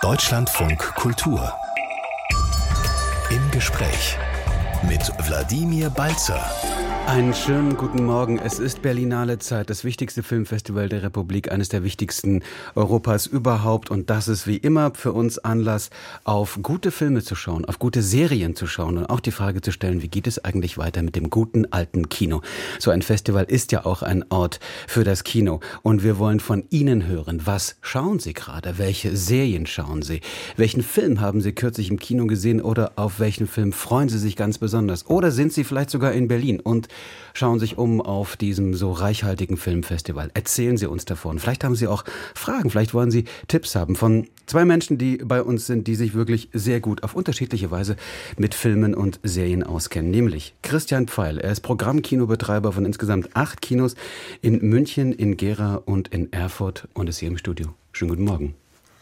Deutschlandfunk Kultur. Im Gespräch mit Wladimir Balzer. Einen schönen guten Morgen. Es ist Berlinale Zeit, das wichtigste Filmfestival der Republik, eines der wichtigsten Europas überhaupt. Und das ist wie immer für uns Anlass, auf gute Filme zu schauen, auf gute Serien zu schauen und auch die Frage zu stellen, wie geht es eigentlich weiter mit dem guten alten Kino? So ein Festival ist ja auch ein Ort für das Kino. Und wir wollen von Ihnen hören. Was schauen Sie gerade? Welche Serien schauen Sie? Welchen Film haben Sie kürzlich im Kino gesehen oder auf welchen Film freuen Sie sich ganz besonders? Oder sind Sie vielleicht sogar in Berlin und schauen sich um auf diesem so reichhaltigen Filmfestival. Erzählen Sie uns davon. Vielleicht haben Sie auch Fragen, vielleicht wollen Sie Tipps haben von zwei Menschen, die bei uns sind, die sich wirklich sehr gut auf unterschiedliche Weise mit Filmen und Serien auskennen. Nämlich Christian Pfeil. Er ist Programmkinobetreiber von insgesamt acht Kinos in München, in Gera und in Erfurt und ist hier im Studio. Schönen guten Morgen.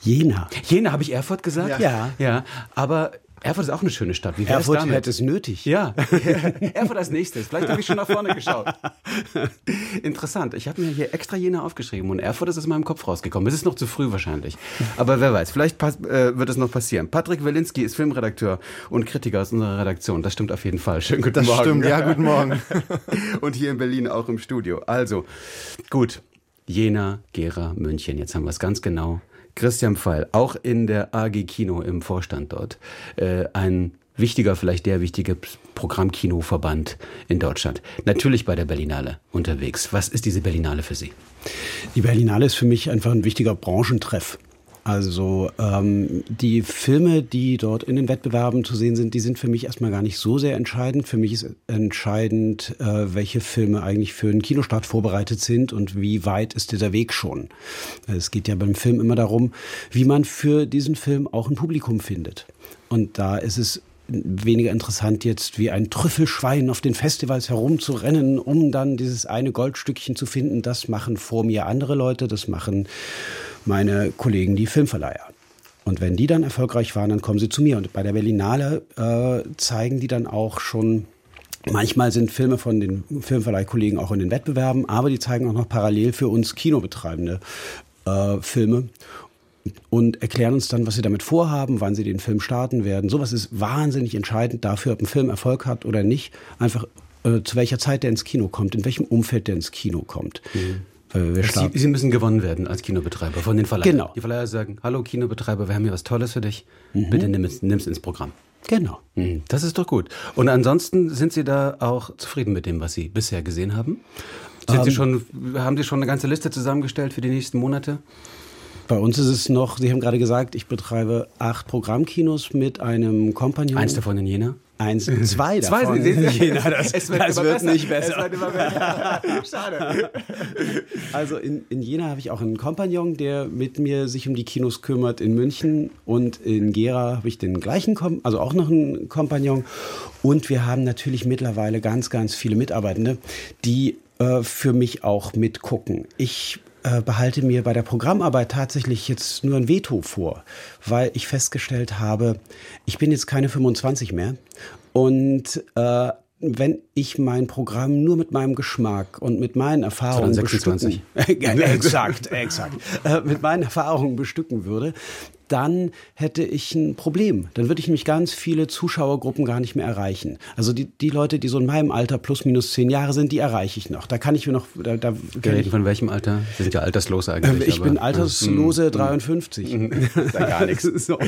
Jena. Jena, habe ich Erfurt gesagt? Ja. Ja, aber Erfurt ist auch eine schöne Stadt. Wie Erfurt damit? hätte es nötig. Ja, Erfurt als nächstes. Vielleicht habe ich schon nach vorne geschaut. Interessant. Ich habe mir hier extra Jena aufgeschrieben und Erfurt ist aus meinem Kopf rausgekommen. Es ist noch zu früh wahrscheinlich. Aber wer weiß, vielleicht äh, wird es noch passieren. Patrick Welinski ist Filmredakteur und Kritiker aus unserer Redaktion. Das stimmt auf jeden Fall. Schönen guten das Morgen. Das stimmt, ja, guten Morgen. und hier in Berlin auch im Studio. Also, gut. Jena, Gera, München. Jetzt haben wir es ganz genau. Christian Pfeil, auch in der AG Kino im Vorstand dort, äh, ein wichtiger, vielleicht der wichtige Programmkinoverband in Deutschland. Natürlich bei der Berlinale unterwegs. Was ist diese Berlinale für Sie? Die Berlinale ist für mich einfach ein wichtiger Branchentreff. Also ähm, die Filme, die dort in den Wettbewerben zu sehen sind, die sind für mich erstmal gar nicht so sehr entscheidend. Für mich ist entscheidend, äh, welche Filme eigentlich für einen Kinostart vorbereitet sind und wie weit ist dieser Weg schon. Es geht ja beim Film immer darum, wie man für diesen Film auch ein Publikum findet. Und da ist es weniger interessant jetzt wie ein Trüffelschwein auf den Festivals herumzurennen, um dann dieses eine Goldstückchen zu finden. Das machen vor mir andere Leute, das machen meine Kollegen, die Filmverleiher. Und wenn die dann erfolgreich waren, dann kommen sie zu mir. Und bei der Berlinale äh, zeigen die dann auch schon Manchmal sind Filme von den Filmverleihkollegen auch in den Wettbewerben, aber die zeigen auch noch parallel für uns Kinobetreibende äh, Filme und erklären uns dann, was sie damit vorhaben, wann sie den Film starten werden. Sowas ist wahnsinnig entscheidend dafür, ob ein Film Erfolg hat oder nicht. Einfach äh, zu welcher Zeit der ins Kino kommt, in welchem Umfeld der ins Kino kommt. Mhm. Sie, Sie, müssen gewonnen werden als Kinobetreiber von den Verleihern. Genau. Die Verleiher sagen, hallo Kinobetreiber, wir haben hier was Tolles für dich. Mhm. Bitte nimm es, nimm es ins Programm. Genau. Mhm. Das ist doch gut. Und ansonsten sind Sie da auch zufrieden mit dem, was Sie bisher gesehen haben? Sind um, Sie ähm. schon, haben Sie schon eine ganze Liste zusammengestellt für die nächsten Monate? Bei uns ist es noch, Sie haben gerade gesagt, ich betreibe acht Programmkinos mit einem Kompagnon. Eins davon in Jena? Eins, zwei davon. Zwei, in Jena. Das, es wird, das wird nicht besser. Es wird besser. Schade. Also in, in Jena habe ich auch einen Kompagnon, der mit mir sich um die Kinos kümmert in München. Und in Gera habe ich den gleichen, Kom also auch noch einen Kompagnon. Und wir haben natürlich mittlerweile ganz, ganz viele Mitarbeitende, die äh, für mich auch mitgucken. Ich äh, behalte mir bei der Programmarbeit tatsächlich jetzt nur ein Veto vor, weil ich festgestellt habe, ich bin jetzt keine 25 mehr und äh, wenn ich mein Programm nur mit meinem Geschmack und mit meinen Erfahrungen 26. bestücken, exakt, exakt, äh, mit meinen Erfahrungen bestücken würde, dann hätte ich ein Problem. Dann würde ich nämlich ganz viele Zuschauergruppen gar nicht mehr erreichen. Also die, die Leute, die so in meinem Alter plus minus zehn Jahre sind, die erreiche ich noch. Da kann ich mir noch. Da, da Wir reden von welchem Alter? Sie sind ja alterslos eigentlich. Äh, ich aber, bin alterslose ja. 53. Mhm. ist ja gar nichts. so.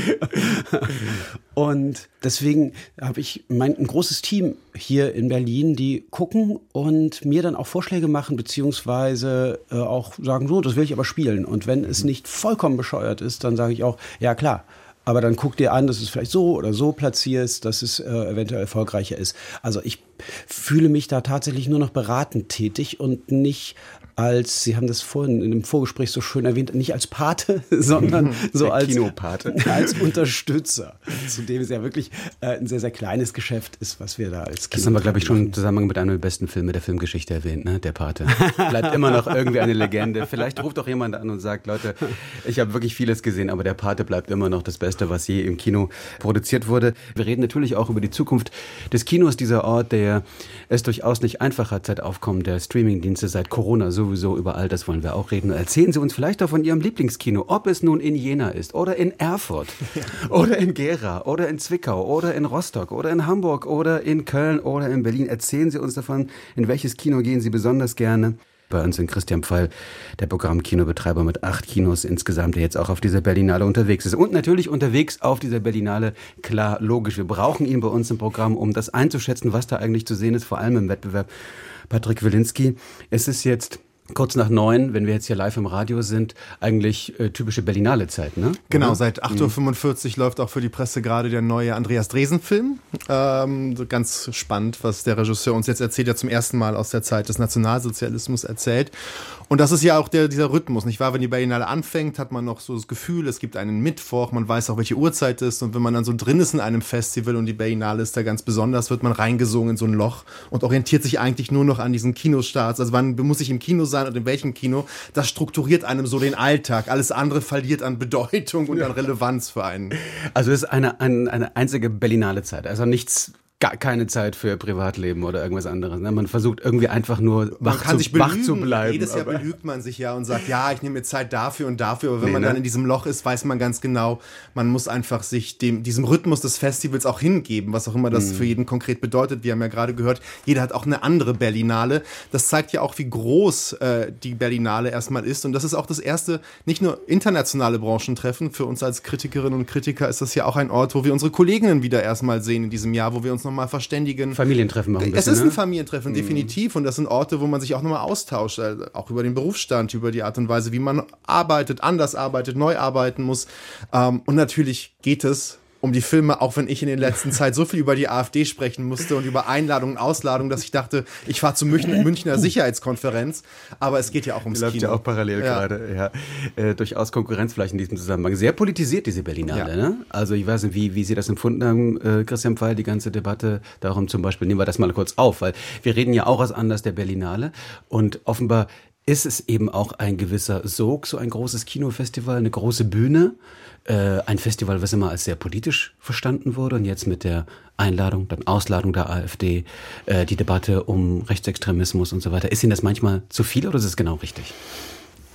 Und deswegen habe ich mein, ein großes Team hier in Berlin, die gucken und mir dann auch Vorschläge machen, beziehungsweise äh, auch sagen, so, das will ich aber spielen. Und wenn es mhm. nicht vollkommen bescheuert ist, dann sage ich auch, ja klar, aber dann guck dir an, dass es vielleicht so oder so platzierst, dass es äh, eventuell erfolgreicher ist. Also ich fühle mich da tatsächlich nur noch beratend tätig und nicht als, Sie haben das vorhin in dem Vorgespräch so schön erwähnt, nicht als Pate, sondern so als, Kinopate. als Unterstützer, zu dem es ja wirklich äh, ein sehr, sehr kleines Geschäft ist, was wir da als Kino Das haben wir, glaube ich, schon im Zusammenhang mit einem der besten Filme der Filmgeschichte erwähnt, ne? der Pate. Bleibt immer noch irgendwie eine Legende. Vielleicht ruft auch jemand an und sagt, Leute, ich habe wirklich vieles gesehen, aber der Pate bleibt immer noch das Beste, was je im Kino produziert wurde. Wir reden natürlich auch über die Zukunft des Kinos, dieser Ort, der es durchaus nicht einfach hat seit Aufkommen der Streamingdienste, seit Corona, so sowieso über all das wollen wir auch reden. Erzählen Sie uns vielleicht auch von Ihrem Lieblingskino, ob es nun in Jena ist oder in Erfurt oder in Gera oder in Zwickau oder in Rostock oder in Hamburg oder in Köln oder in Berlin. Erzählen Sie uns davon, in welches Kino gehen Sie besonders gerne. Bei uns sind Christian Pfeil, der Programmkinobetreiber mit acht Kinos insgesamt, der jetzt auch auf dieser Berlinale unterwegs ist. Und natürlich unterwegs auf dieser Berlinale, klar, logisch. Wir brauchen ihn bei uns im Programm, um das einzuschätzen, was da eigentlich zu sehen ist, vor allem im Wettbewerb. Patrick Wilinski, es ist jetzt kurz nach neun, wenn wir jetzt hier live im Radio sind, eigentlich äh, typische Berlinale Zeit, ne? Genau, seit 8.45 Uhr läuft auch für die Presse gerade der neue Andreas Dresen-Film. Ähm, so ganz spannend, was der Regisseur uns jetzt erzählt, der zum ersten Mal aus der Zeit des Nationalsozialismus erzählt. Und das ist ja auch der, dieser Rhythmus, nicht wahr? Wenn die Berlinale anfängt, hat man noch so das Gefühl, es gibt einen Mittwoch, man weiß auch, welche Uhrzeit ist. Und wenn man dann so drin ist in einem Festival und die Berlinale ist da ganz besonders, wird man reingesungen in so ein Loch und orientiert sich eigentlich nur noch an diesen Kinostarts. Also wann muss ich im Kino sein und in welchem Kino? Das strukturiert einem so den Alltag. Alles andere verliert an Bedeutung und an Relevanz für einen. Also es ist eine, eine, eine einzige Berlinale Zeit. Also nichts gar keine Zeit für Privatleben oder irgendwas anderes. Ne? Man versucht irgendwie einfach nur wach, zu, sich belügen. wach zu bleiben. Jedes Jahr belügt man sich ja und sagt, ja, ich nehme mir Zeit dafür und dafür. Aber wenn nee, man ne? dann in diesem Loch ist, weiß man ganz genau, man muss einfach sich dem, diesem Rhythmus des Festivals auch hingeben, was auch immer das mhm. für jeden konkret bedeutet. Wir haben ja gerade gehört, jeder hat auch eine andere Berlinale. Das zeigt ja auch, wie groß äh, die Berlinale erstmal ist. Und das ist auch das erste, nicht nur internationale Branchentreffen. Für uns als Kritikerinnen und Kritiker ist das ja auch ein Ort, wo wir unsere Kolleginnen wieder erstmal sehen in diesem Jahr, wo wir uns nochmal verständigen. Familientreffen machen. Es ist ein ne? Familientreffen, mhm. definitiv. Und das sind Orte, wo man sich auch nochmal austauscht, äh, auch über den Berufsstand, über die Art und Weise, wie man arbeitet, anders arbeitet, neu arbeiten muss. Ähm, und natürlich geht es um die Filme, auch wenn ich in der letzten Zeit so viel über die AfD sprechen musste und über Einladungen und Ausladungen, dass ich dachte, ich fahre zur Münchner, Münchner Sicherheitskonferenz. Aber es geht ja auch ums Läuft Kino. ja auch parallel ja. gerade. Ja. Äh, durchaus Konkurrenz vielleicht in diesem Zusammenhang. Sehr politisiert diese Berlinale. Ja. Ne? Also ich weiß nicht, wie, wie Sie das empfunden haben, äh, Christian Pfeil, die ganze Debatte darum zum Beispiel. Nehmen wir das mal kurz auf, weil wir reden ja auch aus Anlass der Berlinale und offenbar ist es eben auch ein gewisser Sog, so ein großes Kinofestival, eine große Bühne. Äh, ein Festival, was immer als sehr politisch verstanden wurde und jetzt mit der Einladung, dann Ausladung der AfD, äh, die Debatte um Rechtsextremismus und so weiter. Ist Ihnen das manchmal zu viel oder ist es genau richtig?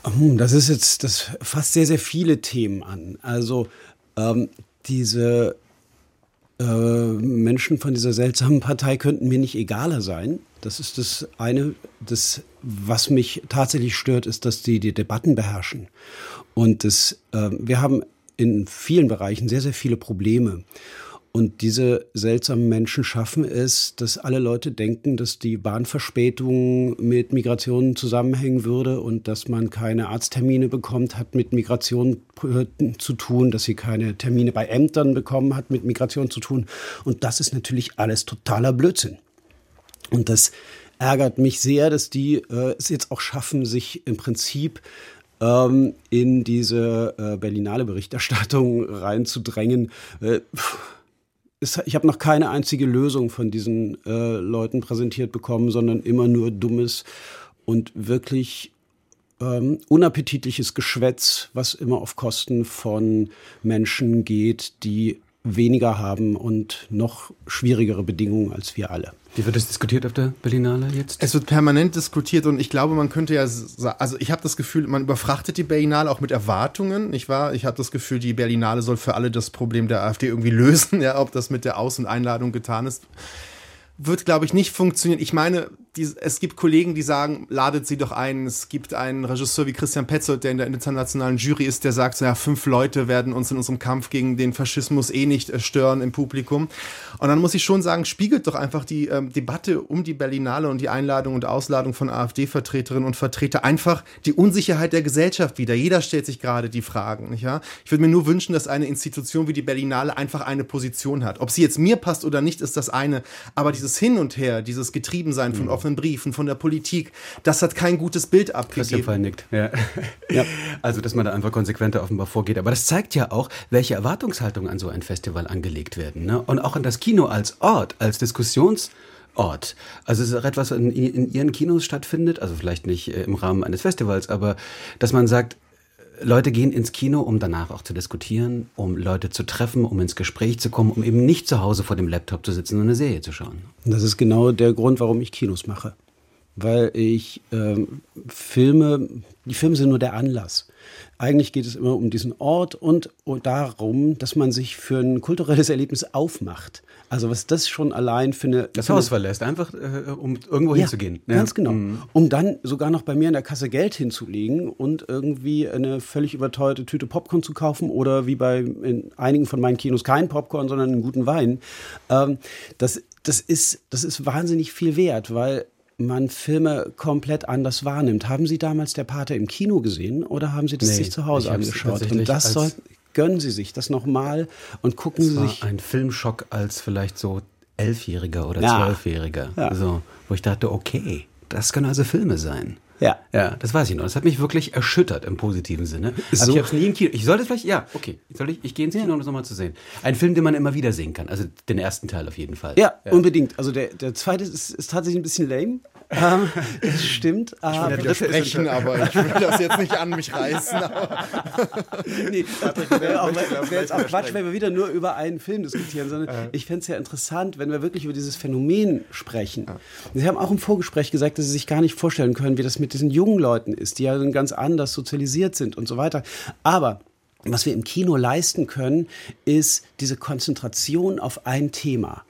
Hm, das ist jetzt, das fasst sehr, sehr viele Themen an. Also ähm, diese äh, Menschen von dieser seltsamen Partei könnten mir nicht egaler sein. Das ist das eine. Das, was mich tatsächlich stört, ist, dass die die Debatten beherrschen. Und das, äh, wir haben in vielen Bereichen sehr, sehr viele Probleme. Und diese seltsamen Menschen schaffen es, dass alle Leute denken, dass die Bahnverspätung mit Migration zusammenhängen würde und dass man keine Arzttermine bekommt, hat mit Migration zu tun, dass sie keine Termine bei Ämtern bekommen, hat mit Migration zu tun. Und das ist natürlich alles totaler Blödsinn. Und das ärgert mich sehr, dass die äh, es jetzt auch schaffen, sich im Prinzip ähm, in diese äh, Berlinale Berichterstattung reinzudrängen. Äh, ich habe noch keine einzige Lösung von diesen äh, Leuten präsentiert bekommen, sondern immer nur dummes und wirklich ähm, unappetitliches Geschwätz, was immer auf Kosten von Menschen geht, die weniger haben und noch schwierigere Bedingungen als wir alle. Wie wird es diskutiert auf der Berlinale jetzt? Es wird permanent diskutiert und ich glaube, man könnte ja, also ich habe das Gefühl, man überfrachtet die Berlinale auch mit Erwartungen, nicht wahr? Ich habe das Gefühl, die Berlinale soll für alle das Problem der AfD irgendwie lösen, ja, ob das mit der Aus- und Einladung getan ist wird, glaube ich, nicht funktionieren. Ich meine, die, es gibt Kollegen, die sagen, ladet sie doch ein. Es gibt einen Regisseur wie Christian Petzold, der in der internationalen Jury ist, der sagt, so, ja, fünf Leute werden uns in unserem Kampf gegen den Faschismus eh nicht äh, stören im Publikum. Und dann muss ich schon sagen, spiegelt doch einfach die ähm, Debatte um die Berlinale und die Einladung und Ausladung von AfD-Vertreterinnen und Vertreter einfach die Unsicherheit der Gesellschaft wieder. Jeder stellt sich gerade die Fragen, nicht wahr? Ich würde mir nur wünschen, dass eine Institution wie die Berlinale einfach eine Position hat. Ob sie jetzt mir passt oder nicht, ist das eine. Aber dieses Hin und Her, dieses Getriebensein von mhm offenen Briefen von der Politik. Das hat kein gutes Bild abgegeben. Christian nickt. Ja. ja. Also, dass man da einfach konsequenter offenbar vorgeht. Aber das zeigt ja auch, welche Erwartungshaltungen an so ein Festival angelegt werden. Ne? Und auch an das Kino als Ort, als Diskussions- Ort. Also es ist auch etwas, was in, in, Ihren Kinos stattfindet, also vielleicht nicht äh, im Rahmen eines Festivals, aber dass man sagt, Leute gehen ins Kino, um danach auch zu diskutieren, um Leute zu treffen, um ins Gespräch zu kommen, um eben nicht zu Hause vor dem Laptop zu sitzen und eine Serie zu schauen. Das ist genau der Grund, warum ich Kinos mache. weil ich ähm, Filme, die Filme sind nur der Anlass. Eigentlich geht es immer um diesen Ort und, darum, dass man sich für ein kulturelles Erlebnis aufmacht. Also was das schon allein für eine... Das für Haus eine, verlässt, einfach äh, um irgendwo ja, hinzugehen. Ganz genau. Mhm. Um dann sogar noch bei mir in der Kasse Geld hinzulegen und irgendwie eine völlig überteuerte Tüte Popcorn zu kaufen oder wie bei in einigen von meinen Kinos kein Popcorn, sondern einen guten Wein. Ähm, das, das, ist, das ist wahnsinnig viel wert, weil man Filme komplett anders wahrnimmt. Haben Sie damals Der Pate im Kino gesehen oder haben Sie das nee, sich zu Hause angeschaut? Und das soll, gönnen Sie sich das nochmal und gucken Sie sich. Ein Filmschock als vielleicht so Elfjähriger oder ja. Zwölfjähriger. Ja. So, wo ich dachte, okay, das können also Filme sein. Ja. Ja, das weiß ich noch. Das hat mich wirklich erschüttert im positiven Sinne. Also so. ich habe es nie im Kino. Ich sollte vielleicht, ja, okay. Soll ich, ich gehe ins Kino, um das nochmal zu sehen. Ein Film, den man immer wieder sehen kann. Also den ersten Teil auf jeden Fall. Ja, ja. unbedingt. Also der, der zweite ist, ist tatsächlich ein bisschen lame. Ähm, das stimmt. Ich will nicht sprechen, aber ich will das jetzt nicht an mich reißen. nee, das wäre auch, wär jetzt auch Quatsch, wenn wir wieder nur über einen Film diskutieren, sondern äh. ich fände es ja interessant, wenn wir wirklich über dieses Phänomen sprechen. Äh. Sie haben auch im Vorgespräch gesagt, dass Sie sich gar nicht vorstellen können, wie das mit diesen jungen Leuten ist, die ja dann ganz anders sozialisiert sind und so weiter. Aber was wir im Kino leisten können, ist diese Konzentration auf ein Thema.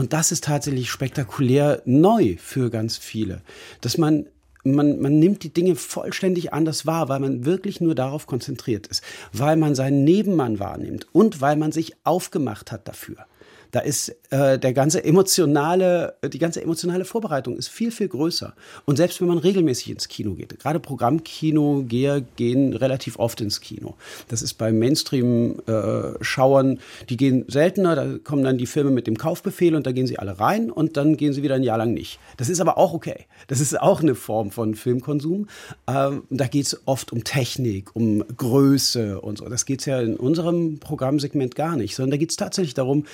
Und das ist tatsächlich spektakulär neu für ganz viele, dass man man, man nimmt die Dinge vollständig anders wahr, weil man wirklich nur darauf konzentriert ist, weil man seinen Nebenmann wahrnimmt und weil man sich aufgemacht hat dafür. Da ist äh, der ganze emotionale, die ganze emotionale Vorbereitung ist viel, viel größer. Und selbst wenn man regelmäßig ins Kino geht, gerade Programmkino-Geher gehen relativ oft ins Kino. Das ist bei Mainstream-Schauern, äh, die gehen seltener, da kommen dann die Filme mit dem Kaufbefehl und da gehen sie alle rein und dann gehen sie wieder ein Jahr lang nicht. Das ist aber auch okay. Das ist auch eine Form von Filmkonsum. Ähm, da geht es oft um Technik, um Größe und so. Das geht es ja in unserem Programmsegment gar nicht, sondern da geht es tatsächlich darum,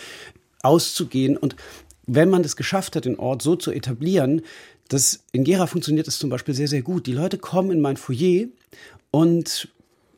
auszugehen. Und wenn man es geschafft hat, den Ort so zu etablieren, das in Gera funktioniert das zum Beispiel sehr, sehr gut. Die Leute kommen in mein Foyer und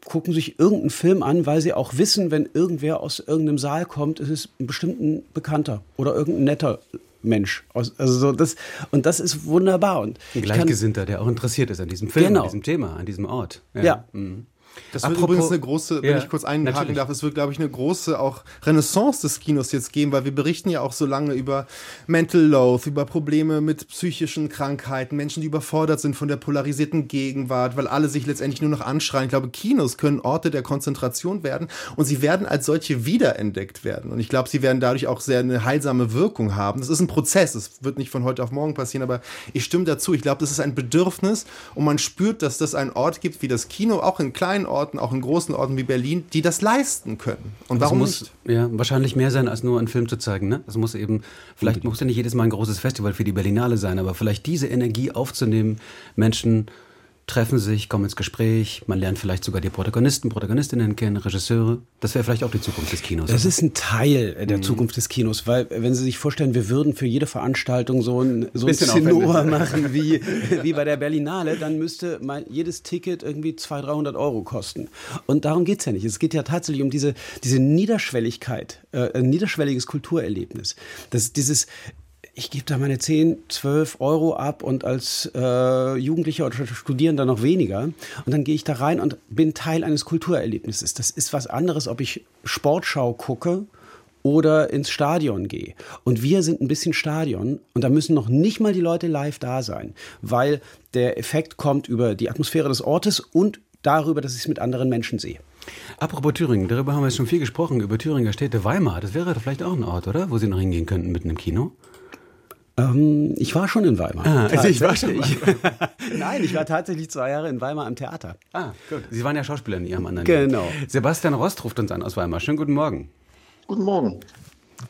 gucken sich irgendeinen Film an, weil sie auch wissen, wenn irgendwer aus irgendeinem Saal kommt, ist es ein bestimmter Bekannter oder irgendein netter Mensch. Also so das, und das ist wunderbar. Und ein Gleichgesinnter, der auch interessiert ist an diesem Film, genau. an diesem Thema, an diesem Ort. Ja. ja. Mhm. Das wird Apropos, übrigens eine große, wenn ja, ich kurz einhaken natürlich. darf, es wird, glaube ich, eine große auch Renaissance des Kinos jetzt geben, weil wir berichten ja auch so lange über Mental Loath, über Probleme mit psychischen Krankheiten, Menschen, die überfordert sind von der polarisierten Gegenwart, weil alle sich letztendlich nur noch anschreien. Ich glaube, Kinos können Orte der Konzentration werden und sie werden als solche wiederentdeckt werden. Und ich glaube, sie werden dadurch auch sehr eine heilsame Wirkung haben. Das ist ein Prozess, es wird nicht von heute auf morgen passieren, aber ich stimme dazu. Ich glaube, das ist ein Bedürfnis und man spürt, dass das ein Ort gibt wie das Kino, auch in kleinen Orten, auch in großen Orten wie Berlin, die das leisten können. Und warum muss, nicht? Ja, wahrscheinlich mehr sein, als nur einen Film zu zeigen. Ne? Es muss eben, vielleicht muss ja nicht jedes Mal ein großes Festival für die Berlinale sein, aber vielleicht diese Energie aufzunehmen, Menschen treffen sich, kommen ins Gespräch, man lernt vielleicht sogar die Protagonisten, Protagonistinnen kennen, Regisseure. Das wäre vielleicht auch die Zukunft des Kinos. Das ist ein Teil der mhm. Zukunft des Kinos, weil wenn Sie sich vorstellen, wir würden für jede Veranstaltung so ein, so ein Zinnober machen wie, wie bei der Berlinale, dann müsste mal jedes Ticket irgendwie 200, 300 Euro kosten. Und darum geht es ja nicht. Es geht ja tatsächlich um diese, diese Niederschwelligkeit, äh, ein niederschwelliges Kulturerlebnis. Das, dieses, ich gebe da meine 10, 12 Euro ab und als äh, Jugendlicher oder Studierender noch weniger. Und dann gehe ich da rein und bin Teil eines Kulturerlebnisses. Das ist was anderes, ob ich Sportschau gucke oder ins Stadion gehe. Und wir sind ein bisschen Stadion und da müssen noch nicht mal die Leute live da sein, weil der Effekt kommt über die Atmosphäre des Ortes und darüber, dass ich es mit anderen Menschen sehe. Apropos Thüringen, darüber haben wir jetzt schon viel gesprochen, über Thüringer Städte. Weimar, das wäre vielleicht auch ein Ort, oder? Wo Sie noch hingehen könnten mitten im Kino? Ähm, ich war schon in Weimar. Ah, also ich war schon. Nein, ich war tatsächlich zwei Jahre in Weimar am Theater. Ah, gut. Sie waren ja Schauspieler in Ihrem anderen Genau. Leben. Sebastian Rost ruft uns an aus Weimar. Schönen guten Morgen. Guten Morgen.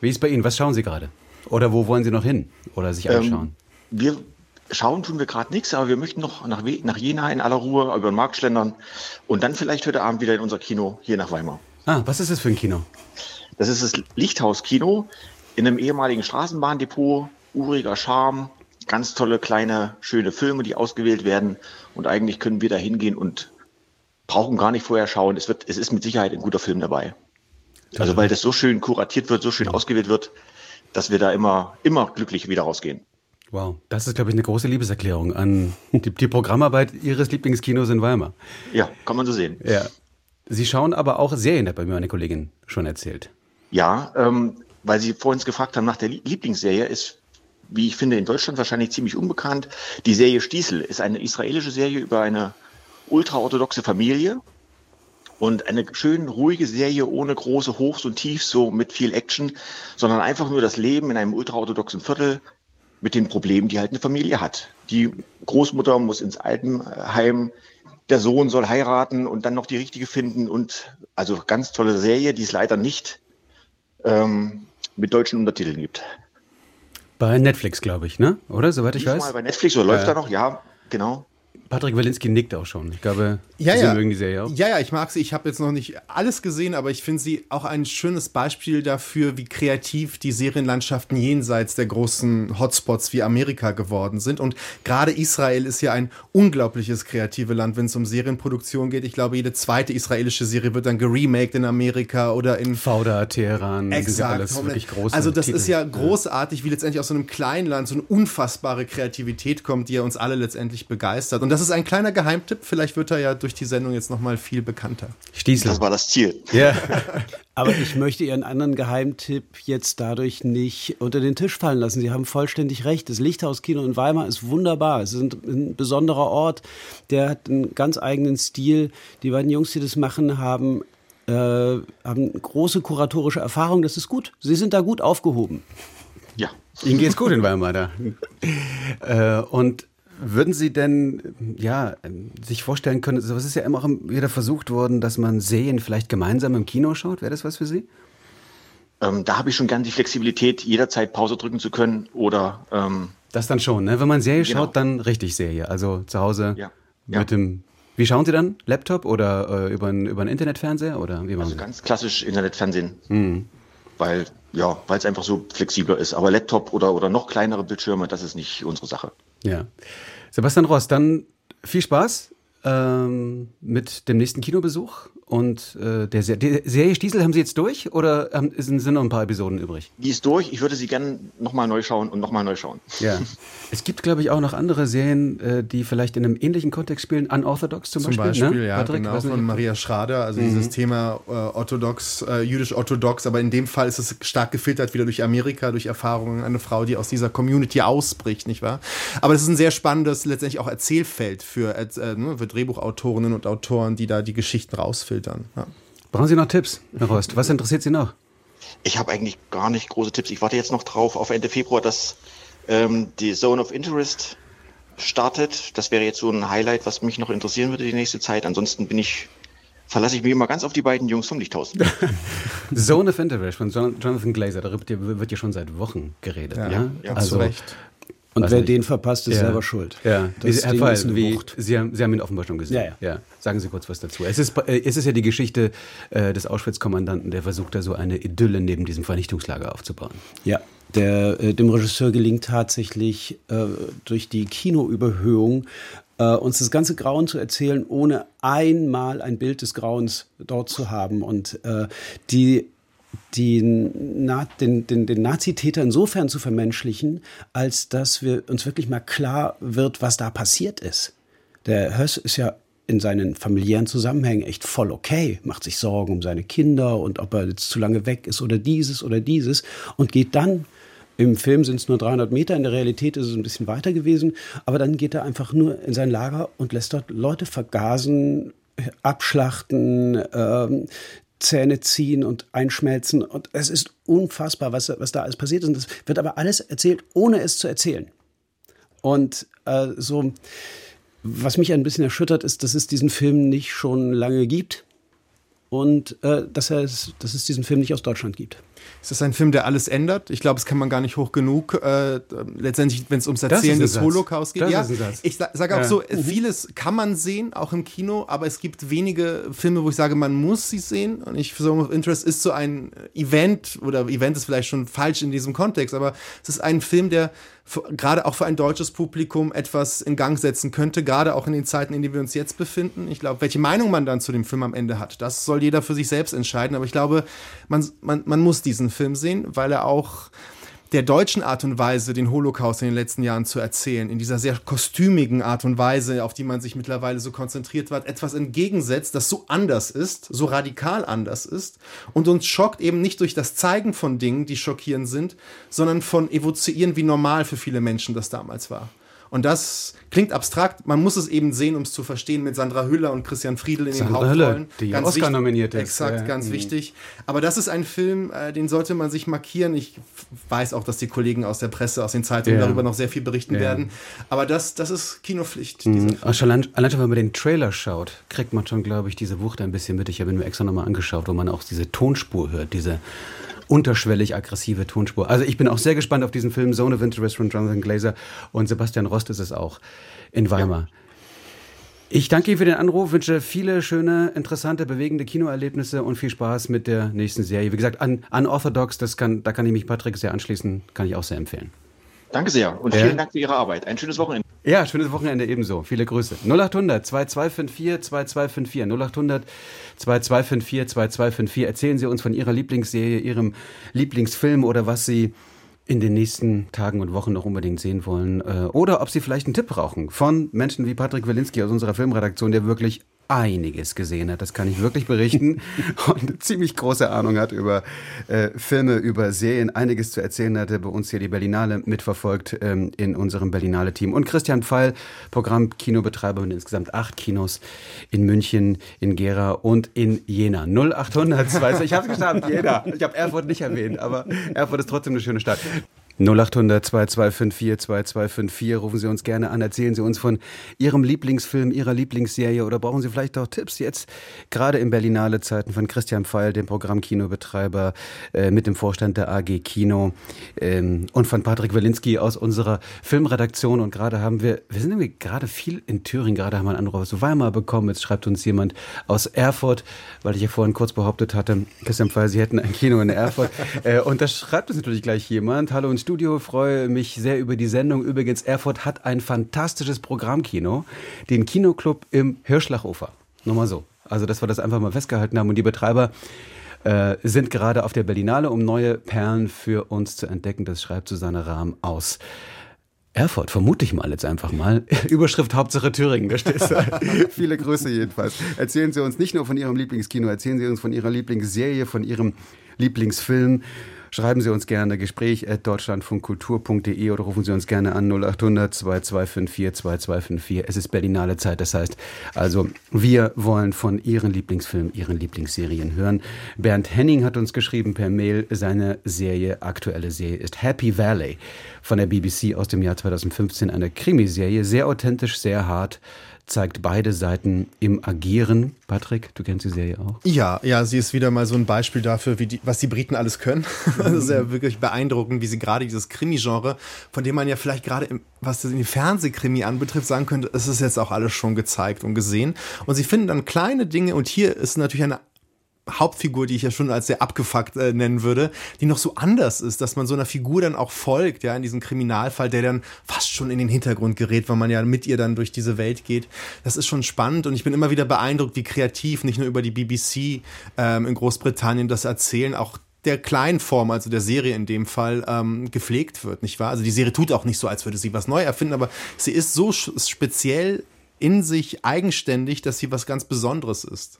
Wie ist bei Ihnen? Was schauen Sie gerade? Oder wo wollen Sie noch hin? Oder sich anschauen? Ähm, wir schauen tun wir gerade nichts, aber wir möchten noch nach, nach Jena in aller Ruhe über den Markt schlendern und dann vielleicht heute Abend wieder in unser Kino hier nach Weimar. Ah, was ist das für ein Kino? Das ist das Lichthaus-Kino in einem ehemaligen Straßenbahndepot uriger Charme, ganz tolle, kleine, schöne Filme, die ausgewählt werden. Und eigentlich können wir da hingehen und brauchen gar nicht vorher schauen. Es, wird, es ist mit Sicherheit ein guter Film dabei. Also weil das so schön kuratiert wird, so schön ausgewählt wird, dass wir da immer, immer glücklich wieder rausgehen. Wow, das ist, glaube ich, eine große Liebeserklärung an die, die Programmarbeit Ihres Lieblingskinos in Weimar. Ja, kann man so sehen. Ja. Sie schauen aber auch Serien, hat bei mir meine Kollegin schon erzählt. Ja, ähm, weil Sie vorhin gefragt haben nach der Lieblingsserie, ist, wie ich finde, in Deutschland wahrscheinlich ziemlich unbekannt. Die Serie Stiesel ist eine israelische Serie über eine ultraorthodoxe Familie und eine schön ruhige Serie ohne große Hochs und Tiefs, so mit viel Action, sondern einfach nur das Leben in einem ultraorthodoxen Viertel mit den Problemen, die halt eine Familie hat. Die Großmutter muss ins Altenheim, der Sohn soll heiraten und dann noch die richtige finden und also ganz tolle Serie, die es leider nicht ähm, mit deutschen Untertiteln gibt. Bei Netflix, glaube ich, ne? Oder? Soweit ich Diesmal weiß. bei Netflix oder läuft da noch? Ja, genau. Patrick Walinski nickt auch schon. Ich glaube, ja, Sie ja. mögen die Serie auch. Ja, ja, ich mag sie. Ich habe jetzt noch nicht alles gesehen, aber ich finde sie auch ein schönes Beispiel dafür, wie kreativ die Serienlandschaften jenseits der großen Hotspots wie Amerika geworden sind. Und gerade Israel ist ja ein unglaubliches kreatives Land, wenn es um Serienproduktion geht. Ich glaube, jede zweite israelische Serie wird dann geremaked in Amerika oder in Fauda, Teheran. Exakt. Ja alles wirklich große also das Titel. ist ja großartig, wie letztendlich aus so einem kleinen Land so eine unfassbare Kreativität kommt, die ja uns alle letztendlich begeistert. Und das ist ein kleiner Geheimtipp. Vielleicht wird er ja durch die Sendung jetzt noch mal viel bekannter. Stiesel. Das war das Ziel. Ja. Aber ich möchte Ihren anderen Geheimtipp jetzt dadurch nicht unter den Tisch fallen lassen. Sie haben vollständig recht. Das Lichthauskino in Weimar ist wunderbar. Es ist ein besonderer Ort. Der hat einen ganz eigenen Stil. Die beiden Jungs, die das machen, haben äh, haben große kuratorische Erfahrung. Das ist gut. Sie sind da gut aufgehoben. Ja. Ihnen geht's gut in Weimar da. äh, und würden Sie denn ja sich vorstellen können, es ist ja immer auch wieder versucht worden, dass man Serien vielleicht gemeinsam im Kino schaut. Wäre das was für Sie? Ähm, da habe ich schon gern die Flexibilität, jederzeit Pause drücken zu können oder. Ähm, das dann schon, ne? Wenn man Serie genau. schaut, dann richtig Serie. Also zu Hause ja. Ja. mit dem. Wie schauen Sie dann? Laptop oder äh, über einen über Internetfernseher oder wie Also ganz klassisch Internetfernsehen. Mhm. Weil ja, weil es einfach so flexibler ist. Aber Laptop oder oder noch kleinere Bildschirme, das ist nicht unsere Sache. Ja. Sebastian Ross, dann viel Spaß ähm, mit dem nächsten Kinobesuch und äh, der, der Serie Stiesel haben Sie jetzt durch oder ähm, sind, sind noch ein paar Episoden übrig? Die ist durch. Ich würde sie gerne nochmal neu schauen und nochmal neu schauen. Ja. es gibt, glaube ich, auch noch andere Serien, äh, die vielleicht in einem ähnlichen Kontext spielen. Unorthodox zum, zum Beispiel. Beispiel ne? ja, Patrick, genau, von Maria Schrader. Also mhm. dieses Thema äh, orthodox, äh, jüdisch-orthodox. Aber in dem Fall ist es stark gefiltert wieder durch Amerika, durch Erfahrungen. Eine Frau, die aus dieser Community ausbricht, nicht wahr? Aber es ist ein sehr spannendes, letztendlich auch Erzählfeld für, äh, ne, für Drehbuchautorinnen und Autoren, die da die Geschichten rausfiltern filtern. Ja. Brauchen Sie noch Tipps, Herr Rost? Was interessiert Sie noch? Ich habe eigentlich gar nicht große Tipps. Ich warte jetzt noch drauf auf Ende Februar, dass ähm, die Zone of Interest startet. Das wäre jetzt so ein Highlight, was mich noch interessieren würde die nächste Zeit. Ansonsten bin ich verlasse ich mich immer ganz auf die beiden Jungs vom Lichthaus. Zone of Interest von Jonathan Glazer, darüber wird ja schon seit Wochen geredet. Ja, ja? ja also, zu Recht. Und wer nicht. den verpasst, ist ja. selber schuld. Ja, das Herr Fall, wie, Sie, haben, Sie haben ihn offenbar schon gesehen. Ja, ja. ja. Sagen Sie kurz was dazu. Es ist, äh, es ist ja die Geschichte äh, des Auschwitz-Kommandanten, der versucht da so eine Idylle neben diesem Vernichtungslager aufzubauen. Ja, der, äh, dem Regisseur gelingt tatsächlich äh, durch die Kinoüberhöhung äh, uns das ganze Grauen zu erzählen, ohne einmal ein Bild des Grauens dort zu haben. Und äh, die die, Na, den, den, den Nazitäter insofern zu vermenschlichen, als dass wir uns wirklich mal klar wird, was da passiert ist. Der Höss ist ja in seinen familiären Zusammenhängen echt voll okay, macht sich Sorgen um seine Kinder und ob er jetzt zu lange weg ist oder dieses oder dieses und geht dann im Film sind es nur 300 Meter, in der Realität ist es ein bisschen weiter gewesen. Aber dann geht er einfach nur in sein Lager und lässt dort Leute vergasen, abschlachten, ähm, Zähne ziehen und einschmelzen. Und es ist unfassbar, was, was da alles passiert ist. Und das wird aber alles erzählt, ohne es zu erzählen. Und äh, so, was mich ein bisschen erschüttert, ist, dass es diesen Film nicht schon lange gibt und äh, dass, er es, dass es diesen Film nicht aus Deutschland gibt. Es ist ein Film, der alles ändert. Ich glaube, es kann man gar nicht hoch genug. Äh, letztendlich, wenn es ums Erzählen des Holocaust geht. Das ja, ich sage auch ja. so, mhm. vieles kann man sehen, auch im Kino, aber es gibt wenige Filme, wo ich sage, man muss sie sehen. Und ich Zone of Interest ist so ein Event, oder Event ist vielleicht schon falsch in diesem Kontext, aber es ist ein Film, der gerade auch für ein deutsches Publikum etwas in Gang setzen könnte, gerade auch in den Zeiten, in denen wir uns jetzt befinden. Ich glaube, welche Meinung man dann zu dem Film am Ende hat, das soll jeder für sich selbst entscheiden. Aber ich glaube, man, man, man muss diesen Film sehen, weil er auch der deutschen Art und Weise, den Holocaust in den letzten Jahren zu erzählen, in dieser sehr kostümigen Art und Weise, auf die man sich mittlerweile so konzentriert hat, etwas entgegensetzt, das so anders ist, so radikal anders ist und uns schockt eben nicht durch das Zeigen von Dingen, die schockierend sind, sondern von evozieren, wie normal für viele Menschen das damals war. Und das klingt abstrakt, man muss es eben sehen, um es zu verstehen, mit Sandra Hüller und Christian Friedel in Sandra den Hauptrollen. Hüller, die ganz Oscar nominiert ist. Exakt, ganz ja. wichtig. Aber das ist ein Film, äh, den sollte man sich markieren. Ich weiß auch, dass die Kollegen aus der Presse, aus den Zeitungen ja. darüber noch sehr viel berichten ja. werden. Aber das, das ist Kinopflicht. Mhm. Allein, allein schon, wenn man den Trailer schaut, kriegt man schon, glaube ich, diese Wucht ein bisschen mit. Ich habe ihn mir extra nochmal angeschaut, wo man auch diese Tonspur hört, diese unterschwellig aggressive Tonspur. Also ich bin auch sehr gespannt auf diesen Film Zone of Interest von Jonathan Glazer und Sebastian Rost ist es auch in Weimar. Ja. Ich danke Ihnen für den Anruf, wünsche viele schöne, interessante, bewegende Kinoerlebnisse und viel Spaß mit der nächsten Serie. Wie gesagt, an Unorthodox, das kann, da kann ich mich Patrick sehr anschließen, kann ich auch sehr empfehlen. Danke sehr und vielen Dank für Ihre Arbeit. Ein schönes Wochenende. Ja, schönes Wochenende ebenso. Viele Grüße. 0800 2254 2254 0800 2254 2254. Erzählen Sie uns von Ihrer Lieblingsserie, Ihrem Lieblingsfilm oder was Sie in den nächsten Tagen und Wochen noch unbedingt sehen wollen. Äh, oder ob Sie vielleicht einen Tipp brauchen von Menschen wie Patrick Wilinski aus unserer Filmredaktion, der wirklich einiges gesehen hat, das kann ich wirklich berichten, und eine ziemlich große Ahnung hat über äh, Filme, über Serien, einiges zu erzählen hatte, bei uns hier die Berlinale mitverfolgt ähm, in unserem Berlinale-Team. Und Christian Pfeil, Programm-Kinobetreiber mit insgesamt acht Kinos in München, in Gera und in Jena. 0800, ich habe es geschafft, Jena. Ich habe Erfurt nicht erwähnt, aber Erfurt ist trotzdem eine schöne Stadt. 0800 2254 2254. Rufen Sie uns gerne an, erzählen Sie uns von Ihrem Lieblingsfilm, Ihrer Lieblingsserie oder brauchen Sie vielleicht auch Tipps jetzt. Gerade in Berlinale Zeiten von Christian Pfeil, dem Programmkinobetreiber äh, mit dem Vorstand der AG Kino ähm, und von Patrick Walinski aus unserer Filmredaktion. Und gerade haben wir, wir sind irgendwie gerade viel in Thüringen, gerade haben wir einen Anruf aus Weimar bekommen, jetzt schreibt uns jemand aus Erfurt, weil ich ja vorhin kurz behauptet hatte, Christian Pfeil, Sie hätten ein Kino in Erfurt. Äh, und da schreibt uns natürlich gleich jemand, hallo und Studio, freue mich sehr über die Sendung. Übrigens, Erfurt hat ein fantastisches Programmkino, den Kinoclub im Hirschlachufer. Nur mal so. Also, dass wir das einfach mal festgehalten haben. Und die Betreiber äh, sind gerade auf der Berlinale, um neue Perlen für uns zu entdecken. Das schreibt Susanne Rahm aus. Erfurt, vermute ich mal jetzt einfach mal. Überschrift Hauptsache Thüringen, da steht Viele Grüße jedenfalls. Erzählen Sie uns nicht nur von Ihrem Lieblingskino, erzählen Sie uns von Ihrer Lieblingsserie, von Ihrem Lieblingsfilm. Schreiben Sie uns gerne Gespräch at deutschlandfunkkultur.de oder rufen Sie uns gerne an 0800 2254 2254. Es ist Berlinale Zeit, das heißt, also wir wollen von Ihren Lieblingsfilmen, Ihren Lieblingsserien hören. Bernd Henning hat uns geschrieben per Mail, seine Serie, aktuelle Serie ist Happy Valley von der BBC aus dem Jahr 2015, eine Krimiserie, sehr authentisch, sehr hart zeigt beide Seiten im Agieren. Patrick, du kennst die Serie auch? Ja, ja, sie ist wieder mal so ein Beispiel dafür, wie die, was die Briten alles können. das ist ja wirklich beeindruckend, wie sie gerade dieses Krimi-Genre, von dem man ja vielleicht gerade, im, was das in die Fernsehkrimi anbetrifft, sagen könnte, es ist jetzt auch alles schon gezeigt und gesehen. Und sie finden dann kleine Dinge, und hier ist natürlich eine Hauptfigur, die ich ja schon als sehr abgefuckt äh, nennen würde, die noch so anders ist, dass man so einer Figur dann auch folgt, ja, in diesem Kriminalfall, der dann fast schon in den Hintergrund gerät, weil man ja mit ihr dann durch diese Welt geht. Das ist schon spannend und ich bin immer wieder beeindruckt, wie kreativ nicht nur über die BBC ähm, in Großbritannien das erzählen, auch der kleinen Form, also der Serie in dem Fall, ähm, gepflegt wird, nicht wahr? Also die Serie tut auch nicht so, als würde sie was neu erfinden, aber sie ist so speziell in sich eigenständig, dass sie was ganz Besonderes ist.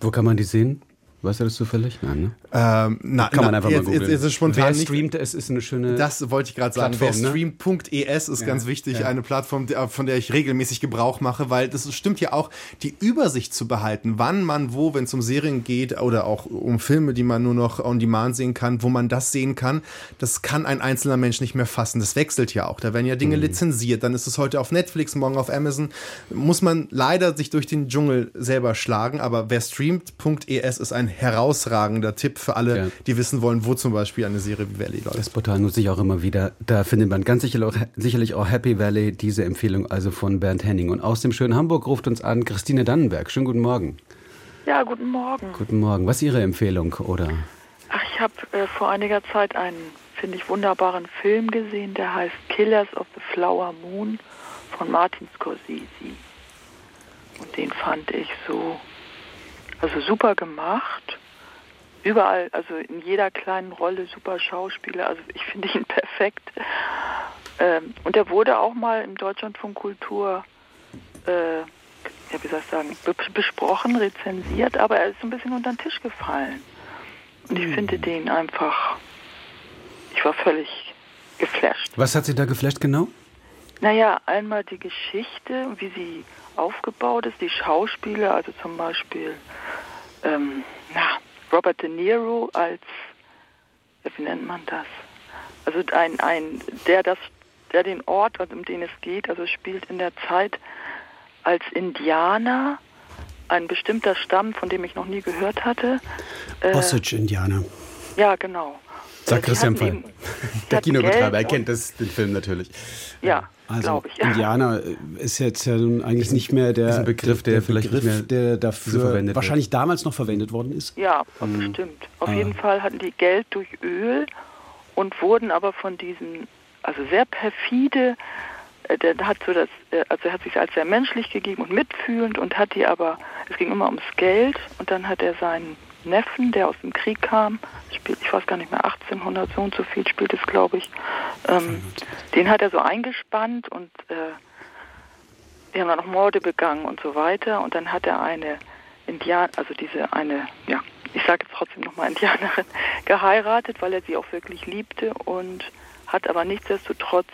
Wo kann man die sehen? Weißt du das zufällig? Nein, ne? Ähm, na, Kann man einfach jetzt, mal googeln. Jetzt, jetzt spontan Wer streamt, es ist eine schöne Das wollte ich gerade sagen. Wer ne? streamt.es ist ja, ganz wichtig, ja. eine Plattform, von der ich regelmäßig Gebrauch mache, weil das stimmt ja auch, die Übersicht zu behalten, wann man wo, wenn es um Serien geht oder auch um Filme, die man nur noch on demand sehen kann, wo man das sehen kann, das kann ein einzelner Mensch nicht mehr fassen. Das wechselt ja auch. Da werden ja Dinge mhm. lizenziert, dann ist es heute auf Netflix, morgen auf Amazon. Muss man leider sich durch den Dschungel selber schlagen, aber wer streamt.es ist ein herausragender Tipp für alle, ja. die wissen wollen, wo zum Beispiel eine Serie wie Valley läuft. Das Portal nutze ich auch immer wieder. Da findet man ganz sicherlich auch, sicherlich auch Happy Valley, diese Empfehlung also von Bernd Henning. Und aus dem schönen Hamburg ruft uns an Christine Dannenberg. Schönen guten Morgen. Ja, guten Morgen. Guten Morgen. Was ist Ihre Empfehlung, oder? Ach, ich habe äh, vor einiger Zeit einen, finde ich, wunderbaren Film gesehen, der heißt Killers of the Flower Moon von Martin Scorsese. Und den fand ich so, also super gemacht überall, also in jeder kleinen Rolle super Schauspieler. Also ich finde ihn perfekt. Ähm, und er wurde auch mal im Deutschlandfunk Kultur, äh, ja, wie soll ich sagen, besprochen, rezensiert, aber er ist so ein bisschen unter den Tisch gefallen. Und ich finde den einfach, ich war völlig geflasht. Was hat Sie da geflasht genau? Naja, einmal die Geschichte, wie sie aufgebaut ist, die Schauspieler, also zum Beispiel ähm, na, Robert De Niro als, wie nennt man das? Also ein, ein, der das, der den Ort, um den es geht, also spielt in der Zeit als Indianer, ein bestimmter Stamm, von dem ich noch nie gehört hatte. Äh, Osage-Indianer. Ja, genau. Sagt Christian Fall. Der Kinobetreiber, er kennt das, den Film natürlich. Ja, also ich, ja. Indianer ist jetzt ja nun eigentlich nicht mehr der ist ein Begriff, der, der vielleicht Begriff, nicht mehr der dafür so wahrscheinlich wird. damals noch verwendet worden ist. Ja, mhm. bestimmt. Auf ah. jeden Fall hatten die Geld durch Öl und wurden aber von diesen, also sehr perfide, äh, der hat so das, äh, also er hat sich als sehr menschlich gegeben und mitfühlend und hat die aber, es ging immer ums Geld und dann hat er seinen Neffen, der aus dem Krieg kam, spielt, ich weiß gar nicht mehr, 1800 so und so viel spielt es, glaube ich. Ähm, den hat er so eingespannt und äh, die haben dann noch Morde begangen und so weiter. Und dann hat er eine Indianer, also diese eine, ja, ich sage jetzt trotzdem nochmal Indianerin, geheiratet, weil er sie auch wirklich liebte und hat aber nichtsdestotrotz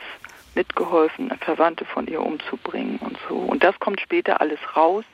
mitgeholfen, Verwandte von ihr umzubringen und so. Und das kommt später alles raus.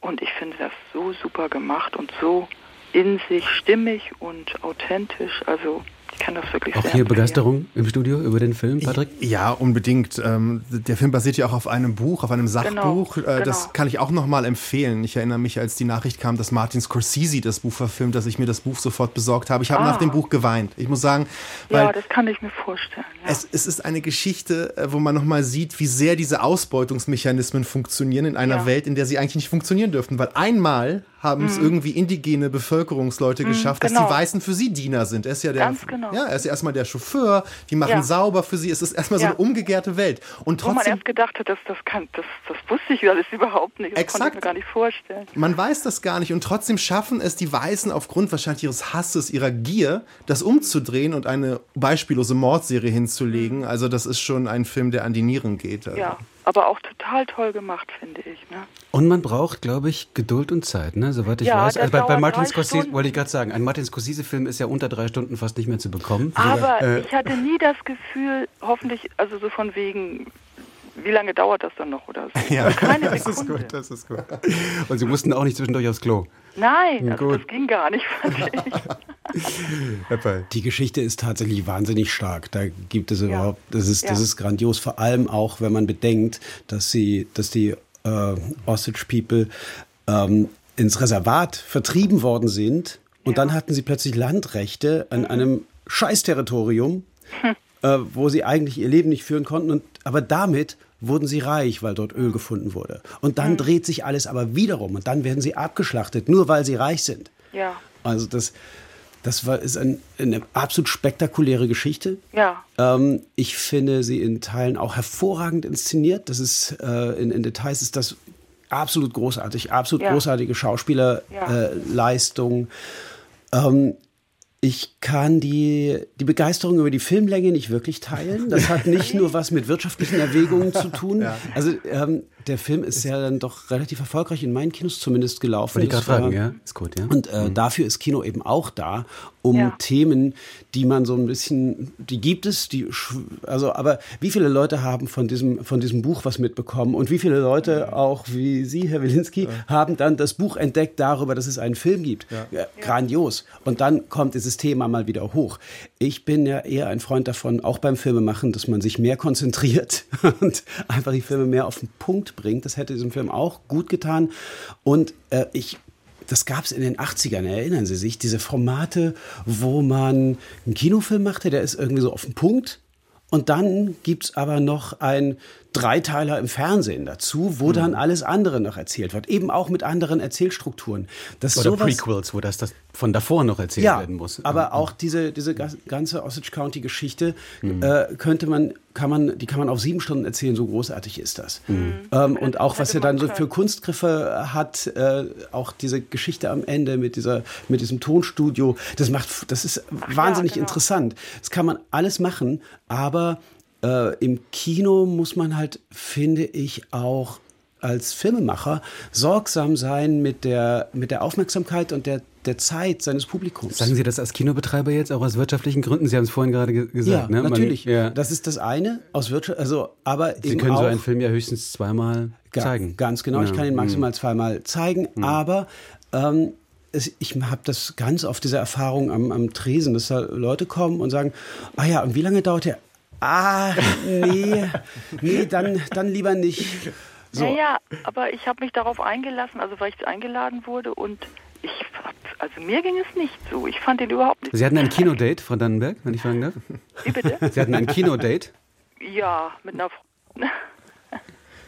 Und ich finde das so super gemacht und so in sich stimmig und authentisch. Also ich kann das wirklich Auch hier empfehlen. Begeisterung im Studio über den Film, Patrick? Ja, unbedingt. Ähm, der Film basiert ja auch auf einem Buch, auf einem Sachbuch. Genau, äh, das genau. kann ich auch nochmal empfehlen. Ich erinnere mich, als die Nachricht kam, dass Martin Scorsese das Buch verfilmt, dass ich mir das Buch sofort besorgt habe. Ich habe ah. nach dem Buch geweint. Ich muss sagen, weil ja, das kann ich mir vorstellen. Ja. Es, es, ist eine Geschichte, äh, wo man nochmal sieht, wie sehr diese Ausbeutungsmechanismen funktionieren in einer ja. Welt, in der sie eigentlich nicht funktionieren dürften. Weil einmal haben es mhm. irgendwie indigene Bevölkerungsleute mhm, geschafft, genau. dass die genau. Weißen für sie Diener sind. Er ist ja der, Ganz genau. ja, er ist erstmal der Chauffeur, die machen ja. sauber für sie. Es ist erstmal ja. so eine umgekehrte Welt. Und trotzdem, Wo man erst gedacht hat, das, das, kann, das, das wusste ich alles überhaupt nicht. Das exakt. konnte ich mir gar nicht vorstellen. Man weiß das gar nicht und trotzdem schaffen es die Weißen aufgrund wahrscheinlich ihres Hasses, ihrer Gier, das umzudrehen und eine beispiellose Mordserie hinzulegen. Mhm. Also das ist schon ein Film, der an die Nieren geht. Also. Ja aber auch total toll gemacht, finde ich. Ne? Und man braucht, glaube ich, Geduld und Zeit, ne? soweit ich ja, weiß. Also bei, bei Martin Scorsese wollte ich gerade sagen, ein Martin Scorsese-Film ist ja unter drei Stunden fast nicht mehr zu bekommen. Aber äh, ich hatte nie das Gefühl, hoffentlich, also so von wegen, wie lange dauert das dann noch oder so? Ja, Keine das ist gut, das ist gut. Und Sie mussten auch nicht zwischendurch aufs Klo. Nein, also das ging gar nicht, fand ich. Die Geschichte ist tatsächlich wahnsinnig stark. Da gibt es überhaupt, das ist, das ist grandios, vor allem auch, wenn man bedenkt, dass sie, dass die äh, Osage People ähm, ins Reservat vertrieben worden sind und ja. dann hatten sie plötzlich Landrechte an mhm. einem Scheißterritorium, hm. äh, wo sie eigentlich ihr Leben nicht führen konnten. Und, aber damit wurden sie reich, weil dort Öl gefunden wurde. Und dann mhm. dreht sich alles aber wiederum und dann werden sie abgeschlachtet, nur weil sie reich sind. Ja. Also das, das war, ist ein, eine absolut spektakuläre Geschichte. Ja. Ähm, ich finde sie in Teilen auch hervorragend inszeniert. Das ist, äh, in, in, Details ist das absolut großartig, absolut ja. großartige Schauspielerleistung. Ja. Äh, ähm, ich kann die, die Begeisterung über die Filmlänge nicht wirklich teilen. Das hat nicht nur was mit wirtschaftlichen Erwägungen zu tun. Also ähm, der Film ist ja dann doch relativ erfolgreich in meinen Kinos zumindest gelaufen. Wollte ich gerade fragen, ja. Ist gut, ja. Und äh, mhm. dafür ist Kino eben auch da, um ja. Themen, die man so ein bisschen, die gibt es, die, also, aber wie viele Leute haben von diesem, von diesem Buch was mitbekommen und wie viele Leute, auch wie Sie, Herr Wilinski, ja. haben dann das Buch entdeckt darüber, dass es einen Film gibt. Ja. Grandios. Und dann kommt dieses Thema mal wieder hoch. Ich bin ja eher ein Freund davon, auch beim Filmemachen, dass man sich mehr konzentriert und einfach die Filme mehr auf den Punkt bringt. Das hätte diesem Film auch gut getan. Und äh, ich das gab es in den 80ern, erinnern Sie sich, diese Formate, wo man einen Kinofilm machte, der ist irgendwie so auf den Punkt Und dann gibt's aber noch ein Dreiteiler im Fernsehen dazu, wo dann alles andere noch erzählt wird. Eben auch mit anderen Erzählstrukturen. Das Oder sowas, Prequels, wo das, das von davor noch erzählt ja, werden muss. aber auch diese, diese ganze Osage County Geschichte Mhm. äh, könnte man, kann man, die kann man auf sieben Stunden erzählen, so großartig ist das. Mhm. Ähm, und auch was er dann so für. Kunstgriffe hat, äh, auch diese Geschichte am Ende mit dieser, mit diesem Tonstudio, das macht, das ist wahnsinnig genau. interessant. Das kann man alles machen, aber äh, im Kino muss man halt, finde ich, auch als Filmemacher sorgsam sein mit der, mit der Aufmerksamkeit und der, der Zeit seines Publikums. Sagen Sie das als Kinobetreiber jetzt auch aus wirtschaftlichen Gründen? Sie haben es vorhin gerade ge ja, gesagt. ne? Man- natürlich. ja. Das ist das eine aus Wirtschaft, also aber Sie können so einen Film ja höchstens zweimal Ga- zeigen. Ganz genau. Ich Ja. kann ihn Mhm. maximal zweimal zeigen, aber ähm, ich habe das ganz oft diese Erfahrung am, am Tresen, dass da Leute kommen und sagen, ah ja, und wie lange dauert der? Ah, nee, nee, dann, dann lieber nicht. So. Ja, ja, aber ich habe mich darauf eingelassen, also weil ich eingeladen wurde und ich also mir ging es nicht so. Ich fand den überhaupt nicht. Sie hatten ein Kinodate, Frau Dannenberg, wenn ich fragen darf? Wie bitte? Sie hatten ein Kinodate? Ja, mit einer Frau.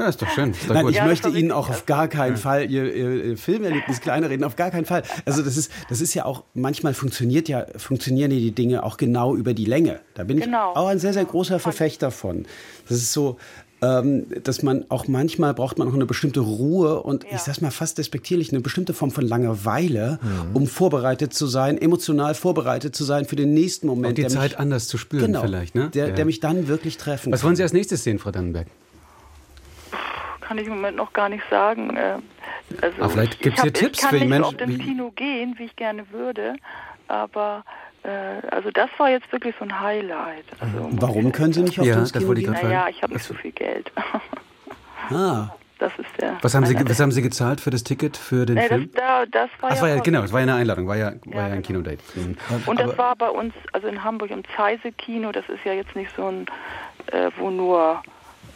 Ja, ist doch schön. Ist doch Nein, gut. ich Ja, möchte Ihnen auch auf gar keinen Fall Ihr, Ihr, Filmerlebnis kleiner reden, auf gar keinen Fall. Also das ist, das ist ja auch, manchmal funktioniert ja, funktionieren ja die Dinge auch genau über die Länge. Da bin Genau. ich auch ein sehr, sehr großer Verfechter von. Das ist so, ähm, dass man auch manchmal braucht man auch eine bestimmte Ruhe und Ja. ich sag's mal fast despektierlich, eine bestimmte Form von Langeweile, um vorbereitet zu sein, emotional vorbereitet zu sein für den nächsten Moment. Und die der Zeit mich, anders zu spüren genau, vielleicht, ne? der, Ja. der mich dann wirklich treffen Was wollen Sie als nächstes sehen, Frau Dannenberg? Kann ich im Moment noch gar nicht sagen. äh, Also Aber vielleicht ich- gibt's ich hier Tipps Ich kann für die nicht Menschen, so oft ins wie- Kino gehen, wie ich gerne würde, aber äh, also das war jetzt wirklich so ein Highlight. Also, ich Warum können Sie nicht auf Ja, das das Kino ich gehen? Naja, ich habe nicht so viel Geld. Ah, Das ist der. Was haben, Sie, was haben Sie gezahlt für das Ticket für den Nee, das, Film? da, das war Ach, ja, war ja, genau, es war ja eine Einladung, war ja, war ja, Ja, ein genau. Kinodate. Mhm. Und Aber- das war bei uns, also in Hamburg im Zeise-Kino, das ist ja jetzt nicht so ein, äh, wo nur,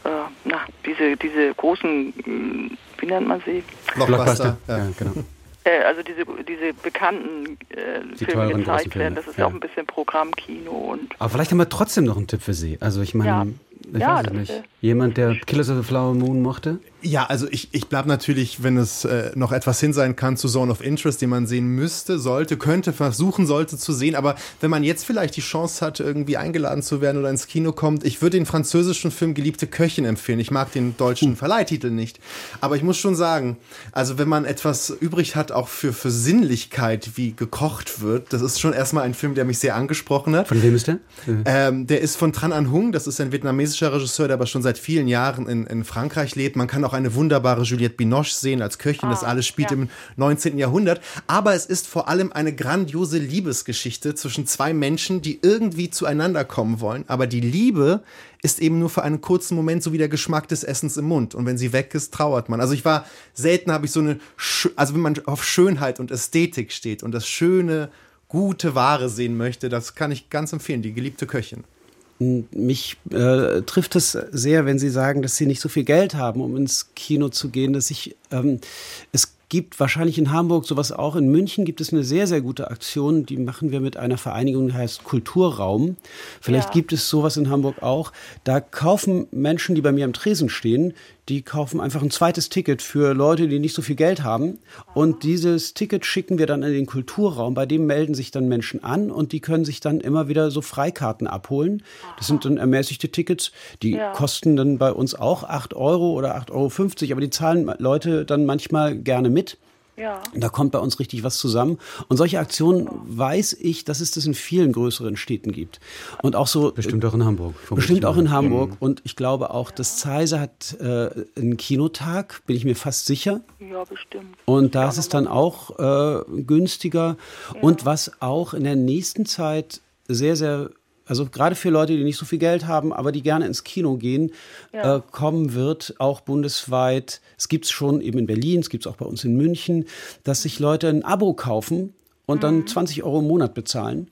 äh, na, diese, diese großen, mh, wie nennt man sie? Blockbuster. Ja. Ja. genau. Äh, also diese, diese bekannten äh, Die Filme gezeigt werden. Das ist ja. auch ein bisschen Programmkino und Aber vielleicht haben wir trotzdem noch einen Tipp für Sie. Also ich meine, Ja. ich Ja, weiß es nicht. Jemand, der Killers of the Flower Moon mochte? Ja, also ich, ich bleibe natürlich, wenn es äh, noch etwas hin sein kann zu Zone of Interest, den man sehen müsste, sollte, könnte, versuchen sollte zu sehen. Aber wenn man jetzt vielleicht die Chance hat, irgendwie eingeladen zu werden oder ins Kino kommt, ich würde den französischen Film Geliebte Köchin empfehlen. Ich mag den deutschen Verleihtitel nicht. Aber ich muss schon sagen, also wenn man etwas übrig hat, auch für, für Sinnlichkeit, wie gekocht wird, das ist schon erstmal ein Film, der mich sehr angesprochen hat. Von wem ist der? Ähm, der ist von Tran An Hung, das ist ein vietnamesischer Regisseur, der aber schon seit vielen Jahren in, in Frankreich lebt. Man kann auch eine wunderbare Juliette Binoche sehen als Köchin. das Ah, alles spielt ja. im 19. Jahrhundert. Aber es ist vor allem eine grandiose Liebesgeschichte zwischen zwei Menschen, die irgendwie zueinander kommen wollen. Aber die Liebe ist eben nur für einen kurzen Moment so wie der Geschmack des Essens im Mund. Und wenn sie weg ist, trauert man. Also ich war selten, habe ich so eine, also wenn man auf Schönheit und Ästhetik steht und das schöne, gute Ware sehen möchte, das kann ich ganz empfehlen. Die geliebte Köchin. Mich äh, trifft es sehr, wenn Sie sagen, dass Sie nicht so viel Geld haben, um ins Kino zu gehen, dass ich ähm, es gibt wahrscheinlich in Hamburg sowas auch. In München gibt es eine sehr, sehr gute Aktion, die machen wir mit einer Vereinigung, die heißt Kulturraum. Vielleicht Ja. gibt es sowas in Hamburg auch. Da kaufen Menschen, die bei mir am Tresen stehen, die kaufen einfach ein zweites Ticket für Leute, die nicht so viel Geld haben. Und dieses Ticket schicken wir dann in den Kulturraum. Bei dem melden sich dann Menschen an und die können sich dann immer wieder so Freikarten abholen. Das sind dann ermäßigte Tickets, die Ja. kosten dann bei uns auch 8 Euro oder 8,50 Euro, aber die zahlen Leute dann manchmal gerne mit. Ja. Und Da kommt bei uns richtig was zusammen. Und solche Aktionen weiß ich, dass es das in vielen größeren Städten gibt. Und auch so. Bestimmt auch in Hamburg. Bestimmt auch in Hamburg. Und ich glaube auch, dass Zeise hat äh, einen Kinotag, bin ich mir fast sicher. Ja, bestimmt. Und da ist es dann auch äh, günstiger. Und was auch in der nächsten Zeit sehr, sehr, also gerade für Leute, die nicht so viel Geld haben, aber die gerne ins Kino gehen, Ja. äh, kommen wird, auch bundesweit. Es gibt es schon eben in Berlin, es gibt es auch bei uns in München, dass sich Leute ein Abo kaufen und Mhm. dann 20 Euro im Monat bezahlen.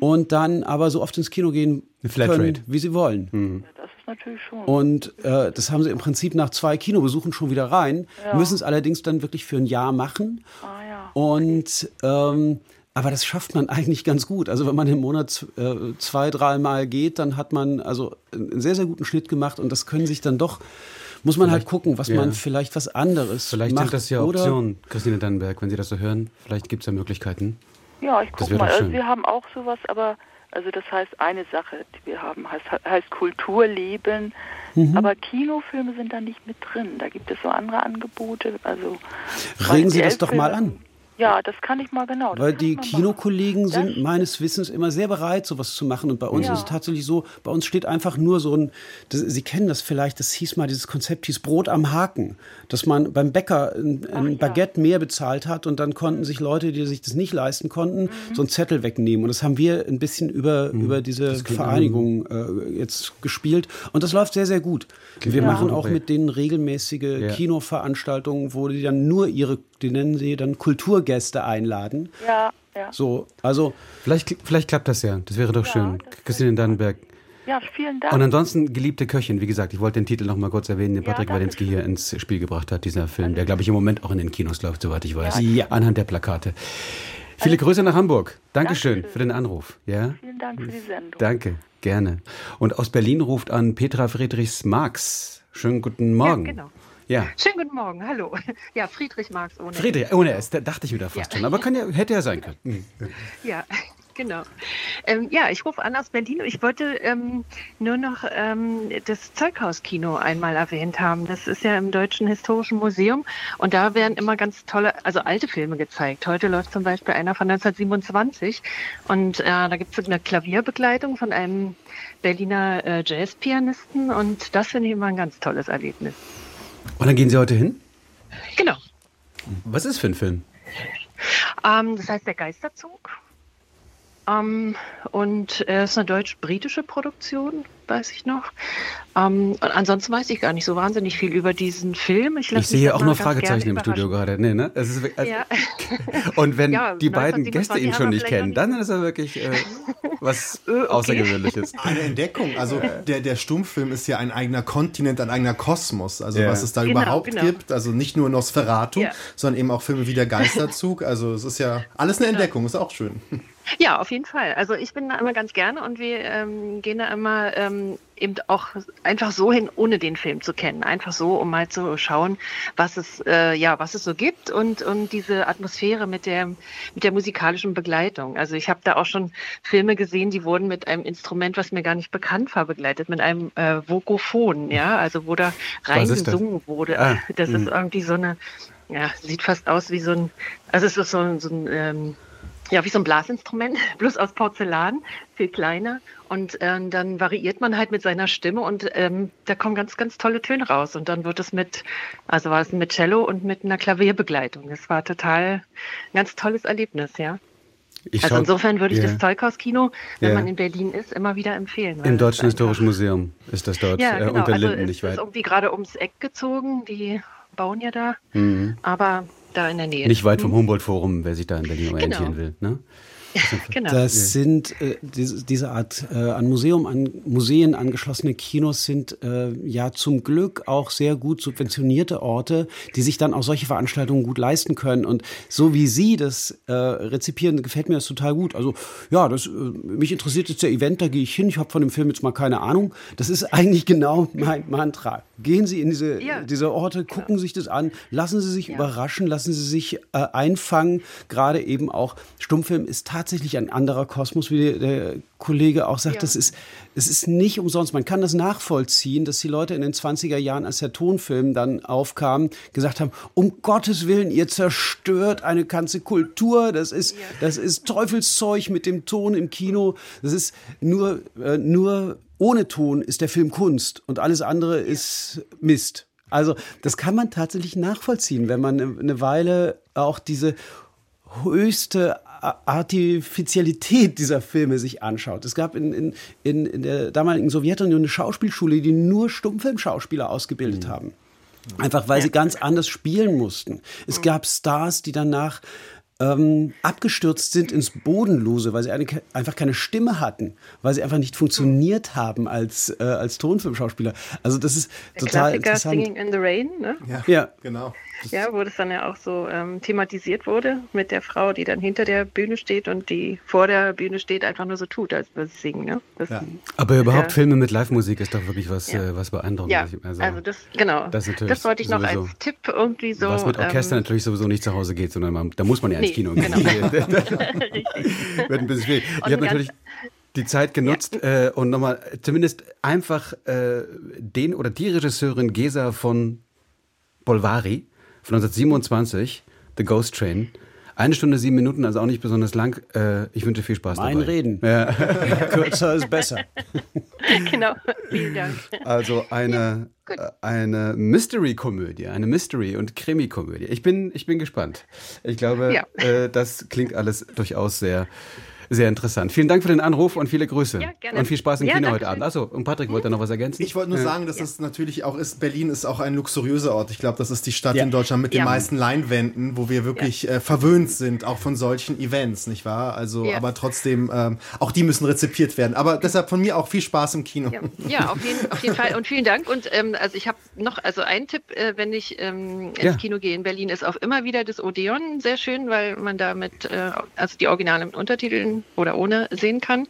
Und dann aber so oft ins Kino gehen können, wie sie wollen. Ja, das ist natürlich schon. Und äh, das haben sie im Prinzip nach zwei Kinobesuchen schon wieder rein, Ja. müssen es allerdings dann wirklich für ein Jahr machen. ah ja. Und ähm, Aber das schafft man eigentlich ganz gut. Also wenn man im Monat äh, zwei, dreimal geht, dann hat man also einen sehr, sehr guten Schnitt gemacht und das können sich dann doch muss man halt vielleicht, halt gucken, was ja. man vielleicht was anderes vielleicht macht. Vielleicht sind das ja Optionen, Christine Dannenberg, wenn Sie das so hören. Vielleicht gibt es ja Möglichkeiten. Ja, ich gucke mal. Also wir haben auch sowas, aber also das heißt eine Sache, die wir haben, heißt, heißt Kulturleben. Mhm. Aber Kinofilme sind da nicht mit drin. Da gibt es so andere Angebote. Also regen Sie das doch mal an. Ja, das kann ich mal genau. Weil die Kinokollegen machen. sind meines Wissens immer sehr bereit, sowas zu machen. Und bei uns ja. ist es tatsächlich so, bei uns steht einfach nur so ein, das, Sie kennen das vielleicht, das hieß mal, dieses Konzept hieß Brot am Haken. Dass man beim Bäcker ein, ein Ach, Baguette ja. mehr bezahlt hat und dann konnten sich Leute, die sich das nicht leisten konnten, mhm. so einen Zettel wegnehmen. Und das haben wir ein bisschen über, mhm. über diese Vereinigung äh, jetzt gespielt. Und das läuft sehr, sehr gut. Wir ja. machen auch mit denen regelmäßige Kinoveranstaltungen, wo die dann nur ihre die nennen sie dann Kulturgäste einladen. Ja, ja. So, also. Vielleicht, vielleicht klappt das ja. Das wäre doch ja, schön. Christine Dannenberg. Ja, vielen Dank. Und ansonsten geliebte Köchin, wie gesagt, ich wollte den Titel noch mal kurz erwähnen, den Patrick ja, Walensky hier ins Spiel gebracht hat, dieser Film, der glaube ich im Moment auch in den Kinos läuft, soweit ich weiß, ja. anhand der Plakate. Viele Grüße nach Hamburg. Dankeschön, Dankeschön für den Anruf. Ja? Vielen Dank für die Sendung. Danke, gerne. Und aus Berlin ruft an Petra Friedrichs Marx. Schönen guten Morgen. Ja, genau. Ja. Schönen guten Morgen, hallo. Ja, Friedrich Marx ohne Friedrich, ohne S, da dachte ich wieder fast ja. schon, aber ja, hätte ja sein können. Ja, genau. Ähm, ja, ich rufe an aus Berlin. Ich wollte ähm, nur noch ähm, das Zeughauskino einmal erwähnt haben. Das ist ja im Deutschen Historischen Museum und da werden immer ganz tolle, also alte Filme gezeigt. Heute läuft zum Beispiel einer von 1927 und äh, da gibt es eine Klavierbegleitung von einem Berliner äh, Jazzpianisten und das finde ich immer ein ganz tolles Erlebnis. Und dann gehen Sie heute hin? Genau. Was ist für ein Film? Ähm, das heißt Der Geisterzug. Ähm, und er ist eine deutsch-britische Produktion weiß ich noch. Ähm, ansonsten weiß ich gar nicht so wahnsinnig viel über diesen Film. Ich, ich sehe auch nur Fragezeichen im Studio gerade. Nee, ne? Ist, also, ja. Und wenn ja, die beiden Gäste ihn schon nicht kennen, dann ist er wirklich äh, was äh, okay. Außergewöhnliches. Eine Entdeckung. Also der, der Stummfilm ist ja ein eigener Kontinent, ein eigener Kosmos. Also ja. was es da genau, überhaupt genau. gibt. Also nicht nur Nosferatu, sondern eben auch Filme wie Der Geisterzug. Also es ist ja alles eine genau. Entdeckung, ist auch schön. Ja, auf jeden Fall. Also ich bin da immer ganz gerne und wir ähm, gehen da immer ähm, eben auch einfach so hin, ohne den Film zu kennen. Einfach so, um mal zu schauen, was es, äh, ja, was es so gibt und, und diese Atmosphäre mit der, mit der musikalischen Begleitung. Also ich habe da auch schon Filme gesehen, die wurden mit einem Instrument, was mir gar nicht bekannt war, begleitet, mit einem äh, Vokophon, ja, also wo da reingesungen wurde. Ah, das mh. ist hm. irgendwie so eine, ja, sieht fast aus wie so ein, also es ist so, so ein, ähm, ja, wie so ein Blasinstrument, bloß aus Porzellan, viel kleiner. Und äh, dann variiert man halt mit seiner Stimme und ähm, da kommen ganz, ganz tolle Töne raus. Und dann wird es mit, also war es mit Cello und mit einer Klavierbegleitung. Das war total ein ganz tolles Erlebnis, ja. Ich also insofern würde ich yeah. das Zeughaus-Kino, wenn yeah. man in Berlin ist, immer wieder empfehlen. Im Deutschen Historischen Museum ist das dort ja, äh, genau. äh, unter also Linden nicht weit. ist irgendwie gerade ums Eck gezogen, die bauen ja da. Mhm. Aber da in der Nähe. Nicht weit vom mhm. Humboldt-Forum, wer sich da in Berlin orientieren genau. will. Ne? Genau. Das sind äh, diese, diese Art äh, an Museum, an Museen angeschlossene Kinos sind äh, ja zum Glück auch sehr gut subventionierte Orte, die sich dann auch solche Veranstaltungen gut leisten können. Und so wie Sie das äh, rezipieren, gefällt mir das total gut. Also ja, das, äh, mich interessiert jetzt der Event, da gehe ich hin. Ich habe von dem Film jetzt mal keine Ahnung. Das ist eigentlich genau mein Mantra. Gehen Sie in diese, ja. diese Orte, gucken genau. sich das an, lassen Sie sich ja. überraschen, lassen Sie sich äh, einfangen. Gerade eben auch Stummfilm ist tatsächlich tatsächlich ein anderer Kosmos, wie der Kollege auch sagt. Ja. Das ist, es ist nicht umsonst. Man kann das nachvollziehen, dass die Leute in den 20er Jahren, als der Tonfilm dann aufkam, gesagt haben, um Gottes Willen, ihr zerstört eine ganze Kultur. Das ist, ja. das ist Teufelszeug mit dem Ton im Kino. Das ist nur, äh, nur ohne Ton ist der Film Kunst und alles andere ist Mist. Also das kann man tatsächlich nachvollziehen, wenn man eine Weile auch diese höchste Artificialität dieser Filme sich anschaut. Es gab in, in, in der damaligen Sowjetunion eine Schauspielschule, die nur Stummfilmschauspieler ausgebildet mhm. haben. Einfach weil sie ganz anders spielen mussten. Es gab Stars, die danach ähm, abgestürzt sind ins Bodenlose, weil sie eine, einfach keine Stimme hatten, weil sie einfach nicht funktioniert haben als, äh, als Tonfilmschauspieler. Also das ist Der total Klassiker interessant. Singing in the Rain, ne? Ja, ja. genau. Ja, wo das dann ja auch so ähm, thematisiert wurde mit der Frau, die dann hinter der Bühne steht und die vor der Bühne steht, einfach nur so tut, als würde sie singen. Ne? Das, ja. Aber überhaupt Filme mit Live-Musik ist doch wirklich was, ja. äh, was beeindruckendes. Ja, also, also, das, genau. Das, das wollte ich noch als Tipp irgendwie so. Was mit Orchester ähm, natürlich sowieso nicht zu Hause geht, sondern man, da muss man ja ins nee, Kino gehen. Genau. Wird ein bisschen schwierig. Ich habe natürlich die Zeit genutzt ja. äh, und nochmal zumindest einfach äh, den oder die Regisseurin Gesa von Bolvari von 1927, The Ghost Train. Eine Stunde, sieben Minuten, also auch nicht besonders lang. Äh, ich wünsche viel Spaß mein dabei. Mein Reden. Ja. Kürzer ist besser. genau, vielen Dank. Also eine, ja, eine Mystery-Komödie, eine Mystery- und Krimi-Komödie. Ich bin, ich bin gespannt. Ich glaube, ja. äh, das klingt alles durchaus sehr sehr interessant. Vielen Dank für den Anruf und viele Grüße. Ja, gerne. Und viel Spaß im ja, Kino heute Abend. Achso, und Patrick wollte noch was ergänzen? Ich wollte nur sagen, dass es natürlich auch ist, Berlin ist auch ein luxuriöser Ort. Ich glaube, das ist die Stadt in Deutschland mit den meisten Leinwänden, wo wir wirklich äh, verwöhnt sind, auch von solchen Events, nicht wahr? Also, aber trotzdem, ähm, auch die müssen rezipiert werden. Aber deshalb von mir auch viel Spaß im Kino. Ja, auf, jeden, auf jeden Fall und vielen Dank. Und ähm, also ich habe noch, also ein Tipp, äh, wenn ich ähm, ins Kino gehe in Berlin, ist auch immer wieder das Odeon sehr schön, weil man da mit, äh, also die Originale mit Untertiteln oder ohne sehen kann.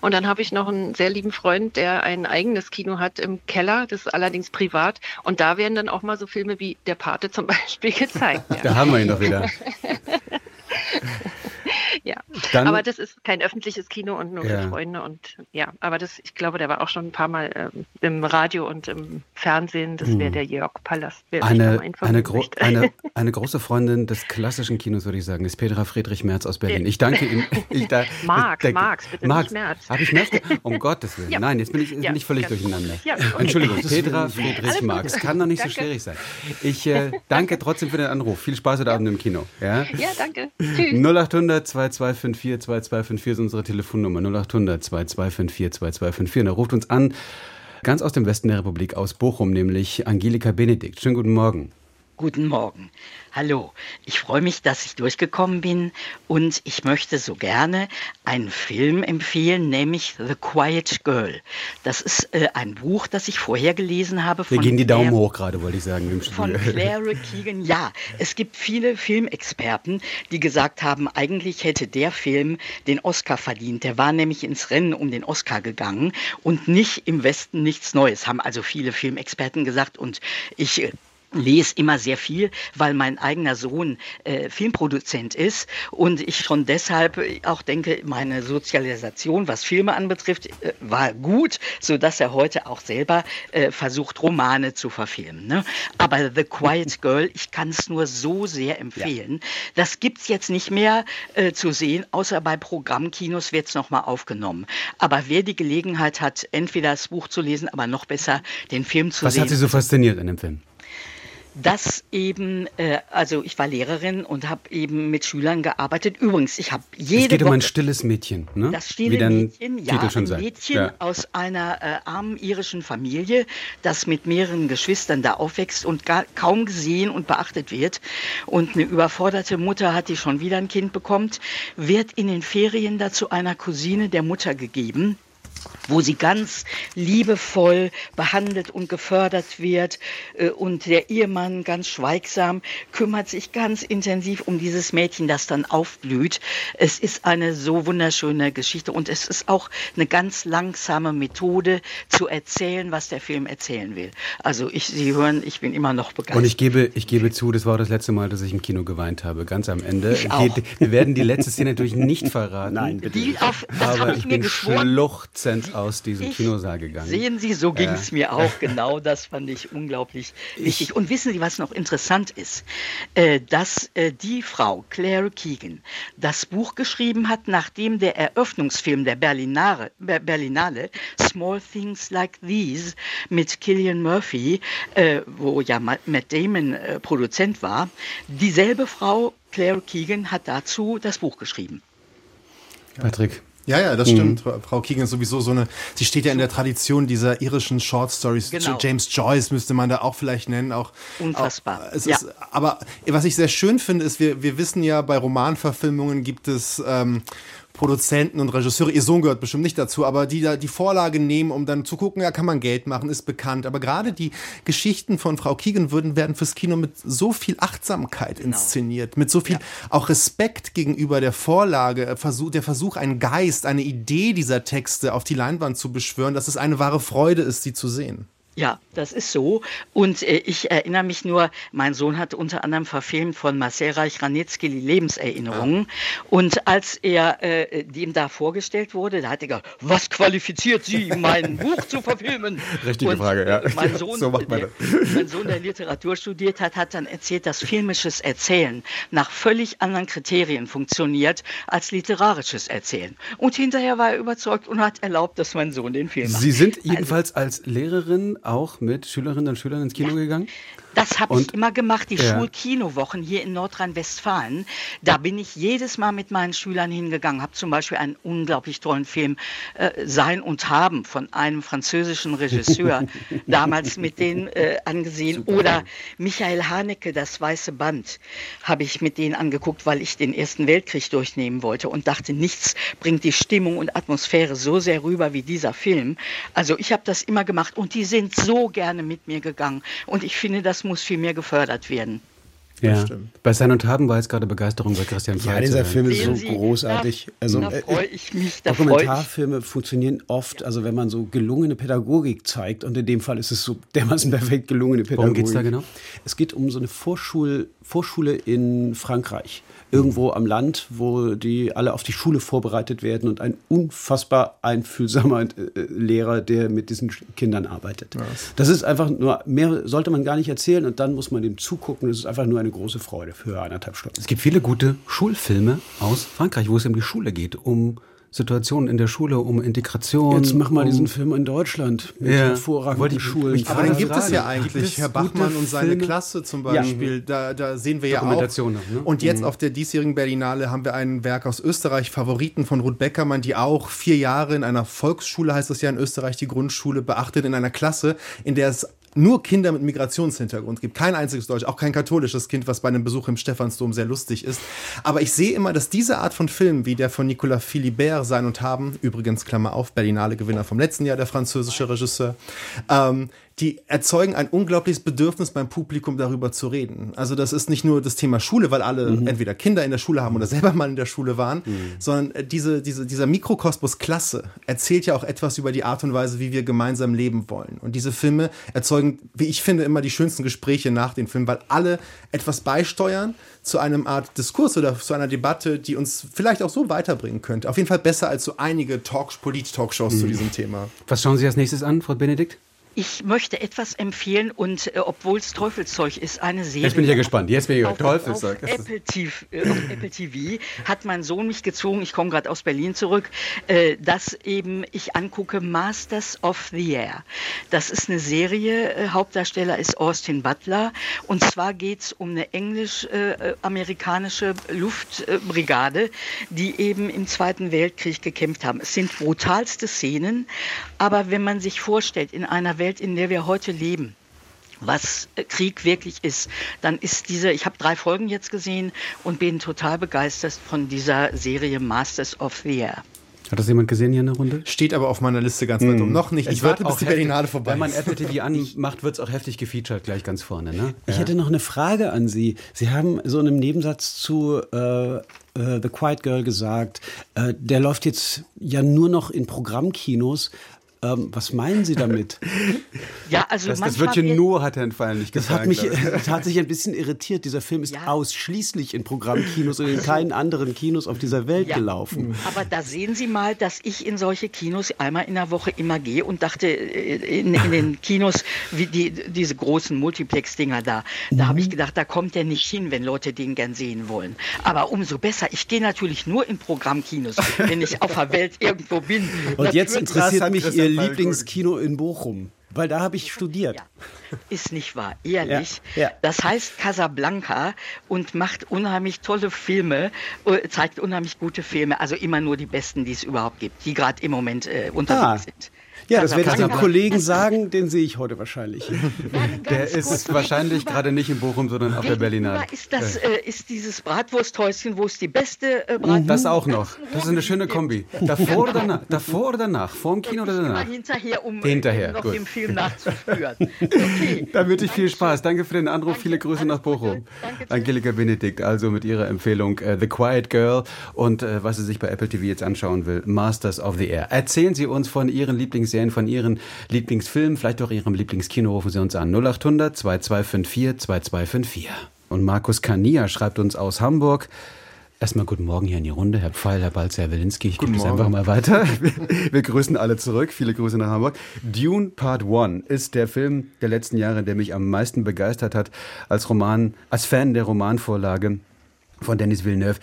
Und dann habe ich noch einen sehr lieben Freund, der ein eigenes Kino hat im Keller, das ist allerdings privat. Und da werden dann auch mal so Filme wie Der Pate zum Beispiel gezeigt. Ja. Da haben wir ihn doch wieder. ja, Dann, aber das ist kein öffentliches Kino und nur ja. für Freunde und ja, aber das, ich glaube, der war auch schon ein paar Mal ähm, im Radio und im Fernsehen. Das wäre hm. der Jörg Palast. Eine, eine, gro eine, eine, große Freundin des klassischen Kinos, würde ich sagen, ist Petra Friedrich Merz aus Berlin. Ich danke Ihnen. Ich da, Marx, ich, Marx, bitte Marx. nicht Merz. Habe ich Merz? Um Gottes Willen. Ja. Nein, jetzt bin ich, jetzt ja, bin ich völlig durcheinander. Okay. Entschuldigung, Petra Friedrich Marx. Kann doch nicht danke. so schwierig sein. Ich äh, danke trotzdem für den Anruf. Viel Spaß heute Abend im Kino. Ja, ja danke. Tschüss. 0800 2254 2254 ist unsere Telefonnummer 0800 2254 2254. Und er ruft uns an, ganz aus dem Westen der Republik, aus Bochum, nämlich Angelika Benedikt. Schönen guten Morgen. Guten Morgen. Hallo, ich freue mich, dass ich durchgekommen bin und ich möchte so gerne einen Film empfehlen, nämlich The Quiet Girl. Das ist äh, ein Buch, das ich vorher gelesen habe. Wir gehen die Daumen Claire, hoch gerade, wollte ich sagen. Im von Claire Keegan. Ja, es gibt viele Filmexperten, die gesagt haben, eigentlich hätte der Film den Oscar verdient. Der war nämlich ins Rennen um den Oscar gegangen und nicht im Westen nichts Neues, haben also viele Filmexperten gesagt und ich äh, lese immer sehr viel, weil mein eigener Sohn äh, Filmproduzent ist und ich schon deshalb auch denke, meine Sozialisation, was Filme anbetrifft, äh, war gut, so dass er heute auch selber äh, versucht, Romane zu verfilmen. Ne? Aber The Quiet Girl, ich kann es nur so sehr empfehlen. Ja. Das gibt's jetzt nicht mehr äh, zu sehen, außer bei Programmkinos wird es nochmal aufgenommen. Aber wer die Gelegenheit hat, entweder das Buch zu lesen, aber noch besser den Film zu was sehen. Was hat Sie so fasziniert an dem Film? Dass eben, äh, also ich war Lehrerin und habe eben mit Schülern gearbeitet. Übrigens, ich habe jede Es geht Woche, um ein stilles Mädchen, ne? Das stille Mädchen, ja, Titel schon ein. Mädchen ja. aus einer äh, armen irischen Familie, das mit mehreren Geschwistern da aufwächst und gar, kaum gesehen und beachtet wird. Und eine überforderte Mutter hat, die schon wieder ein Kind bekommt, wird in den Ferien dazu einer Cousine der Mutter gegeben wo sie ganz liebevoll behandelt und gefördert wird äh, und der Ehemann ganz schweigsam kümmert sich ganz intensiv um dieses Mädchen, das dann aufblüht. Es ist eine so wunderschöne Geschichte und es ist auch eine ganz langsame Methode zu erzählen, was der Film erzählen will. Also ich, Sie hören, ich bin immer noch begeistert. Und ich gebe, ich gebe zu, das war das letzte Mal, dass ich im Kino geweint habe, ganz am Ende. Ich auch. Wir werden die letzte Szene natürlich nicht verraten. Nein, bitte. Die auf, aber ich, ich bin schluchzend aus diesem ich, Kinosaal gegangen. Sehen Sie, so ging es mir auch. Genau das fand ich unglaublich wichtig. Und wissen Sie, was noch interessant ist? Äh, dass äh, die Frau, Claire Keegan, das Buch geschrieben hat, nachdem der Eröffnungsfilm der Berlinare, Berlinale, Small Things Like These, mit Killian Murphy, äh, wo ja Matt Damon äh, Produzent war, dieselbe Frau, Claire Keegan, hat dazu das Buch geschrieben. Patrick, Ja, ja, das stimmt. Mhm. Frau Keegan ist sowieso so eine, sie steht ja in der Tradition dieser irischen Short Stories. Genau. James Joyce müsste man da auch vielleicht nennen. Auch, Unfassbar. Auch, es ja. ist, aber was ich sehr schön finde, ist, wir, wir wissen ja, bei Romanverfilmungen gibt es ähm, Produzenten und Regisseure, ihr Sohn gehört bestimmt nicht dazu, aber die da die Vorlage nehmen, um dann zu gucken, ja, kann man Geld machen, ist bekannt. Aber gerade die Geschichten von Frau Keegan würden werden fürs Kino mit so viel Achtsamkeit genau. inszeniert, mit so viel ja. auch Respekt gegenüber der Vorlage, äh, Versuch, der Versuch, einen Geist, eine Idee dieser Texte auf die Leinwand zu beschwören, dass es eine wahre Freude ist, sie zu sehen. Ja, das ist so. Und äh, ich erinnere mich nur, mein Sohn hat unter anderem verfilmt von Marcel Reich-Ranitzky die Lebenserinnerungen. Ja. Und als er äh, dem da vorgestellt wurde, da hat er gesagt, was qualifiziert Sie, mein Buch zu verfilmen? Richtige Und, Frage, ja. Mein Sohn, so der, mein Sohn, der Literatur studiert hat, hat dann erzählt, dass filmisches Erzählen nach völlig anderen Kriterien funktioniert als literarisches Erzählen. Und hinterher war er überzeugt und hat erlaubt, dass mein Sohn den Film macht. Sie sind also jedenfalls also, als Lehrerin auch mit Schülerinnen und Schülern ins Kino ja. gegangen? Das habe ich immer gemacht, die ja. Schulkinowochen hier in Nordrhein-Westfalen. Da bin ich jedes Mal mit meinen Schülern hingegangen, habe zum Beispiel einen unglaublich tollen Film äh, Sein und Haben von einem französischen Regisseur damals mit denen äh, angesehen. Super. Oder Michael Haneke, Das Weiße Band, habe ich mit denen angeguckt, weil ich den Ersten Weltkrieg durchnehmen wollte und dachte, nichts bringt die Stimmung und Atmosphäre so sehr rüber wie dieser Film. Also ich habe das immer gemacht und die sind so gerne mit mir gegangen. Und ich finde, das muss viel mehr gefördert werden. Ja. Bei Sein und Haben war jetzt gerade Begeisterung bei Christian Feitz. Ja, dieser Film ist so großartig. Da, also, da äh, freue ich mich. Da Dokumentarfilme funktionieren oft, also wenn man so gelungene Pädagogik zeigt, und in dem Fall ist es so dermaßen perfekt gelungene Pädagogik. Worum geht es da genau? Es geht um so eine Vorschul, Vorschule in Frankreich irgendwo am Land, wo die alle auf die Schule vorbereitet werden und ein unfassbar einfühlsamer äh, Lehrer, der mit diesen Kindern arbeitet. Was? Das ist einfach nur, mehr sollte man gar nicht erzählen und dann muss man dem zugucken. Das ist einfach nur eine große Freude für anderthalb Stunden. Es gibt viele gute Schulfilme aus Frankreich, wo es um die Schule geht, um Situationen in der Schule, um Integration. Jetzt mach mal um diesen Film in Deutschland mit ja. hervorragenden Schulen. Aber den gibt es ja eigentlich. Herr Bachmann und seine Filme? Klasse zum Beispiel, ja. da, da sehen wir ja auch. Ne? Und jetzt mhm. auf der diesjährigen Berlinale haben wir ein Werk aus Österreich, Favoriten von Ruth Beckermann, die auch vier Jahre in einer Volksschule, heißt es ja in Österreich, die Grundschule, beachtet, in einer Klasse, in der es nur Kinder mit Migrationshintergrund gibt. Kein einziges Deutsch, auch kein katholisches Kind, was bei einem Besuch im Stephansdom sehr lustig ist. Aber ich sehe immer, dass diese Art von Film, wie der von Nicolas Philibert sein und haben, übrigens Klammer auf, Berlinale Gewinner vom letzten Jahr, der französische Regisseur, ähm, die erzeugen ein unglaubliches Bedürfnis beim Publikum darüber zu reden. Also das ist nicht nur das Thema Schule, weil alle mhm. entweder Kinder in der Schule haben oder selber mal in der Schule waren, mhm. sondern äh, diese, diese, dieser Mikrokosmos Klasse erzählt ja auch etwas über die Art und Weise, wie wir gemeinsam leben wollen. Und diese Filme erzeugen, wie ich finde, immer die schönsten Gespräche nach den Filmen, weil alle etwas beisteuern zu einem Art Diskurs oder zu einer Debatte, die uns vielleicht auch so weiterbringen könnte. Auf jeden Fall besser als so einige Talk, Polit-Talkshows mhm. zu diesem Thema. Was schauen Sie als nächstes an, Frau Benedikt? Ich möchte etwas empfehlen und äh, obwohl es Teufelszeug ist, eine Serie. Jetzt bin ich ja gespannt. Jetzt bin ich auf, Teufelszeug. Auf Apple, TV, äh, auf Apple TV hat mein Sohn mich gezogen, ich komme gerade aus Berlin zurück, äh, dass eben ich angucke Masters of the Air. Das ist eine Serie, äh, Hauptdarsteller ist Austin Butler und zwar geht es um eine englisch-amerikanische äh, Luftbrigade, die eben im Zweiten Weltkrieg gekämpft haben. Es sind brutalste Szenen, aber wenn man sich vorstellt, in einer Welt, in der wir heute leben, was Krieg wirklich ist, dann ist diese, ich habe drei Folgen jetzt gesehen und bin total begeistert von dieser Serie Masters of the Air. Hat das jemand gesehen hier in der Runde? Steht aber auf meiner Liste ganz weit mm. um. Noch nicht. Ich warte, bis die Berlinale vorbei Wenn man Apple TV anmacht, wird es auch heftig gefeatured gleich ganz vorne. Ne? Ich ja. hätte noch eine Frage an Sie. Sie haben so in einem Nebensatz zu äh, äh, The Quiet Girl gesagt, äh, der läuft jetzt ja nur noch in Programmkinos. Ähm, was meinen Sie damit? ja, also das, das Wörtchen nur hat Herrn Fein nicht gesagt. Das hat mich tatsächlich ein bisschen irritiert. Dieser Film ist ja. ausschließlich in Programmkinos und in keinen anderen Kinos auf dieser Welt ja. gelaufen. Aber da sehen Sie mal, dass ich in solche Kinos einmal in der Woche immer gehe und dachte, äh, in, in den Kinos, wie die, diese großen Multiplex-Dinger da, da habe ich mhm. gedacht, da kommt der nicht hin, wenn Leute den gern sehen wollen. Aber umso besser. Ich gehe natürlich nur in Programmkinos, wenn ich auf der Welt irgendwo bin. Und das jetzt interessiert mich Ihr Lieblingskino in Bochum. weil da habe ich studiert. Ja. Ist nicht wahr, ehrlich. Ja, ja. Das heißt Casablanca und macht unheimlich tolle Filme, äh, zeigt unheimlich gute Filme, also immer nur die besten, die es überhaupt gibt, die gerade im Moment äh, unterwegs ah. sind. Ja, das werde ich dem Kollegen sagen, den sehe ich heute wahrscheinlich. Der ist wahrscheinlich gerade nicht in Bochum, sondern auf der Berlinale. Ist, das, äh, ist dieses Bratwursthäuschen, wo es die beste äh, Bratwurst Das auch noch. Das ist eine schöne Kombi. Davor oder danach? Davor oder danach? Vor dem Kino oder danach? Hinterher, um hinterher, noch gut. den Film nachzuspüren. Okay. Da wünsche ich viel Spaß. Danke für den Anruf. Viele Grüße nach Bochum. Angelika Benedikt, also mit ihrer Empfehlung uh, The Quiet Girl und uh, was sie sich bei Apple TV jetzt anschauen will, Masters of the Air. Erzählen Sie uns von Ihren Lieblings Serien, von Ihren Lieblingsfilmen, vielleicht auch Ihrem Lieblingskino, rufen Sie uns an 0800 2254 2254. Und Markus Kania schreibt uns aus Hamburg. Erstmal guten Morgen hier in die Runde, Herr Pfeil, Herr Balz, Herr Wilinski. Ich gebe es einfach mal weiter. Wir, wir, grüßen alle zurück. Viele Grüße nach Hamburg. Dune Part 1 ist der Film der letzten Jahre, der mich am meisten begeistert hat als Roman, als Fan der Romanvorlage von Denis Villeneuve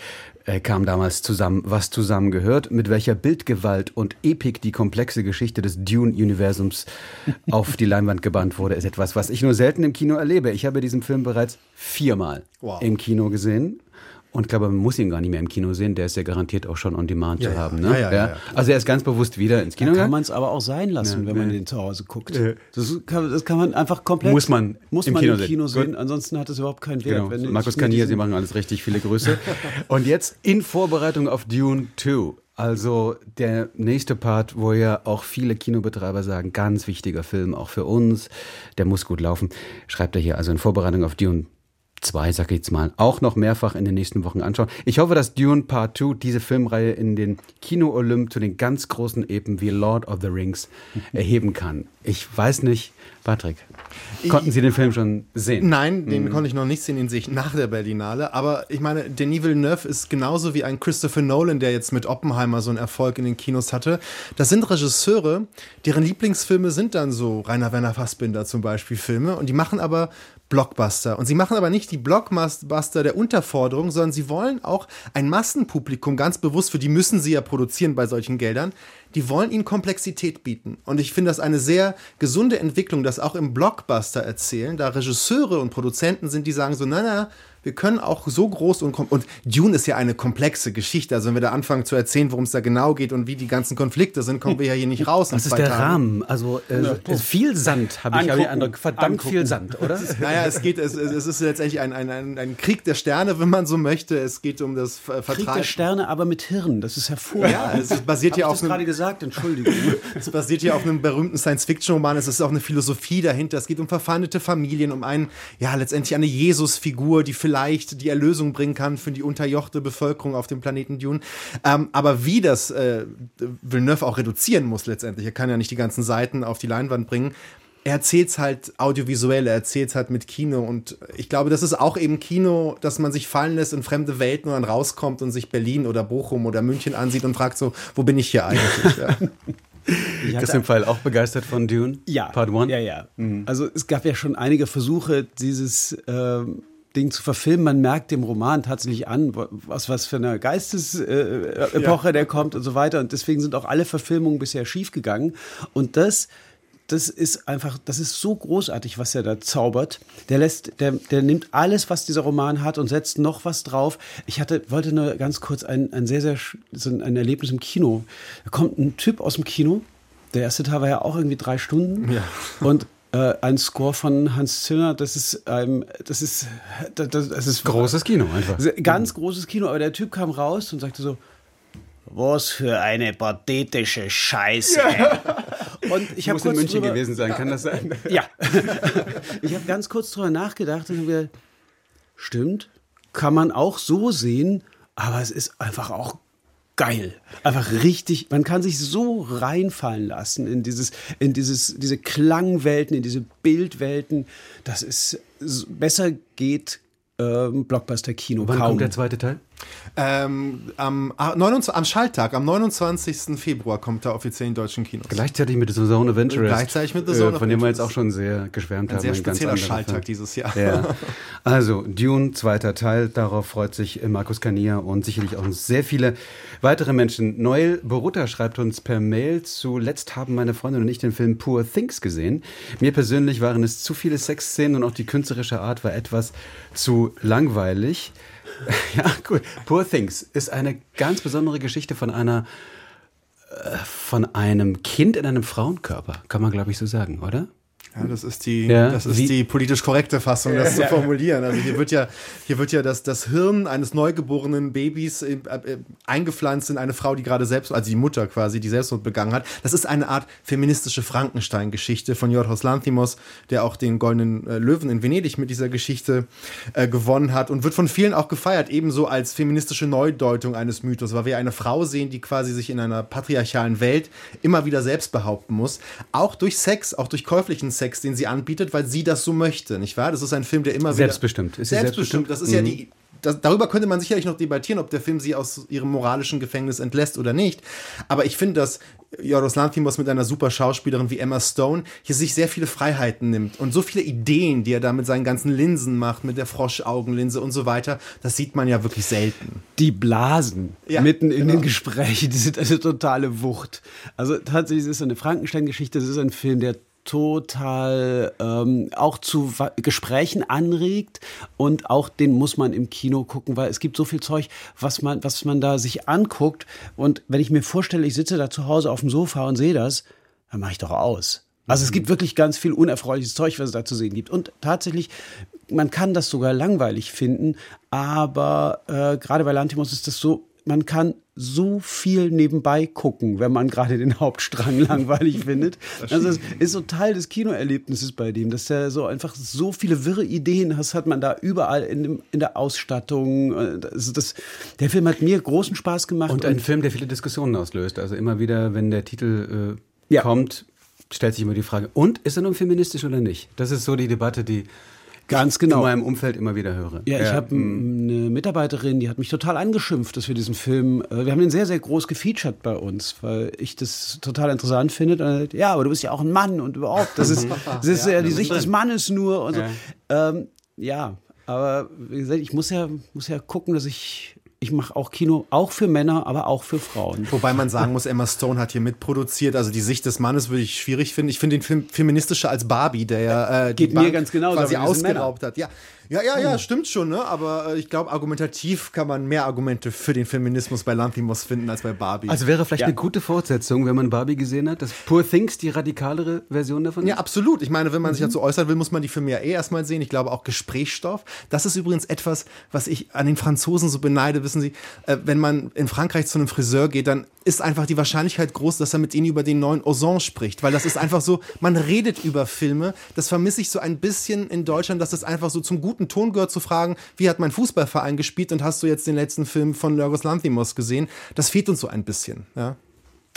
äh, kam damals zusammen, was zusammengehört, mit welcher Bildgewalt und Epik die komplexe Geschichte des Dune-Universums auf die Leinwand gebannt wurde, ist etwas, was ich nur selten im Kino erlebe. Ich habe diesen Film bereits viermal wow. im Kino gesehen und ich glaube, man muss ihn gar nicht mehr im Kino sehen. Der ist ja garantiert auch schon on demand ja, zu haben. Ne? Ja, ja, also er ist ganz bewusst wieder ins Kino. Da kann man es aber auch sein lassen, wenn man den zu Hause guckt. Das kann, das, kann, man einfach komplett. Muss man, muss im, man Kino, im Kino sehen. sehen. Ansonsten hat es überhaupt keinen Wert. Genau. Markus Kanier, Sie machen alles richtig. Viele Grüße. und jetzt in Vorbereitung auf Dune 2. Also der nächste Part, wo ja auch viele Kinobetreiber sagen, ganz wichtiger Film, auch für uns, der muss gut laufen, schreibt er hier also in Vorbereitung auf Dune zwei, sag ich jetzt mal, auch noch mehrfach in den nächsten Wochen anschauen. Ich hoffe, dass Dune Part 2 diese Filmreihe in den Kino-Olymp zu den ganz großen Epen wie Lord of the Rings erheben kann. Ich weiß nicht, Patrick, konnten Sie den Film schon sehen? Nein, den mhm. konnte ich noch nicht sehen, den sehe ich nach der Berlinale. Aber ich meine, Denis Villeneuve ist genauso wie ein Christopher Nolan, der jetzt mit Oppenheimer so einen Erfolg in den Kinos hatte. Das sind Regisseure, deren Lieblingsfilme sind dann so Rainer Werner Fassbinder zum Beispiel Filme. Und die machen aber Blockbuster. Und sie machen aber nicht die Blockbuster der Unterforderung, sondern sie wollen auch ein Massenpublikum ganz bewusst, für die müssen sie ja produzieren bei solchen Geldern, die wollen ihnen Komplexität bieten. Und ich finde das eine sehr gesunde Entwicklung, das auch im Blockbuster erzählen, da Regisseure und Produzenten sind, die sagen so, na, na, wir können auch so groß und und Dune ist ja eine komplexe Geschichte. Also wenn wir da anfangen zu erzählen, worum es da genau geht und wie die ganzen Konflikte sind, kommen wir ja hier nicht raus. Was ist der Tagen. Rahmen? Also äh, ja. viel Sand habe ich Angucken. verdammt Angucken. viel Sand, oder? naja, es geht, es, es ist letztendlich ein, ein, ein, ein, Krieg der Sterne, wenn man so möchte. Es geht um das Vertreiben. Krieg der Sterne, aber mit Hirn. Das ist hervorragend. Ja, es basiert ja auf einem, gerade gesagt, Entschuldigung. es basiert ja auf einem berühmten Science-Fiction-Roman. Es ist auch eine Philosophie dahinter. Es geht um verfeindete Familien, um einen, ja letztendlich eine Jesus-Figur, die vielleicht die Erlösung Lösung bringen kann für die unterjochte Bevölkerung auf dem Planeten Dune. Ähm, aber wie das äh, Villeneuve auch reduzieren muss letztendlich, er kann ja nicht die ganzen Seiten auf die Leinwand bringen, er erzählt es halt audiovisuell, er erzählt es halt mit Kino. Und ich glaube, das ist auch eben Kino, dass man sich fallen lässt in fremde Welten und dann rauskommt und sich Berlin oder Bochum oder München ansieht und fragt so, wo bin ich hier eigentlich? ja. Ich Christian Pfeil auch begeistert von Dune? Ja. Part 1? Ja, ja. Mhm. Also es gab ja schon einige Versuche, dieses ähm, Ding zu verfilmen. Man merkt dem Roman tatsächlich an, was, was für eine Geistesepoche ja. der kommt und so weiter. Und deswegen sind auch alle Verfilmungen bisher schiefgegangen. Und das, das ist einfach, das ist so großartig, was er da zaubert. Der lässt, der, der nimmt alles, was dieser Roman hat und setzt noch was drauf. Ich hatte, wollte nur ganz kurz ein, ein sehr, sehr, so ein Erlebnis im Kino. Da kommt ein Typ aus dem Kino. Der erste Teil war ja auch irgendwie drei Stunden. Ja. Und äh, ein Score von Hans Zimmer, das ist, ähm, das ist, das, das ist großes Kino einfach. Ganz großes Kino, aber der Typ kam raus und sagte so, was für eine pathetische Scheiße. Ja. Und ich habe in München drüber, gewesen sein, kann das sein? Ja. ich habe ganz kurz drüber nachgedacht und wir, stimmt, kann man auch so sehen, aber es ist einfach auch geil. Einfach richtig, man kann sich so reinfallen lassen in dieses, in dieses, diese Klangwelten, in diese Bildwelten. Das ist besser geht ähm, Blockbuster-Kino Wann kaum. kommt der zweite Teil? Ähm, am, 29, ah, am Schalttag, am 29. Februar kommt er offiziell in deutschen Kinos. Gleichzeitig mit The Zone of Interest. Gleichzeitig mit The Zone äh, Von dem wir jetzt auch schon sehr geschwärmt Ein haben. sehr spezieller Schalttag dieses Jahr. Ja. Also, Dune, zweiter Teil. Darauf freut sich Markus Kania und sicherlich auch sehr viele weitere Menschen. Noel Borutta schreibt uns per Mail, zuletzt haben meine Freundin und ich den Film Poor Things gesehen. Mir persönlich waren es zu viele Sexszenen und auch die künstlerische Art war etwas zu langweilig. Ja, cool. Poor Things ist eine ganz besondere Geschichte von einer äh, von einem Kind in einem Frauenkörper, kann man glaube ich so sagen, oder? Ja, das ist die, Ja, das ist wie- die politisch korrekte Fassung, das zu formulieren. Also hier wird ja, hier wird ja das, das Hirn eines neugeborenen Babys äh, äh, eingepflanzt in eine Frau, die gerade selbst, also die Mutter quasi, die Selbstmord begangen hat. Das ist eine Art feministische Frankenstein-Geschichte von Yorgos Lanthimos, der auch den Goldenen äh, Löwen in Venedig mit dieser Geschichte äh, gewonnen hat und wird von vielen auch gefeiert, ebenso als feministische Neudeutung eines Mythos, weil wir eine Frau sehen, die quasi sich in einer patriarchalen Welt immer wieder selbst behaupten muss, auch durch Sex, auch durch käuflichen Sex, den sie anbietet, weil sie das so möchte, nicht wahr? Das ist ein Film, der immer Selbstbestimmt. wieder Ist selbstbestimmt. selbstbestimmt? Das ist ja Mhm. die das, darüber könnte man sicherlich noch debattieren, ob der Film sie aus ihrem moralischen Gefängnis entlässt oder nicht. Aber ich finde, dass Yorgos Lanthimos mit einer super Schauspielerin wie Emma Stone hier sich sehr viele Freiheiten nimmt und so viele Ideen, die er da mit seinen ganzen Linsen macht, mit der Froschaugenlinse und so weiter, das sieht man ja wirklich selten. Die Blasen Ja, mitten in genau. den Gesprächen, die sind eine totale Wucht. Also tatsächlich es ist es eine Frankenstein-Geschichte, es ist ein Film, der total ähm, auch zu Gesprächen anregt und auch den muss man im Kino gucken, weil es gibt so viel Zeug, was man, was man da sich anguckt und wenn ich mir vorstelle, ich sitze da zu Hause auf dem Sofa und sehe das, dann mache ich doch aus. Also es gibt wirklich ganz viel unerfreuliches Zeug, was es da zu sehen gibt. Und tatsächlich, man kann das sogar langweilig finden, aber äh, gerade bei Lantimos ist das so, man kann so viel nebenbei gucken, wenn man gerade den Hauptstrang langweilig findet. Also es ist so Teil des Kinoerlebnisses bei dem, dass er so einfach so viele wirre Ideen hat, hat man da überall in, dem, in der Ausstattung. Äh, Das, das, der Film hat mir großen Spaß gemacht. Und ein Film, der viele Diskussionen auslöst. Also immer wieder, wenn der Titel äh, Ja. kommt, stellt sich immer die Frage, und ist er nun feministisch oder nicht? Das ist so die Debatte, die Ganz genau. in meinem Umfeld immer wieder höre. Ja, ich habe mm. eine Mitarbeiterin, die hat mich total angeschimpft, dass wir diesen Film, äh, wir haben den sehr, sehr groß gefeatured bei uns, weil ich das total interessant finde. Und dann, ja, aber du bist ja auch ein Mann und überhaupt, das ist, das ist ja, die Sicht des Mannes nur und so. Ähm, ja, aber wie gesagt, ich muss ja, muss ja gucken, dass ich, ich mache auch Kino, auch für Männer, aber auch für Frauen. Wobei man sagen muss, Emma Stone hat hier mitproduziert. Also die Sicht des Mannes würde ich schwierig finden. Ich finde den Film feministischer als Barbie, der ja äh, die Geht mir Bank ganz genauso, quasi ausgeraubt hat. Ja, ja, ja, ja, stimmt schon. Ne? Aber äh, ich glaube, argumentativ kann man mehr Argumente für den Feminismus bei Lanthimos finden als bei Barbie. Also wäre vielleicht eine gute Fortsetzung, wenn man Barbie gesehen hat, dass Poor Things die radikalere Version davon Ja, ist? absolut. Ich meine, wenn man sich Mhm. dazu äußern will, muss man die Filme ja eh erstmal sehen. Ich glaube auch Gesprächsstoff. Das ist übrigens etwas, was ich an den Franzosen so beneide. Wissen Sie, äh, wenn man in Frankreich zu einem Friseur geht, dann ist einfach die Wahrscheinlichkeit groß, dass er mit ihnen über den neuen Ozon spricht. Weil das ist einfach so, man redet über Filme. Das vermisse ich so ein bisschen in Deutschland, dass es einfach so zum guten Ton gehört, zu fragen, wie hat mein Fußballverein gespielt und hast du jetzt den letzten Film von Lörgos Lanthimos gesehen? Das fehlt uns so ein bisschen. Ja.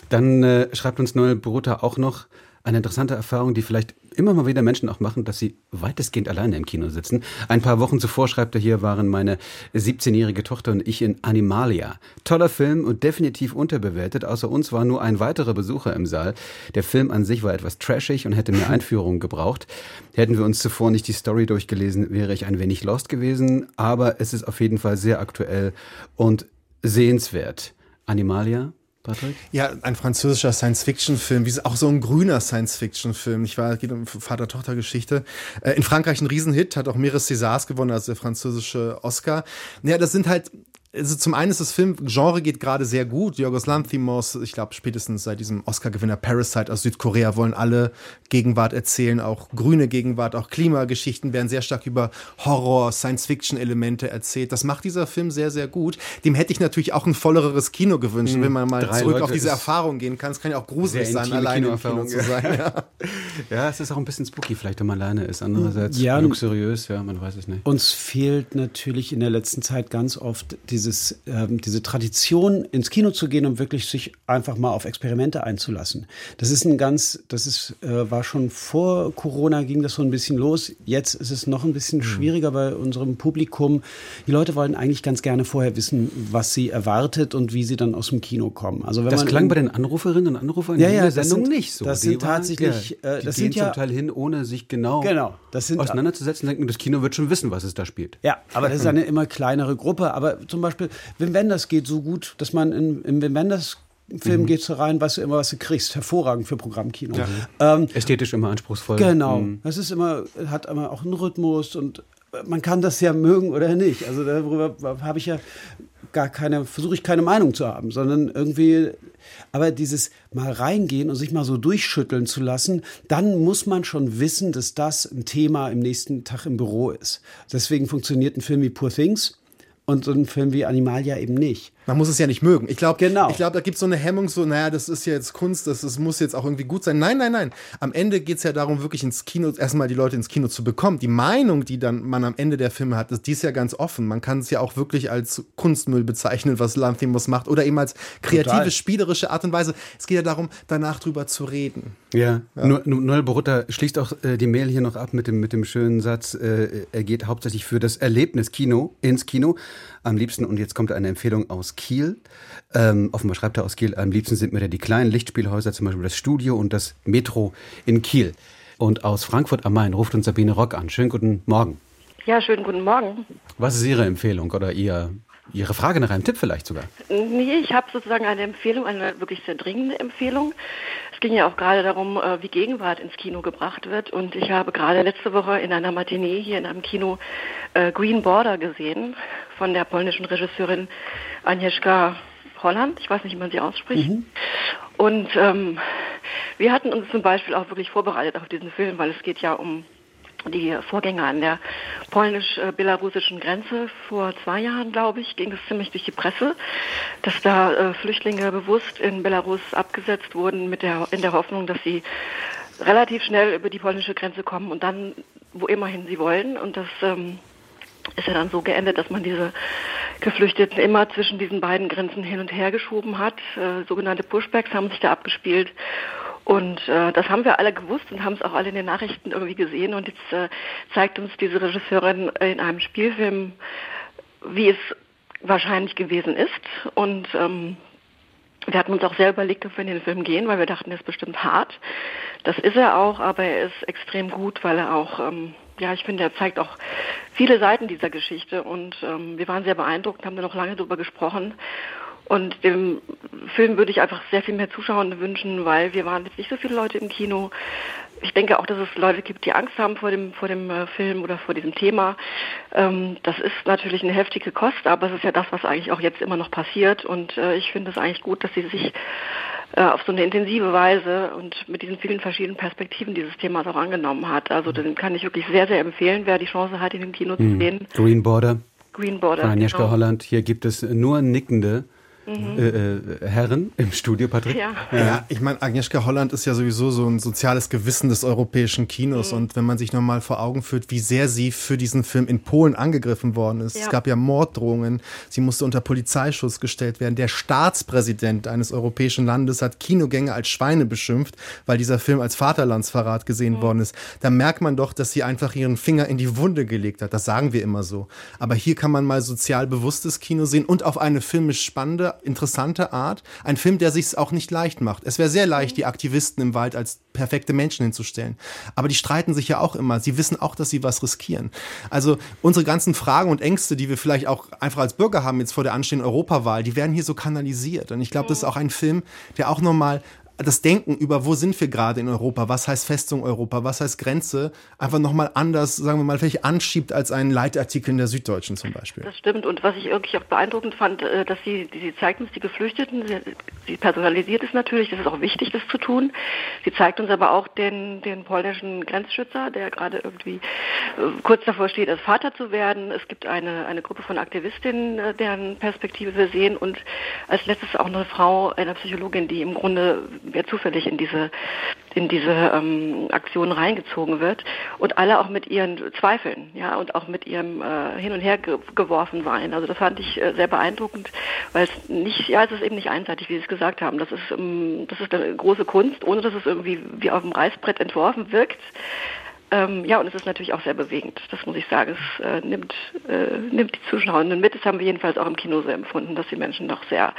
Dann äh, schreibt uns Noel Brota auch noch eine interessante Erfahrung, die vielleicht immer mal wieder Menschen auch machen, dass sie weitestgehend alleine im Kino sitzen. Ein paar Wochen zuvor, schreibt er hier, waren meine 17-jährige Tochter und ich in Animalia. Toller Film und definitiv unterbewertet. Außer uns war nur ein weiterer Besucher im Saal. Der Film an sich war etwas trashig und hätte mehr Einführung gebraucht. Hätten wir uns zuvor nicht die Story durchgelesen, wäre ich ein wenig lost gewesen. Aber es ist auf jeden Fall sehr aktuell und sehenswert. Animalia, Patrick? Ja, ein französischer Science-Fiction-Film, wie auch so ein grüner Science-Fiction-Film. Ich war, geht um Vater-Tochter-Geschichte. Äh, in Frankreich ein Riesenhit, hat auch mehrere Césars gewonnen, also der französische Oscar. Ja, das sind halt, also zum einen ist das Filmgenre geht gerade sehr gut. Yorgos Lanthimos, ich glaube spätestens seit diesem Oscar-Gewinner Parasite aus Südkorea wollen alle Gegenwart erzählen, auch grüne Gegenwart, auch Klimageschichten werden sehr stark über Horror, Science-Fiction-Elemente erzählt. Das macht dieser Film sehr, sehr gut. Dem hätte ich natürlich auch ein volleres Kino gewünscht, wenn man mal Drei zurück Leute auf diese Erfahrung gehen kann. Es kann ja auch gruselig sein, alleine im Kino zu sein. Ja. Ja, es ist auch ein bisschen spooky, vielleicht, wenn man alleine ist. Andererseits Ja, luxuriös, ja, man weiß es nicht. Uns fehlt natürlich in der letzten Zeit ganz oft die dieses, ähm, diese Tradition, ins Kino zu gehen und wirklich sich einfach mal auf Experimente einzulassen. Das ist ein ganz, das ist, äh, war schon vor Corona ging das so ein bisschen los. Jetzt ist es noch ein bisschen mhm. schwieriger bei unserem Publikum. Die Leute wollen eigentlich ganz gerne vorher wissen, was sie erwartet und wie sie dann aus dem Kino kommen. Also wenn das klang bei den Anruferinnen und Anrufern ja, ja, in der Sendung sind, nicht so. Das die sind tatsächlich, ja, äh, die das gehen sind ja, zum Teil hin, ohne sich genau, genau das sind, auseinanderzusetzen, denken, das Kino wird schon wissen, was es da spielt. Ja, aber das ist eine immer kleinere Gruppe. Aber zum Beispiel, Wim Wenders geht so gut, dass man in, im Wim Wenders Film mhm. gehst du rein, weißt du immer, was du kriegst. Hervorragend für Programmkino. Ja. Ähm, Ästhetisch immer anspruchsvoll. Genau. Mhm. Das ist immer, hat immer auch einen Rhythmus und man kann das ja mögen oder nicht. Also darüber habe ich ja gar keine, versuche ich keine Meinung zu haben, sondern irgendwie, aber dieses mal reingehen und sich mal so durchschütteln zu lassen, dann muss man schon wissen, dass das ein Thema im nächsten Tag im Büro ist. Deswegen funktioniert ein Film wie Poor Things und so ein Film wie Animalia eben nicht. Man muss es ja nicht mögen. Ich glaube, genau. ich glaube, da gibt es so eine Hemmung, so, naja, das ist ja jetzt Kunst, das, das muss jetzt auch irgendwie gut sein. Nein, nein, nein. Am Ende geht es ja darum, wirklich ins Kino, erstmal die Leute ins Kino zu bekommen. Die Meinung, die dann man am Ende der Filme hat, ist, die ist ja ganz offen. Man kann es ja auch wirklich als Kunstmüll bezeichnen, was Lanthimos macht, oder eben als kreative, Total. spielerische Art und Weise. Es geht ja darum, danach drüber zu reden. Ja, ja. Noel Borutta schließt auch äh, die Mail hier noch ab mit dem, mit dem schönen Satz, äh, er geht hauptsächlich für das Erlebnis Kino, ins Kino. Am liebsten, und jetzt kommt eine Empfehlung aus Kiel. Ähm, offenbar schreibt er aus Kiel, am liebsten sind mir da die kleinen Lichtspielhäuser, zum Beispiel das Studio und das Metro in Kiel. Und aus Frankfurt am Main ruft uns Sabine Rock an. Schönen guten Morgen. Ja, schönen guten Morgen. Was ist Ihre Empfehlung oder Ihr, Ihre Frage nach einem Tipp vielleicht sogar? Nee, ich habe sozusagen eine Empfehlung, eine wirklich sehr dringende Empfehlung. Es ging ja auch gerade darum, äh, wie Gegenwart ins Kino gebracht wird. Und ich habe gerade letzte Woche in einer Matinee hier in einem Kino äh, Green Border gesehen von der polnischen Regisseurin Agnieszka Holland. Ich weiß nicht, wie man sie ausspricht. Mhm. Und ähm, wir hatten uns zum Beispiel auch wirklich vorbereitet auf diesen Film, weil es geht ja um die Vorgänger an der polnisch-belarussischen Grenze. Vor zwei Jahren, glaube ich, ging es ziemlich durch die Presse, dass da äh, Flüchtlinge bewusst in Belarus abgesetzt wurden mit der, in der Hoffnung, dass sie relativ schnell über die polnische Grenze kommen und dann wo immerhin sie wollen. Und das ähm, ist ja dann so geendet, dass man diese Geflüchteten immer zwischen diesen beiden Grenzen hin und her geschoben hat. Äh, sogenannte Pushbacks haben sich da abgespielt. Und äh, das haben wir alle gewusst und haben es auch alle in den Nachrichten irgendwie gesehen. Und jetzt äh, zeigt uns diese Regisseurin in einem Spielfilm, wie es wahrscheinlich gewesen ist. Und ähm, wir hatten uns auch sehr überlegt, ob wir in den Film gehen, weil wir dachten, er ist bestimmt hart. Das ist er auch, aber er ist extrem gut, weil er auch ähm, ja, ich finde, er zeigt auch viele Seiten dieser Geschichte und ähm, wir waren sehr beeindruckt, haben da noch lange drüber gesprochen. Und dem Film würde ich einfach sehr viel mehr Zuschauer wünschen, weil wir waren jetzt nicht so viele Leute im Kino. Ich denke auch, dass es Leute gibt, die Angst haben vor dem, vor dem äh, Film oder vor diesem Thema. Ähm, das ist natürlich eine heftige Kost, aber es ist ja das, was eigentlich auch jetzt immer noch passiert. Und äh, ich finde es eigentlich gut, dass sie sich äh, auf so eine intensive Weise und mit diesen vielen verschiedenen Perspektiven dieses Themas auch angenommen hat. Also den kann ich wirklich sehr, sehr empfehlen, wer die Chance hat, in dem Kino zu mhm. sehen. Green Border. Green Border. Agnieszka genau. Holland, hier gibt es nur nickende Mhm. Äh, äh, Herren im Studio, Patrick. Ja, ja ich meine, Agnieszka Holland ist ja sowieso so ein soziales Gewissen des europäischen Kinos. Mhm. Und wenn man sich nochmal vor Augen führt, wie sehr sie für diesen Film in Polen angegriffen worden ist. Ja. Es gab ja Morddrohungen. Sie musste unter Polizeischutz gestellt werden. Der Staatspräsident eines europäischen Landes hat Kinogänge als Schweine beschimpft, weil dieser Film als Vaterlandsverrat gesehen mhm. worden ist. Da merkt man doch, dass sie einfach ihren Finger in die Wunde gelegt hat. Das sagen wir immer so. Aber hier kann man mal sozial bewusstes Kino sehen und auf eine filmisch spannende interessante Art. Ein Film, der sich auch nicht leicht macht. Es wäre sehr leicht, die Aktivisten im Wald als perfekte Menschen hinzustellen. Aber die streiten sich ja auch immer. Sie wissen auch, dass sie was riskieren. Also unsere ganzen Fragen und Ängste, die wir vielleicht auch einfach als Bürger haben jetzt vor der anstehenden Europawahl, die werden hier so kanalisiert. Und ich glaube, das ist auch ein Film, der auch nochmal das Denken über, wo sind wir gerade in Europa, was heißt Festung Europa, was heißt Grenze, einfach nochmal anders, sagen wir mal, vielleicht anschiebt als ein Leitartikel in der Süddeutschen zum Beispiel. Das stimmt. Und was ich wirklich auch beeindruckend fand, äh, dass sie, sie zeigt uns die Geflüchteten, sie, sie personalisiert es natürlich, das ist auch wichtig, das zu tun. Sie zeigt uns aber auch den, den polnischen Grenzschützer, der gerade irgendwie äh, kurz davor steht, als Vater zu werden. Es gibt eine, eine Gruppe von Aktivistinnen, äh, deren Perspektive wir sehen und als letztes auch eine Frau, eine Psychologin, die im Grunde wer zufällig in diese in diese ähm, Aktion reingezogen wird und alle auch mit ihren Zweifeln, ja, und auch mit ihrem äh, Hin und Her ge geworfen waren. Also das fand ich äh, sehr beeindruckend, weil es nicht, ja, es ist eben nicht einseitig, wie Sie es gesagt haben. Das ist, ähm, das ist eine große Kunst, ohne dass es irgendwie wie auf dem Reißbrett entworfen wirkt. Ähm, ja, und es ist natürlich auch sehr bewegend, das muss ich sagen. Es äh, nimmt, äh, nimmt die Zuschauerinnen mit. Das haben wir jedenfalls auch im Kino so empfunden, dass die Menschen doch sehr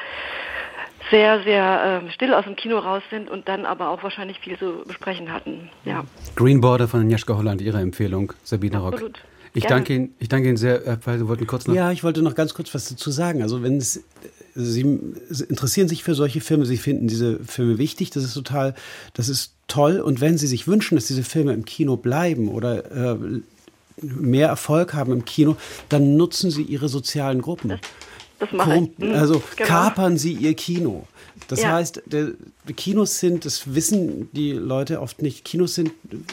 sehr, sehr äh, still aus dem Kino raus sind und dann aber auch wahrscheinlich viel zu besprechen hatten. Ja. Green Border von Jaschka Holland, Ihre Empfehlung, Sabine Rock. Absolut. Ich Gerne. danke Ihnen, ich danke Ihnen sehr, Herr Pfeil, Sie wollten kurz noch. Ja, ich wollte noch ganz kurz was dazu sagen. Also wenn es Sie interessieren sich für solche Filme, Sie finden diese Filme wichtig, das ist total, das ist toll. Und wenn Sie sich wünschen, dass diese Filme im Kino bleiben oder äh, mehr Erfolg haben im Kino, dann nutzen Sie Ihre sozialen Gruppen. Das, mache ich. Korrump- Also Genau. kapern Sie Ihr Kino. Das Ja. heißt, der, die Kinos sind, das wissen die Leute oft nicht, Kinos sind,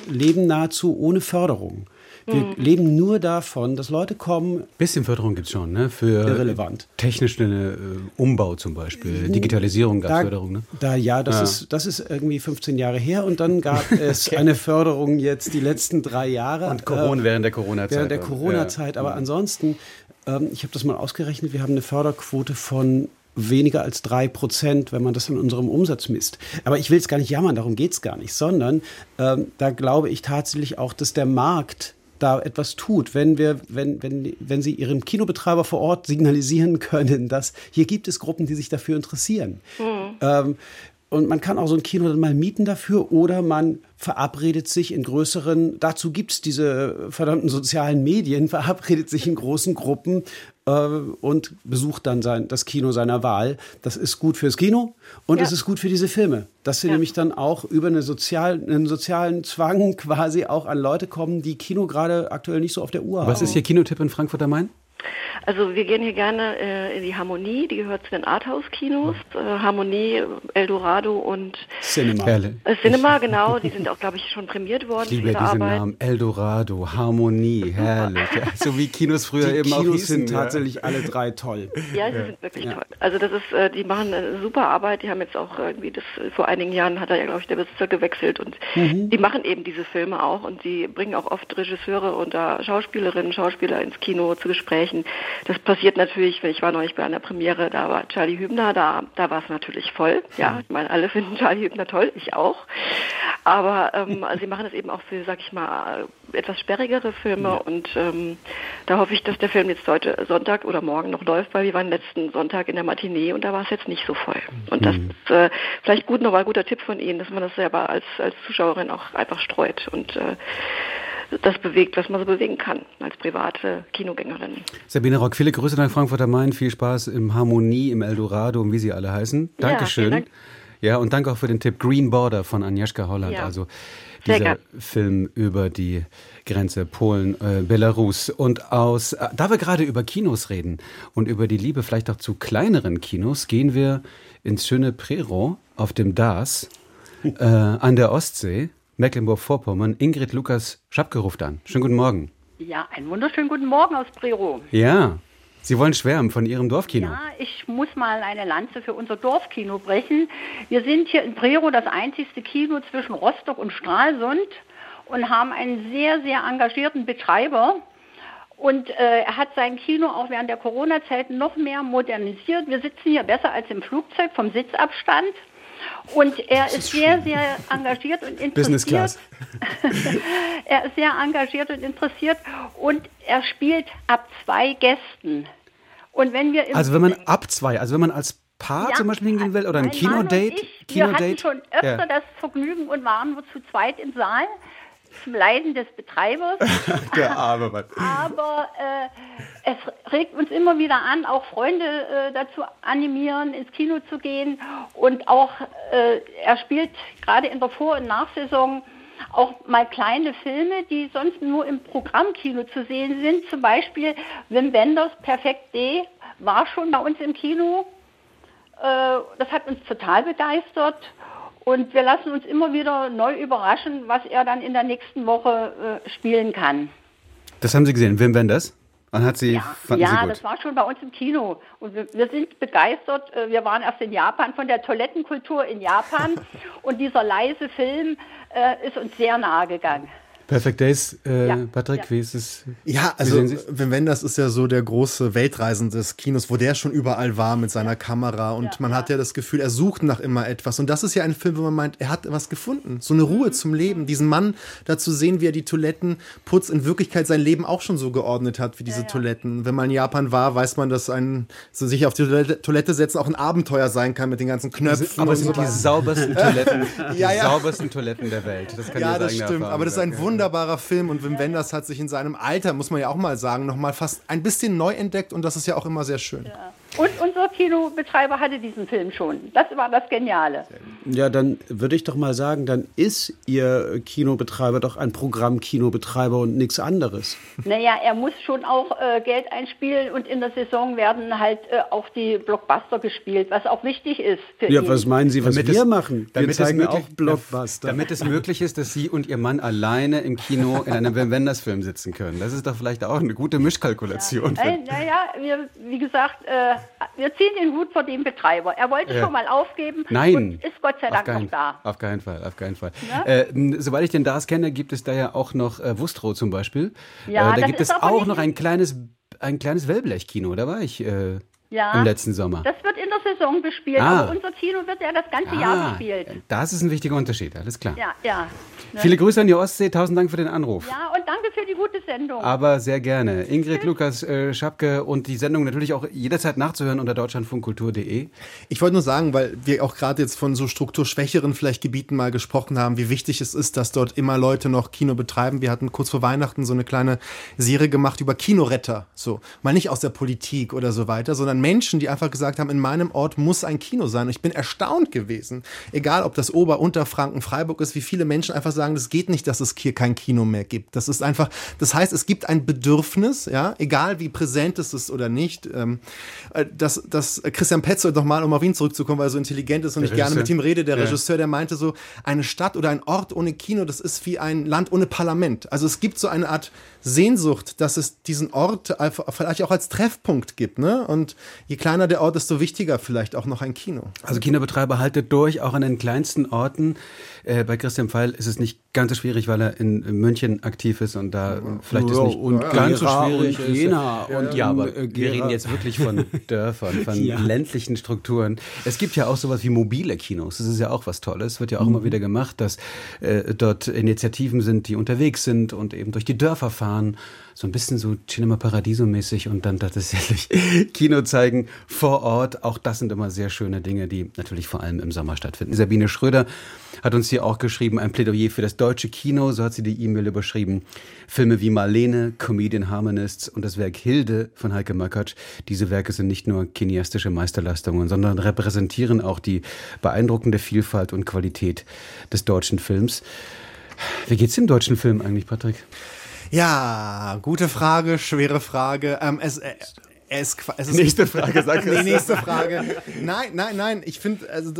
leben nahezu ohne Förderung. Wir Mhm. leben nur davon, dass Leute kommen, Bisschen Förderung gibt es schon, ne? Für Irrelevant. technischen äh, Umbau zum Beispiel. Digitalisierung gab es Da, Förderung, ne? da ja, das, Ja. Ist, das ist irgendwie 15 Jahre her und dann gab es eine Förderung jetzt die letzten drei Jahre. Und Corona, Äh, während der Corona-Zeit. Während der Corona-Zeit, aber ansonsten, ähm, ich habe das mal ausgerechnet, wir haben eine Förderquote von weniger als drei Prozent, wenn man das in unserem Umsatz misst. Aber ich will es gar nicht jammern, darum geht es gar nicht, sondern ähm, da glaube ich tatsächlich auch, dass der Markt da etwas tut, wenn wir, wenn, wenn, wenn Sie Ihrem Kinobetreiber vor Ort signalisieren können, dass hier gibt es Gruppen, die sich dafür interessieren. Ähm, und man kann auch so ein Kino dann mal mieten dafür oder man verabredet sich in größeren, dazu gibt es diese verdammten sozialen Medien, verabredet sich in großen Gruppen äh, und besucht dann sein, das Kino seiner Wahl. Das ist gut fürs Kino und Ja. es ist gut für diese Filme. Dass sie Ja. nämlich dann auch über eine sozial, einen sozialen Zwang quasi auch an Leute kommen, die Kino gerade aktuell nicht so auf der Uhr haben. Was ist Ihr Kinotipp in Frankfurt am Main? Also wir gehen hier gerne äh, in die Harmonie, die gehört zu den Arthouse-Kinos. Äh, Harmonie, Eldorado und Cinema. Äh, Cinema, genau. Die sind auch, glaube ich, schon prämiert worden Ich liebe ihre diese Arbeit. Namen. Eldorado, Harmonie, herrlich. Ja, so wie Kinos früher Die eben auch Kinos hießen. sind ja. tatsächlich alle drei toll. Ja, sie sind wirklich toll. Also das ist, äh, die machen eine super Arbeit. Die haben jetzt auch irgendwie das vor einigen Jahren hat er ja glaube ich der Besitzer gewechselt und die machen eben diese Filme auch und sie bringen auch oft Regisseure und da Schauspielerinnen, Schauspieler ins Kino zu Gesprächen. Das passiert natürlich, wenn ich war neulich bei einer Premiere, da war Charlie Hübner, da da war es natürlich voll. Ja, ich meine, alle finden Charlie Hübner toll, ich auch. Aber ähm, also sie machen es eben auch für, sag ich mal, etwas sperrigere Filme und ähm, da hoffe ich, dass der Film jetzt heute Sonntag oder morgen noch läuft, weil wir waren letzten Sonntag in der Matinee und da war es jetzt nicht so voll. Und das ist äh, vielleicht gut nochmal ein guter Tipp von Ihnen, dass man das selber als, als Zuschauerin auch einfach streut und äh, das bewegt, was man so bewegen kann als private Kinogängerin. Sabine Rock, viele Grüße nach Frankfurt am Main. Viel Spaß im Harmonie, im Eldorado und wie sie alle heißen. Ja, Dankeschön. Dank. Ja, und danke auch für den Tipp Green Border von Agnieszka Holland. Ja. Also dieser. Film über die Grenze Polen, äh, Belarus. Und aus, äh, da wir gerade über Kinos reden und über die Liebe vielleicht auch zu kleineren Kinos, gehen wir ins schöne Prero auf dem DAS äh, an der Ostsee, Mecklenburg-Vorpommern. Ingrid Lukas Schapke ruft an. Schönen guten Morgen. Ja, einen wunderschönen guten Morgen aus Prero. Ja, Sie wollen schwärmen von Ihrem Dorfkino. Ja, ich muss mal eine Lanze für unser Dorfkino brechen. Wir sind hier in Prero das einzigste Kino zwischen Rostock und Stralsund und haben einen sehr, sehr engagierten Betreiber. Und äh, er hat sein Kino auch während der Corona-Zeit noch mehr modernisiert. Wir sitzen hier besser als im Flugzeug vom Sitzabstand. Und er ist, sehr, sehr engagiert und interessiert. Business Class. er ist sehr engagiert und interessiert und er spielt ab zwei Gästen. Und wenn wir Also wenn man ab zwei, also wenn man als Paar Ja, zum Beispiel hingehen will oder ein Kinodate, ich, Wir hatten schon öfter Ja. das Vergnügen und waren nur zu zweit im Saal zum Leiden des Betreibers. Der arme Mann. Aber äh, es regt uns immer wieder an, auch Freunde äh, dazu animieren, ins Kino zu gehen. Und auch äh, er spielt gerade in der Vor- und Nachsaison auch mal kleine Filme, die sonst nur im Programmkino zu sehen sind. Zum Beispiel Wim Wenders Perfekt D war schon bei uns im Kino. Äh, das hat uns total begeistert. Und wir lassen uns immer wieder neu überraschen, was er dann in der nächsten Woche äh, spielen kann. Das haben Sie gesehen, Wim Wenders? Und hat Sie, fanden ja, Sie gut? das war schon bei uns im Kino. Und wir, wir sind begeistert. Äh, Wir waren erst in Japan von der Toilettenkultur in Japan. Und dieser leise Film äh, ist uns sehr nahe gegangen. Perfect Days, äh, ja. Patrick, ja. wie ist es? Ja, also wenn, wenn das ist ja so der große Weltreisen des Kinos, wo der schon überall war mit seiner ja. Kamera und man hat ja das Gefühl, er sucht nach immer etwas. Und das ist ja ein Film, wo man meint, er hat was gefunden. So eine Ruhe mhm. zum Leben. Diesen Mann dazu sehen, wie er die Toiletten putzt, in Wirklichkeit sein Leben auch schon so geordnet hat wie diese Toiletten. Wenn man in Japan war, weiß man, dass ein so sich auf die Toilette setzen auch ein Abenteuer sein kann mit den ganzen Knöpfen. Aber es sind so die saubersten Toiletten, die saubersten Toiletten der Welt. Das kann ja, das stimmt. Aber das ist ein Wunder wunderbarer Film und Wim Wenders hat sich in seinem Alter, muss man ja auch mal sagen, nochmal fast ein bisschen neu entdeckt und das ist ja auch immer sehr schön. Ja. Und unser Kinobetreiber hatte diesen Film schon. Das war das Geniale. Ja, dann würde ich doch mal sagen, dann ist Ihr Kinobetreiber doch ein Programm-Kinobetreiber und nichts anderes. Naja, er muss schon auch äh, Geld einspielen und in der Saison werden halt äh, auch die Blockbuster gespielt, was auch wichtig ist für Ja, ihn. was meinen Sie, was damit wir es, machen? Wir zeigen möglich, auch Blockbuster. Damit es möglich ist, dass Sie und Ihr Mann alleine im Kino in einem Wim Wenders-Film sitzen können. Das ist doch vielleicht auch eine gute Mischkalkulation. Ja. Naja, wir, wie gesagt, äh, wir ziehen den Hut vor dem Betreiber. Er wollte ja. schon mal aufgeben Nein. und ist Gott sei Dank kein, noch da. Auf keinen Fall, auf keinen Fall. Ja? Äh, soweit ich den DAS kenne, gibt es da ja auch noch äh, Wustrow zum Beispiel. Ja, äh, da gibt es auch noch ein kleines, ein kleines Wellblechkino. Da war ich äh, ja, im letzten Sommer. Das wird Saison bespielt, ah. aber unser Kino wird ja das ganze ah, Jahr bespielt. Das ist ein wichtiger Unterschied, alles klar. Ja, ja. Ne? Viele Grüße an die Ostsee, tausend Dank für den Anruf. Ja, und danke für die gute Sendung. Aber sehr gerne. Ingrid, Tschüss. Lukas, äh, Schapke und die Sendung natürlich auch jederzeit nachzuhören unter deutschlandfunkkultur.de. Ich wollte nur sagen, weil wir auch gerade jetzt von so strukturschwächeren vielleicht Gebieten mal gesprochen haben, wie wichtig es ist, dass dort immer Leute noch Kino betreiben. Wir hatten kurz vor Weihnachten so eine kleine Serie gemacht über Kinoretter. So, mal nicht aus der Politik oder so weiter, sondern Menschen, die einfach gesagt gesagt haben, in meinem Ort muss ein Kino sein. Und ich bin erstaunt gewesen, egal ob das Ober-, Unterfranken, Freiburg ist, wie viele Menschen einfach sagen, das geht nicht, dass es hier kein Kino mehr gibt. Das ist einfach, das heißt, es gibt ein Bedürfnis, ja, egal wie präsent es ist oder nicht, ähm, äh, dass, dass Christian Petzold nochmal, um auf ihn zurückzukommen, weil er so intelligent ist und der ich gerne mit ihm rede, der ja. Regisseur, der meinte so, eine Stadt oder ein Ort ohne Kino, das ist wie ein Land ohne Parlament. Also es gibt so eine Art Sehnsucht, dass es diesen Ort vielleicht auch als Treffpunkt gibt. Ne? Und je kleiner der Ort, desto wichtiger vielleicht auch noch ein Kino. Also Kinobetreiber haltet durch, auch an den kleinsten Orten. Äh, bei Christian Pfeil ist es nicht ganz so schwierig, weil er in München aktiv ist und da ja, vielleicht ja, ist nicht und ganz so schwierig und Jena ist. Und, ja, aber äh, wir reden jetzt wirklich von Dörfern, von ja. ländlichen Strukturen. Es gibt ja auch sowas wie mobile Kinos. Das ist ja auch was Tolles. Wird ja auch mhm. immer wieder gemacht, dass äh, dort Initiativen sind, die unterwegs sind und eben durch die Dörfer fahren so ein bisschen so Cinema Paradiso mäßig und dann tatsächlich Kino zeigen vor Ort. Auch das sind immer sehr schöne Dinge, die natürlich vor allem im Sommer stattfinden. Sabine Schröder hat uns hier auch geschrieben, ein Plädoyer für das deutsche Kino, so hat sie die E-Mail überschrieben. Filme wie Marlene, Comedian Harmonists und das Werk Hilde von Heike Makatsch. Diese Werke sind nicht nur kineastische Meisterleistungen, sondern repräsentieren auch die beeindruckende Vielfalt und Qualität des deutschen Films. Wie geht's dem deutschen Film eigentlich, Patrick? Ja, gute Frage, schwere Frage. Ähm, es, äh, es, es ist nächste Frage, sag nee, nächste Frage. Nein, nein, nein. Ich finde, also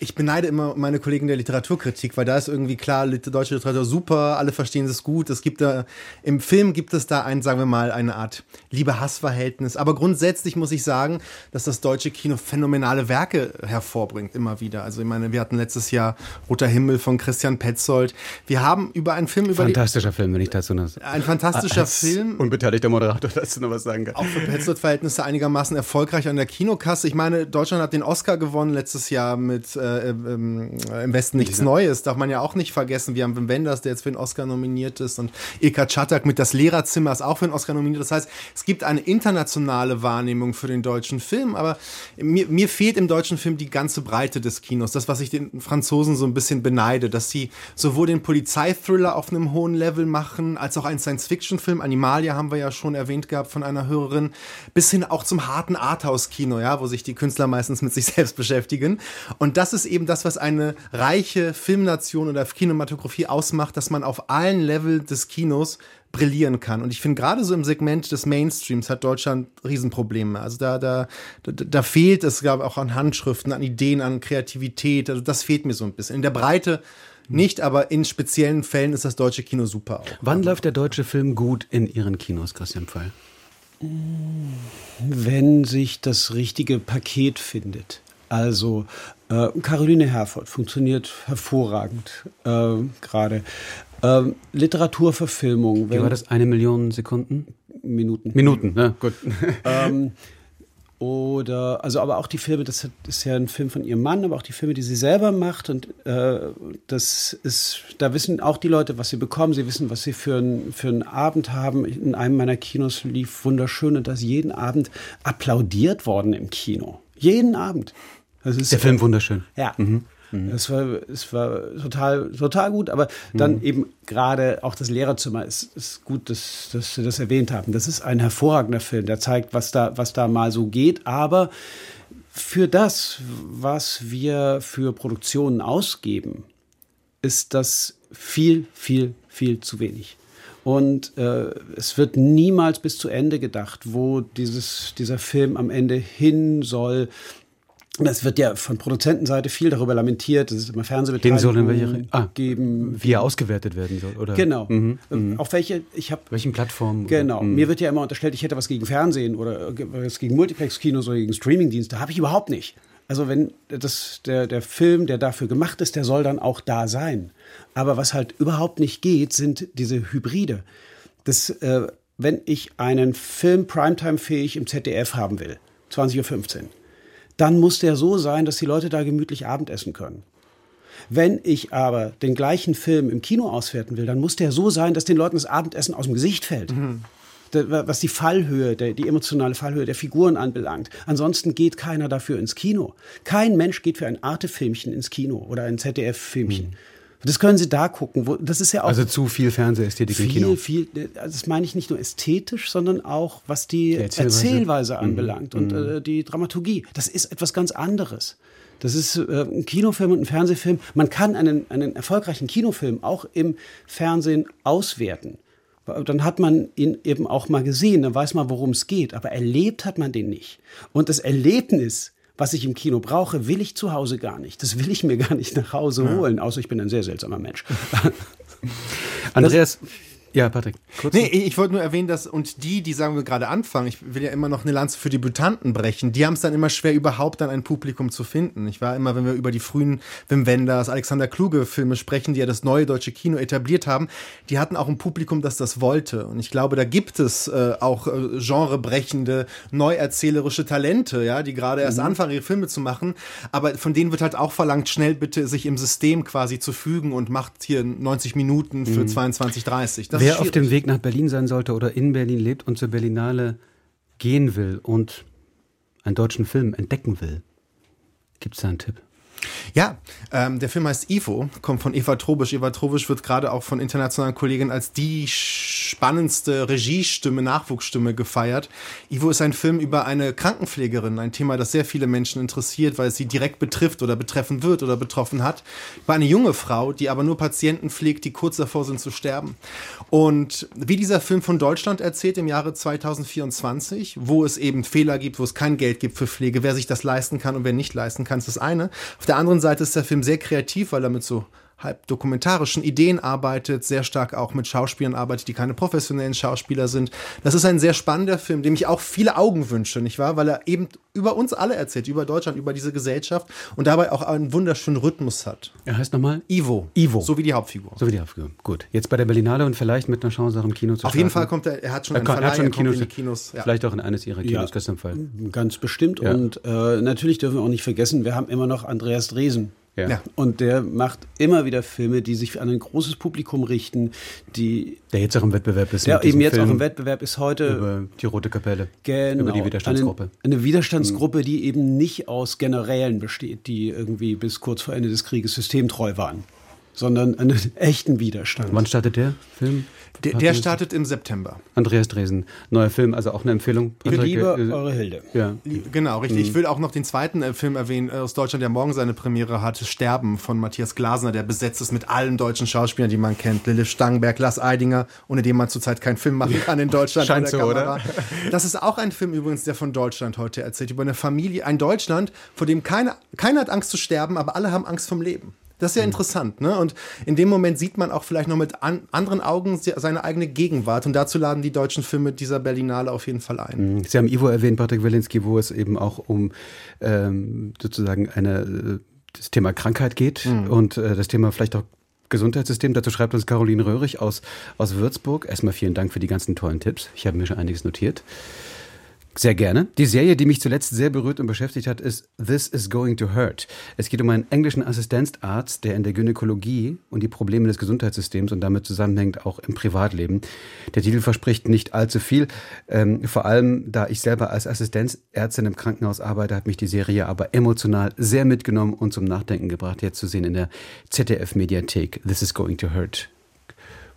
ich beneide immer meine Kollegen der Literaturkritik, weil da ist irgendwie klar, deutsche Literatur super, alle verstehen es gut. Es gibt da, im Film gibt es da ein, sagen wir mal, eine Art Liebe-Hass-Verhältnis. Aber grundsätzlich muss ich sagen, dass das deutsche Kino phänomenale Werke hervorbringt, immer wieder. Also ich meine, wir hatten letztes Jahr Roter Himmel von Christian Petzold. Wir haben über einen Film über Fantastischer Film, wenn ich dazu noch Ein fantastischer als Film. Unbeteiligter Moderator dazu noch was sagen kann. Auch für Petzold-Verhältnisse einigermaßen erfolgreich an der Kinokasse. Ich meine, Deutschland hat den Oscar gewonnen letztes Jahr mit äh, ähm, Im Westen nichts Neues, darf man ja auch nicht vergessen. Wir haben Wim Wenders, der jetzt für den Oscar nominiert ist und Ilka Czatak mit Das Lehrerzimmer ist auch für den Oscar nominiert. Das heißt, es gibt eine internationale Wahrnehmung für den deutschen Film, aber mir, mir fehlt im deutschen Film die ganze Breite des Kinos. Das, was ich den Franzosen so ein bisschen beneide, dass sie sowohl den Polizeithriller auf einem hohen Level machen, als auch einen Science-Fiction-Film. Animalia haben wir ja schon erwähnt gehabt von einer Hörerin, bis hin auch zum harten Arthouse-Kino, ja, wo sich die Künstler meistens mit sich selbst beschäftigen. Und das ist eben das, was eine reiche Filmnation oder Kinematografie ausmacht, dass man auf allen Level des Kinos brillieren kann. Und ich finde, gerade so im Segment des Mainstreams hat Deutschland Riesenprobleme. Also da, da, da, da fehlt es, glaube ich, auch an Handschriften, an Ideen, an Kreativität. Also das fehlt mir so ein bisschen. In der Breite nicht, aber in speziellen Fällen ist das deutsche Kino super auch. Wann läuft der deutsche Film gut in Ihren Kinos, Christian Pfeil? Wenn sich das richtige Paket findet. Also Äh, Caroline Herford funktioniert hervorragend äh, gerade. Ähm, Literaturverfilmung. Wie war das? Eine Million Sekunden? Minuten. Minuten, ne? Gut. ähm, oder, also aber auch die Filme, das ist ja ein Film von ihrem Mann, aber auch die Filme, die sie selber macht. Und äh, das ist, da wissen auch die Leute, was sie bekommen. Sie wissen, was sie für, ein, für einen Abend haben. In einem meiner Kinos lief wunderschön und da ist jeden Abend applaudiert worden im Kino. Jeden Abend. Das ist Der Film wunderschön. Ja. Mhm. Mhm. Es war, es war total, total gut, aber dann mhm. eben gerade auch das Lehrerzimmer ist, ist gut, dass, dass Sie das erwähnt haben. Das ist ein hervorragender Film, der zeigt, was da, was da mal so geht, aber für das, was wir für Produktionen ausgeben, ist das viel, viel, viel zu wenig. Und äh, es wird niemals bis zu Ende gedacht, wo dieses, dieser Film am Ende hin soll, das wird ja von Produzentenseite viel darüber lamentiert, dass es immer Fernsehbeteiligung ah, geben. Wie er ausgewertet werden soll, oder? Genau. Mhm, mhm. Auf welche, ich habe. Welchen Plattformen? Genau. Mhm. Mir wird ja immer unterstellt, ich hätte was gegen Fernsehen oder was gegen Multiplex-Kinos oder gegen Streamingdienste. Habe ich überhaupt nicht. Also wenn das, der, der Film, der dafür gemacht ist, der soll dann auch da sein. Aber was halt überhaupt nicht geht, sind diese Hybride. Das, äh, wenn ich einen Film Primetime-fähig im ZDF haben will, 20.15 Uhr, dann muss der so sein, dass die Leute da gemütlich Abendessen können. Wenn ich aber den gleichen Film im Kino auswerten will, dann muss der so sein, dass den Leuten das Abendessen aus dem Gesicht fällt. Mhm. Was die Fallhöhe, die emotionale Fallhöhe der Figuren anbelangt. Ansonsten geht keiner dafür ins Kino. Kein Mensch geht für ein Arte-Filmchen ins Kino oder ein ZDF-Filmchen. Mhm. Das können Sie da gucken. Wo, das ist ja auch also zu viel Fernsehästhetik viel, im Kino. Viel, also das meine ich nicht nur ästhetisch, sondern auch was die, die Erzählweise, Erzählweise mhm. anbelangt und mhm. äh, die Dramaturgie. Das ist etwas ganz anderes. Das ist äh, ein Kinofilm und ein Fernsehfilm. Man kann einen, einen erfolgreichen Kinofilm auch im Fernsehen auswerten. Dann hat man ihn eben auch mal gesehen, dann weiß man, worum es geht. Aber erlebt hat man den nicht. Und das Erlebnis was ich im Kino brauche, will ich zu Hause gar nicht. Das will ich mir gar nicht nach Hause ja. holen, außer ich bin ein sehr seltsamer Mensch. Andreas, ja, Patrick. Kurz nee, ich wollte nur erwähnen, dass und die, die sagen wir gerade anfangen, ich will ja immer noch eine Lanze für Debütanten brechen, die haben es dann immer schwer, überhaupt dann ein Publikum zu finden. Ich war immer, wenn wir über die frühen Wim Wenders, Alexander Kluge Filme sprechen, die ja das neue deutsche Kino etabliert haben, die hatten auch ein Publikum, das das wollte. Und ich glaube, da gibt es äh, auch äh, genrebrechende, neuerzählerische Talente, ja, die gerade erst mhm. anfangen, ihre Filme zu machen. Aber von denen wird halt auch verlangt, schnell bitte sich im System quasi zu fügen und macht hier 90 Minuten für mhm. 22, 30. Das Wer auf dem Weg nach Berlin sein sollte oder in Berlin lebt und zur Berlinale gehen will und einen deutschen Film entdecken will, gibt es da einen Tipp? Ja, ähm, der Film heißt Ivo, kommt von Eva Trobisch. Eva Trobisch wird gerade auch von internationalen Kollegen als die spannendste Regiestimme, Nachwuchsstimme gefeiert. Ivo ist ein Film über eine Krankenpflegerin, ein Thema, das sehr viele Menschen interessiert, weil es sie direkt betrifft oder betreffen wird oder betroffen hat. Über eine junge Frau, die aber nur Patienten pflegt, die kurz davor sind zu sterben. Und wie dieser Film von Deutschland erzählt im Jahre 2024, wo es eben Fehler gibt, wo es kein Geld gibt für Pflege, wer sich das leisten kann und wer nicht leisten kann, ist das eine. Auf der anderen Seite ist der Film sehr kreativ, weil er mit so halb dokumentarischen Ideen arbeitet, sehr stark auch mit Schauspielern arbeitet, die keine professionellen Schauspieler sind. Das ist ein sehr spannender Film, dem ich auch viele Augen wünsche, nicht wahr? Weil er eben über uns alle erzählt, über Deutschland, über diese Gesellschaft und dabei auch einen wunderschönen Rhythmus hat. Er heißt nochmal? Ivo. Ivo. So wie die Hauptfigur. So wie die Hauptfigur. Gut. Jetzt bei der Berlinale und vielleicht mit einer Chance auch im Kino zu Auf jeden Fall kommt er, er hat schon, er, einen Verleih, er hat schon Kinos, in Kinos ja. Vielleicht auch in eines ihrer Kinos, ja, im Fall. Ganz bestimmt. Ja. Und äh, natürlich dürfen wir auch nicht vergessen, wir haben immer noch Andreas Dresen ja. ja. Und der macht immer wieder Filme, die sich an ein großes Publikum richten, die. Der jetzt auch im Wettbewerb ist. Der eben jetzt Film auch im Wettbewerb ist heute. Über die Rote Kapelle. Genau. Über die Widerstandsgruppe. Eine, eine Widerstandsgruppe, die eben nicht aus Generälen besteht, die irgendwie bis kurz vor Ende des Krieges systemtreu waren, sondern einen echten Widerstand. Wann startet der Film? Der, der startet im September. Andreas Dresen, neuer Film, also auch eine Empfehlung. Patrick, Liebe, äh, eure Hilde. Ja. Genau, richtig. Mhm. Ich will auch noch den zweiten äh, Film erwähnen äh, aus Deutschland, der morgen seine Premiere hat, Sterben von Matthias Glasner, der besetzt ist mit allen deutschen Schauspielern, die man kennt. Lilith Stangenberg, Lars Eidinger, ohne den man zurzeit keinen Film machen kann in Deutschland. Scheint so, oder? Das ist auch ein Film übrigens, der von Deutschland heute erzählt, über eine Familie, ein Deutschland, vor dem keiner, keiner hat Angst zu sterben, aber alle haben Angst vom Leben. Das ist ja mhm. interessant, ne? Und in dem Moment sieht man auch vielleicht noch mit an anderen Augen seine eigene Gegenwart. Und dazu laden die deutschen Filme dieser Berlinale auf jeden Fall ein. Mhm. Sie haben Ivo erwähnt, Patrick Wilinski, wo es eben auch um ähm, sozusagen eine äh, das Thema Krankheit geht mhm. und äh, das Thema vielleicht auch Gesundheitssystem. Dazu schreibt uns Caroline Röhrig aus, aus Würzburg. Erstmal vielen Dank für die ganzen tollen Tipps. Ich habe mir schon einiges notiert. Sehr gerne. Die Serie, die mich zuletzt sehr berührt und beschäftigt hat, ist This is Going to Hurt. Es geht um einen englischen Assistenzarzt, der in der Gynäkologie und die Probleme des Gesundheitssystems und damit zusammenhängt auch im Privatleben. Der Titel verspricht nicht allzu viel. Ähm, vor allem, da ich selber als Assistenzärztin im Krankenhaus arbeite, hat mich die Serie aber emotional sehr mitgenommen und zum Nachdenken gebracht. Jetzt zu sehen in der ZDF-Mediathek. This is Going to Hurt.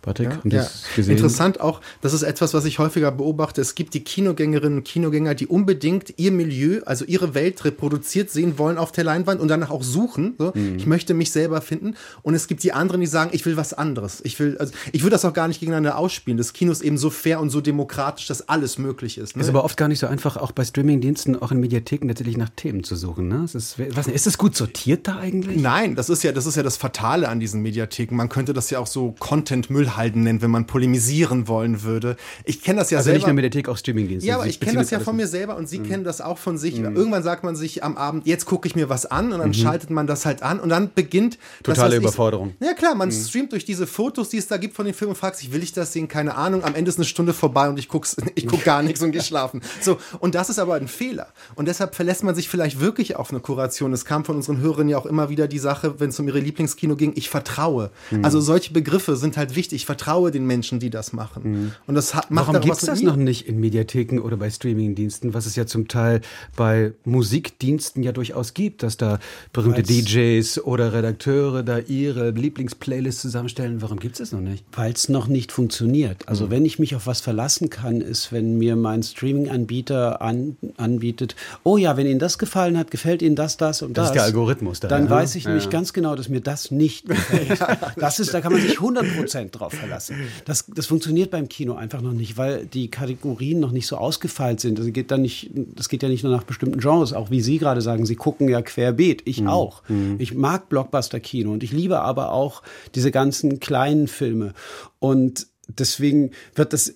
Patrick, ja, ja. Interessant auch, das ist etwas, was ich häufiger beobachte. Es gibt die Kinogängerinnen und Kinogänger, die unbedingt ihr Milieu, also ihre Welt reproduziert sehen wollen auf der Leinwand und danach auch suchen. So. Mhm. Ich möchte mich selber finden. Und es gibt die anderen, die sagen, ich will was anderes. Ich will, also ich würde das auch gar nicht gegeneinander ausspielen. Das Kino ist eben so fair und so demokratisch, dass alles möglich ist. Ne? Ist aber oft gar nicht so einfach, auch bei Streamingdiensten, auch in Mediatheken natürlich nach Themen zu suchen. Ne? Es ist, was, ist das gut sortiert da eigentlich? Nein, das ist ja, das ist ja das Fatale an diesen Mediatheken. Man könnte das ja auch so Content-Müll halten nennt, wenn man polemisieren wollen würde. Ich kenne das ja also selber. nicht nur Mediathek, auch Streamingdienste. Ja, aber ich kenne das ja von mir selber und Sie mhm. kennen das auch von sich. Mhm. Irgendwann sagt man sich am Abend, jetzt gucke ich mir was an und dann mhm. schaltet man das halt an und dann beginnt totale das, Überforderung. Ich, ja klar, man mhm. streamt durch diese Fotos, die es da gibt von den Filmen und fragt sich, will ich das sehen? Keine Ahnung. Am Ende ist eine Stunde vorbei und ich gucke ich guck gar nichts und gehe schlafen. So und das ist aber ein Fehler und deshalb verlässt man sich vielleicht wirklich auf eine Kuration. Es kam von unseren Hörerinnen ja auch immer wieder die Sache, wenn es um ihre Lieblingskino ging, ich vertraue. Mhm. Also solche Begriffe sind halt wichtig. Ich vertraue den Menschen, die das machen. Mhm. Und das hat, macht Warum gibt es das noch nicht in Mediatheken oder bei Streamingdiensten, was es ja zum Teil bei Musikdiensten ja durchaus gibt, dass da berühmte Weil's DJs oder Redakteure da ihre Lieblingsplaylists zusammenstellen. Warum gibt es das noch nicht? Weil es noch nicht funktioniert. Also mhm. wenn ich mich auf was verlassen kann, ist, wenn mir mein Streaming-Anbieter an, anbietet, oh ja, wenn Ihnen das gefallen hat, gefällt Ihnen das, das und das. Das ist der Algorithmus. Da, dann ja. weiß ich ja. nämlich ganz genau, dass mir das nicht gefällt. das ist, da kann man sich 100% drauf verlassen. Das, das funktioniert beim Kino einfach noch nicht, weil die Kategorien noch nicht so ausgefeilt sind. Das geht, dann nicht, das geht ja nicht nur nach bestimmten Genres, auch wie Sie gerade sagen, Sie gucken ja querbeet. Ich mhm. auch. Mhm. Ich mag Blockbuster-Kino und ich liebe aber auch diese ganzen kleinen Filme. Und deswegen wird das,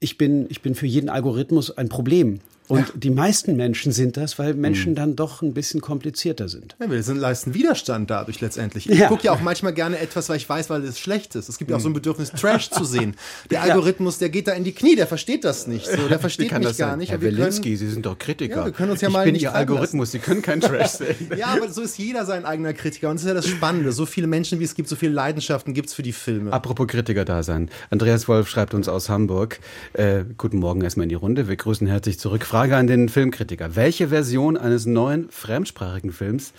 ich bin, ich bin für jeden Algorithmus ein Problem. Und ja. die meisten Menschen sind das, weil Menschen mhm. dann doch ein bisschen komplizierter sind. Ja, wir sind leisten Widerstand dadurch letztendlich. Ich ja. gucke ja auch manchmal gerne etwas, weil ich weiß, weil es schlecht ist. Es gibt ja auch so ein mhm. Bedürfnis, Trash zu sehen. Der Algorithmus, der geht da in die Knie, der versteht das nicht. So, der versteht mich gar sein? nicht. Herr Wilinski, Sie sind doch Kritiker. Ja, wir können uns ja ich mal bin Ihr Algorithmus, lassen. Sie können keinen Trash sehen. ja, aber so ist jeder sein eigener Kritiker. Und das ist ja das Spannende. So viele Menschen, wie es gibt, so viele Leidenschaften gibt es für die Filme. Apropos Kritiker da sein. Andreas Wolf schreibt uns aus Hamburg. Äh, guten Morgen erstmal in die Runde. Wir grüßen herzlich zurück. Frage an den Film Filmkritiker. Welche Version eines neuen fremdsprachigen Films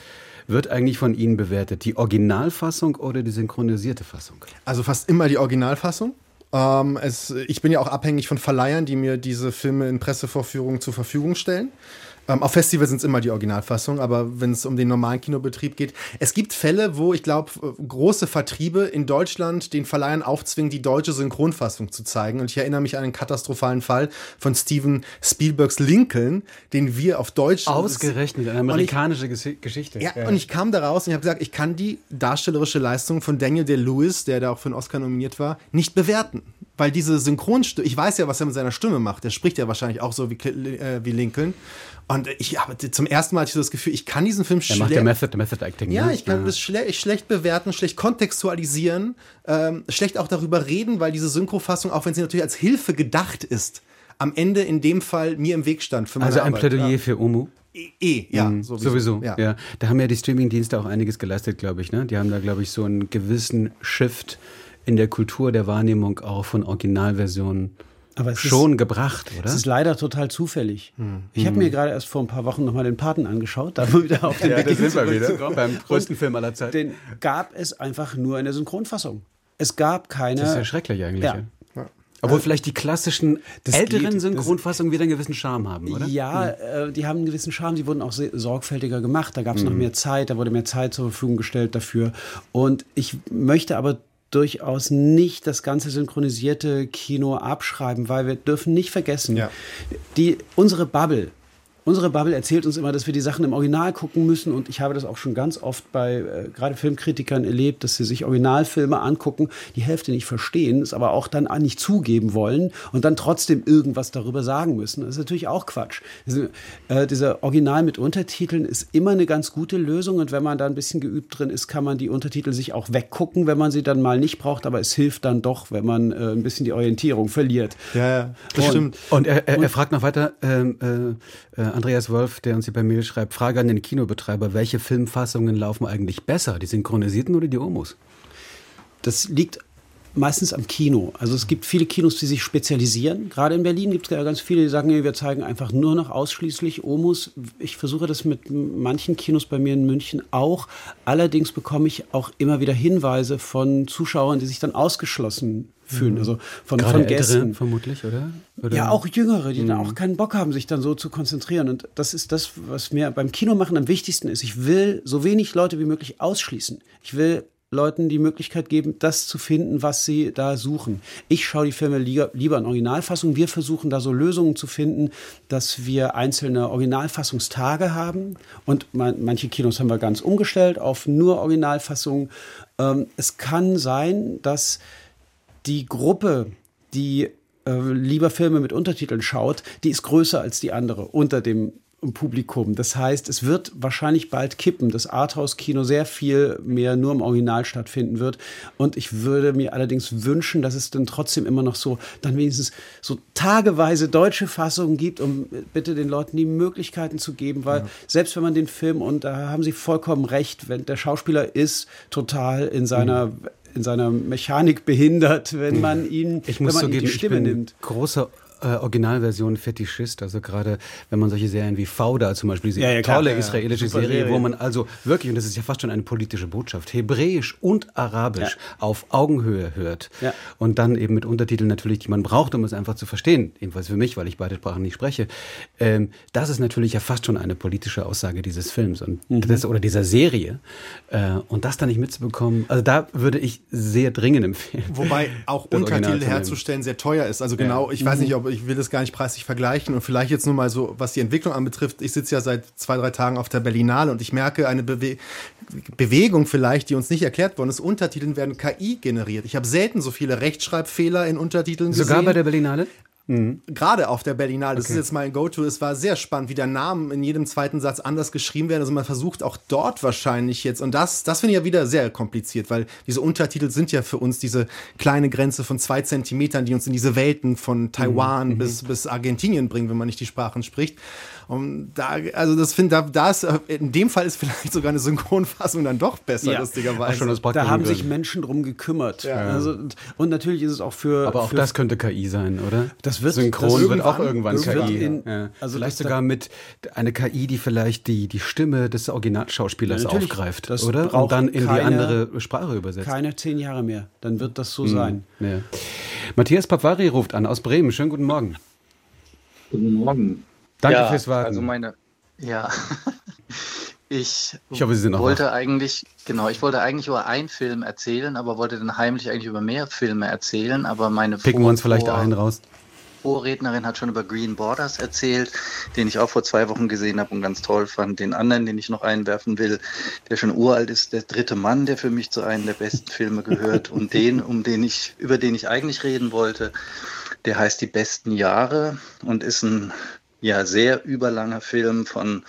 wird eigentlich von Ihnen bewertet? Die Originalfassung oder die synchronisierte Fassung? Also fast immer die Originalfassung. Ähm, es, ich bin ja auch abhängig von Verleihern, die mir diese Filme in Pressevorführungen zur Verfügung stellen. Ähm, auf Festivals sind es immer die Originalfassungen, aber wenn es um den normalen Kinobetrieb geht, es gibt Fälle, wo ich glaube, große Vertriebe in Deutschland den Verleihern aufzwingen, die deutsche Synchronfassung zu zeigen. Und ich erinnere mich an einen katastrophalen Fall von Steven Spielbergs Lincoln, den wir auf Deutsch. Ausgerechnet, eine amerikanische ich, Geschichte. Ja, ja, und ich kam da raus und ich habe gesagt, ich kann die darstellerische Leistung von Daniel Day-Lewis, der da auch für einen Oscar nominiert war, nicht bewerten weil diese Synchronstimme, ich weiß ja, was er mit seiner Stimme macht. Der spricht ja wahrscheinlich auch so wie, äh, wie Lincoln. Und ich habe zum ersten Mal hatte ich so das Gefühl, ich kann diesen Film schlecht. Er macht der Method, Method Acting. Ja, ne? ich kann ja. das schle schlecht bewerten, schlecht kontextualisieren, ähm, schlecht auch darüber reden, weil diese Synchrofassung, auch wenn sie natürlich als Hilfe gedacht ist, am Ende in dem Fall mir im Weg stand für meine Also ein Arbeit, Plädoyer ja. für Umu? E, e ja, mhm, sowieso. sowieso ja. ja. Da haben ja die Streamingdienste auch einiges geleistet, glaube ich. Ne? Die haben da, glaube ich, so einen gewissen Shift in der Kultur der Wahrnehmung auch von Originalversionen schon ist, gebracht, oder? Es ist leider total zufällig. Hm. Ich habe mir gerade erst vor ein paar Wochen nochmal den Paten angeschaut, da wieder auf den ja, Beginn sind wir wieder beim größten Film aller Zeiten. Den gab es einfach nur in der Synchronfassung. Es gab keine. Das ist ja schrecklich eigentlich. Ja. ja. Obwohl vielleicht die klassischen das älteren geht, Synchronfassungen wieder einen gewissen Charme haben, oder? Ja, äh, die haben einen gewissen Charme. Die wurden auch sorgfältiger gemacht. Da gab es mhm. noch mehr Zeit, da wurde mehr Zeit zur Verfügung gestellt dafür. Und ich möchte aber durchaus nicht das ganze synchronisierte Kino abschreiben, weil wir dürfen nicht vergessen, ja. die, unsere Bubble unsere Bubble erzählt uns immer, dass wir die Sachen im Original gucken müssen. Und ich habe das auch schon ganz oft bei äh, gerade Filmkritikern erlebt, dass sie sich Originalfilme angucken, die Hälfte nicht verstehen, es aber auch dann nicht zugeben wollen und dann trotzdem irgendwas darüber sagen müssen. Das ist natürlich auch Quatsch. Diese, äh, dieser Original mit Untertiteln ist immer eine ganz gute Lösung. Und wenn man da ein bisschen geübt drin ist, kann man die Untertitel sich auch weggucken, wenn man sie dann mal nicht braucht. Aber es hilft dann doch, wenn man äh, ein bisschen die Orientierung verliert. Ja, ja das und, stimmt. Und er, er, er fragt noch weiter, ähm, äh, äh, Andreas Wolf, der uns hier per Mail schreibt, Frage an den Kinobetreiber, welche Filmfassungen laufen eigentlich besser, die synchronisierten oder die Omos? Das liegt meistens am Kino. Also es gibt viele Kinos, die sich spezialisieren. Gerade in Berlin gibt es ganz viele, die sagen, wir zeigen einfach nur noch ausschließlich Omus. Ich versuche das mit manchen Kinos bei mir in München auch. Allerdings bekomme ich auch immer wieder Hinweise von Zuschauern, die sich dann ausgeschlossen fühlen. Mhm. Also von, Gerade von Gästen. Ältere, vermutlich, oder? oder? Ja, auch Jüngere, die mhm. dann auch keinen Bock haben, sich dann so zu konzentrieren. Und das ist das, was mir beim Kinomachen am wichtigsten ist. Ich will so wenig Leute wie möglich ausschließen. Ich will Leuten die Möglichkeit geben, das zu finden, was sie da suchen. Ich schaue die Filme lieber in Originalfassung. Wir versuchen da so Lösungen zu finden, dass wir einzelne Originalfassungstage haben. Und manche Kinos haben wir ganz umgestellt auf nur Originalfassungen. Ähm, es kann sein, dass die Gruppe, die äh, lieber Filme mit Untertiteln schaut, die ist größer als die andere unter dem Publikum. Das heißt, es wird wahrscheinlich bald kippen, dass Arthouse-Kino sehr viel mehr nur im Original stattfinden wird. Und ich würde mir allerdings wünschen, dass es dann trotzdem immer noch so, dann wenigstens so tageweise deutsche Fassungen gibt, um bitte den Leuten die Möglichkeiten zu geben, weil ja. selbst wenn man den Film, und da haben Sie vollkommen recht, wenn der Schauspieler ist total in seiner mhm in seiner Mechanik behindert, wenn man ihn, ich muss wenn man so geben, die Stimme nimmt. Großer äh, Originalversion Fetischist. Also gerade wenn man solche Serien wie Fauda zum Beispiel, diese ja, ja, tolle ja, israelische Serie, Serie, wo man also wirklich, und das ist ja fast schon eine politische Botschaft, Hebräisch und Arabisch auf Augenhöhe hört. Und dann eben mit Untertiteln natürlich, die man braucht, um es einfach zu verstehen. Jedenfalls für mich, weil ich beide Sprachen nicht spreche. Ähm, das ist natürlich ja fast schon eine politische Aussage dieses Films und mhm. das, oder dieser Serie. Äh, und das dann nicht mitzubekommen, also da würde ich sehr dringend empfehlen. Wobei auch Untertitel herzustellen sehr teuer ist. Also genau, ich weiß nicht, ob ich will das gar nicht preislich vergleichen und vielleicht jetzt nur mal so, was die Entwicklung anbetrifft. Ich sitze ja seit zwei, drei Tagen auf der Berlinale und ich merke eine Bewe Bewegung vielleicht, die uns nicht erklärt worden ist. Untertiteln werden KI generiert. Ich habe selten so viele Rechtschreibfehler in Untertiteln Sogar gesehen. Sogar bei der Berlinale? Mhm. Gerade auf der Berlinale, das okay. ist jetzt mein Go-To, es war sehr spannend, wie der Name in jedem zweiten Satz anders geschrieben werden. Also man versucht auch dort wahrscheinlich jetzt, und das, das finde ich ja wieder sehr kompliziert, weil diese Untertitel sind ja für uns diese kleine Grenze von zwei Zentimetern, die uns in diese Welten von Taiwan mhm. bis, bis Argentinien bringen, wenn man nicht die Sprachen spricht. Und da, also das finde da, da ist, in dem Fall ist vielleicht sogar eine Synchronfassung dann doch besser, ja. lustigerweise. Schon das da haben sich Menschen drum gekümmert. Ja. Also, und natürlich ist es auch für. Aber auch für, das könnte KI sein, oder? Das wird Synchron das wird auch irgendwann KI. In, ja. Also vielleicht sogar mit eine KI, die vielleicht die, die Stimme des Originalschauspielers ja, aufgreift, oder? Und dann in keine, die andere Sprache übersetzt. Keine zehn Jahre mehr. Dann wird das so hm. sein. Ja. Matthias Papvari ruft an aus Bremen. Schönen guten Morgen. Guten Morgen. Danke ja, fürs Warten. Also meine, ja. Ich, ich hoffe, Sie sind noch wollte eigentlich, genau, ich wollte eigentlich über einen Film erzählen, aber wollte dann heimlich eigentlich über mehr Filme erzählen, aber meine Picken Vor wir uns vielleicht einen raus. Vorrednerin hat schon über Green Borders erzählt, den ich auch vor zwei Wochen gesehen habe und ganz toll fand. Den anderen, den ich noch einwerfen will, der schon uralt ist, der dritte Mann, der für mich zu einem der besten Filme gehört und den, um den ich, über den ich eigentlich reden wollte, der heißt Die besten Jahre und ist ein ja sehr überlanger Film von,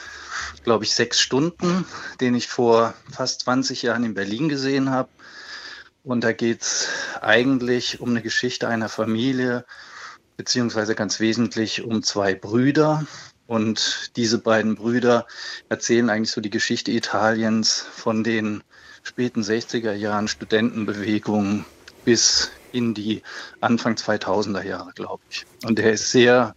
glaube ich, sechs Stunden, den ich vor fast 20 Jahren in Berlin gesehen habe. Und da geht es eigentlich um eine Geschichte einer Familie, beziehungsweise ganz wesentlich um zwei Brüder. Und diese beiden Brüder erzählen eigentlich so die Geschichte Italiens von den späten 60er Jahren Studentenbewegungen bis in die Anfang 2000er Jahre, glaube ich. Und der ist sehr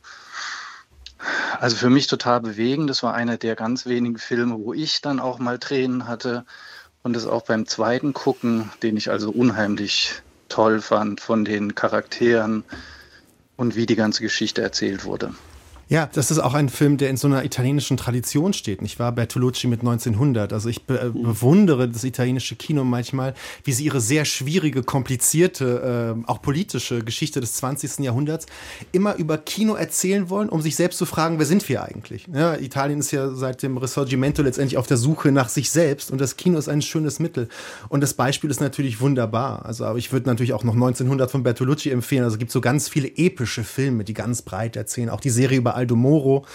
also für mich total bewegend. Das war einer der ganz wenigen Filme, wo ich dann auch mal Tränen hatte. Und das auch beim zweiten Gucken, den ich also unheimlich toll fand von den Charakteren und wie die ganze Geschichte erzählt wurde. Ja, das ist auch ein Film, der in so einer italienischen Tradition steht, nicht wahr? Bertolucci mit 1900. Also ich be mhm. bewundere das italienische Kino manchmal, wie sie ihre sehr schwierige, komplizierte, äh, auch politische Geschichte des 20. Jahrhunderts immer über Kino erzählen wollen, um sich selbst zu fragen, wer sind wir eigentlich? Ja, Italien ist ja seit dem Risorgimento letztendlich auf der Suche nach sich selbst und das Kino ist ein schönes Mittel. Und das Beispiel ist natürlich wunderbar. Also aber ich würde natürlich auch noch 1900 von Bertolucci empfehlen. Also es gibt so ganz viele epische Filme, die ganz breit erzählen. Auch die Serie über Aldo Moro,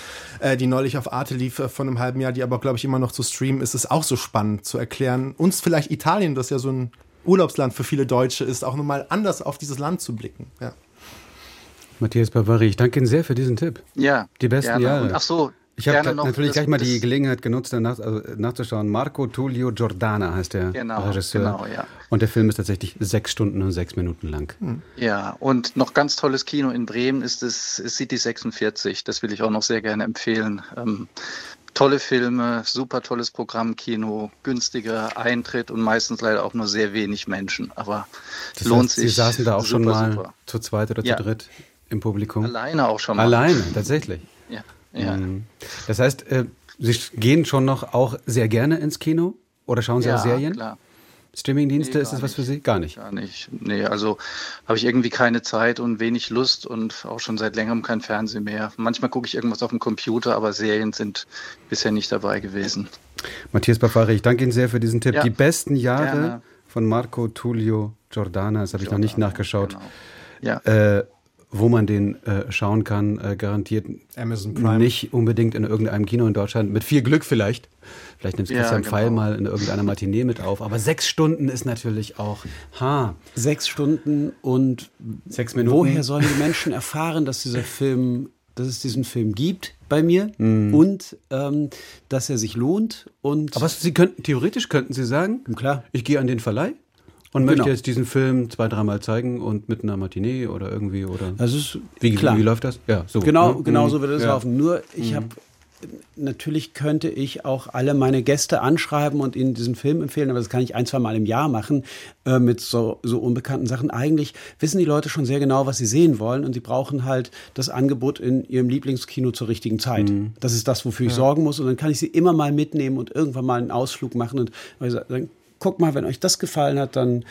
äh, die neulich auf Arte lief äh, von einem halben Jahr, die aber, glaube ich, immer noch zu streamen ist, ist auch so spannend zu erklären. Uns vielleicht Italien, das ja so ein Urlaubsland für viele Deutsche ist, auch nochmal anders auf dieses Land zu blicken. Ja. Matthias Bavari, ich danke Ihnen sehr für diesen Tipp. Ja. Die besten gerne. Jahre. Und ach so, ich habe noch natürlich gleich mal die Gelegenheit genutzt, danach, also nachzuschauen. Marco Tullio Giordana heißt der Genau, Regisseur. genau, ja. Und der Film ist tatsächlich sechs Stunden und sechs Minuten lang. Ja, und noch ganz tolles Kino in Bremen ist das City 46. Das will ich auch noch sehr gerne empfehlen. Ähm, tolle Filme, super tolles Programmkino, günstiger Eintritt und meistens leider auch nur sehr wenig Menschen. Aber Das lohnt heißt, sich. Sie saßen da auch schon Super, mal super. zu zweit oder Ja. zu dritt im Publikum? Alleine auch schon mal. Alleine, tatsächlich. Ja, ja. Mhm. Das heißt, äh, Sie gehen schon noch auch sehr gerne ins Kino? Oder schauen Sie ja, auch Serien? Klar. Streamingdienste, Nee, ist das was für Sie? Gar nicht. Gar nicht. Nee, also habe ich irgendwie keine Zeit und wenig Lust und auch schon seit längerem kein Fernsehen mehr. Manchmal gucke ich irgendwas auf dem Computer, aber Serien sind bisher nicht dabei gewesen. Matthias Bafari, ich danke Ihnen sehr für diesen Tipp. Ja, Die besten Jahre gerne. von Marco Tullio Giordana, das habe ich noch nicht nachgeschaut. Ja. Äh, wo man den äh, schauen kann, äh, garantiert Amazon Prime. nicht unbedingt in irgendeinem Kino in Deutschland. Mit viel Glück vielleicht. Vielleicht nimmt Ja, Christian genau. Pfeil mal in irgendeiner Matinee mit auf. Aber sechs Stunden ist natürlich auch. Ha. Sechs Stunden und Sechs Minuten. woher sollen die Menschen erfahren, dass dieser Film, dass es diesen Film gibt bei mir Mhm. und ähm, dass er sich lohnt und Aber Sie könnten, theoretisch könnten Sie sagen, klar. ich gehe an den Verleih und Genau. möchte jetzt diesen Film zwei, dreimal zeigen und mit einer Matinee oder irgendwie oder. Das ist wie, klar. wie läuft das? Ja, so. Genau, ne? genau Mhm. so wird es Ja. laufen. Nur ich Mhm. habe natürlich könnte ich auch alle meine Gäste anschreiben und ihnen diesen Film empfehlen, aber das kann ich ein, zwei Mal im Jahr machen äh, mit so, so unbekannten Sachen. Eigentlich wissen die Leute schon sehr genau, was sie sehen wollen und sie brauchen halt das Angebot in ihrem Lieblingskino zur richtigen Zeit. Das ist das, wofür ich Ja. sorgen muss und dann kann ich sie immer mal mitnehmen und irgendwann mal einen Ausflug machen und also, dann guck mal, wenn euch das gefallen hat, dann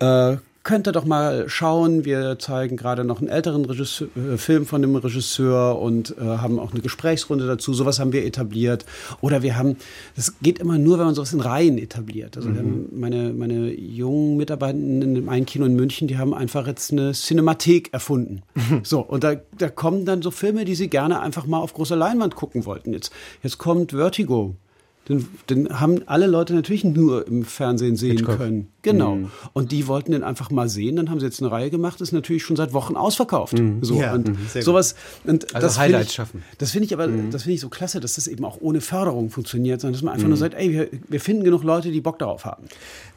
äh, könnt ihr doch mal schauen. Wir zeigen gerade noch einen älteren Regisseur, äh, Film von dem Regisseur und äh, haben auch eine Gesprächsrunde dazu. Sowas haben wir etabliert. Oder wir haben, das geht immer nur, wenn man sowas in Reihen etabliert. Also haben meine, meine jungen Mitarbeitenden in dem einen Kino in München, die haben einfach jetzt eine Cinemathek erfunden. so, und da, da kommen dann so Filme, die sie gerne einfach mal auf großer Leinwand gucken wollten. Jetzt, jetzt kommt Vertigo. Den, den haben alle Leute natürlich nur im Fernsehen sehen Hitchcock. können. Genau. Mhm. Und die wollten den einfach mal sehen. Dann haben sie jetzt eine Reihe gemacht, ist natürlich schon seit Wochen ausverkauft. Mhm. So, Ja, und mhm. Sowas. Und Also das Highlights find ich, schaffen. Das finde ich aber, das finde ich so klasse, dass das eben auch ohne Förderung funktioniert, sondern dass man einfach nur sagt, ey, wir, wir finden genug Leute, die Bock darauf haben.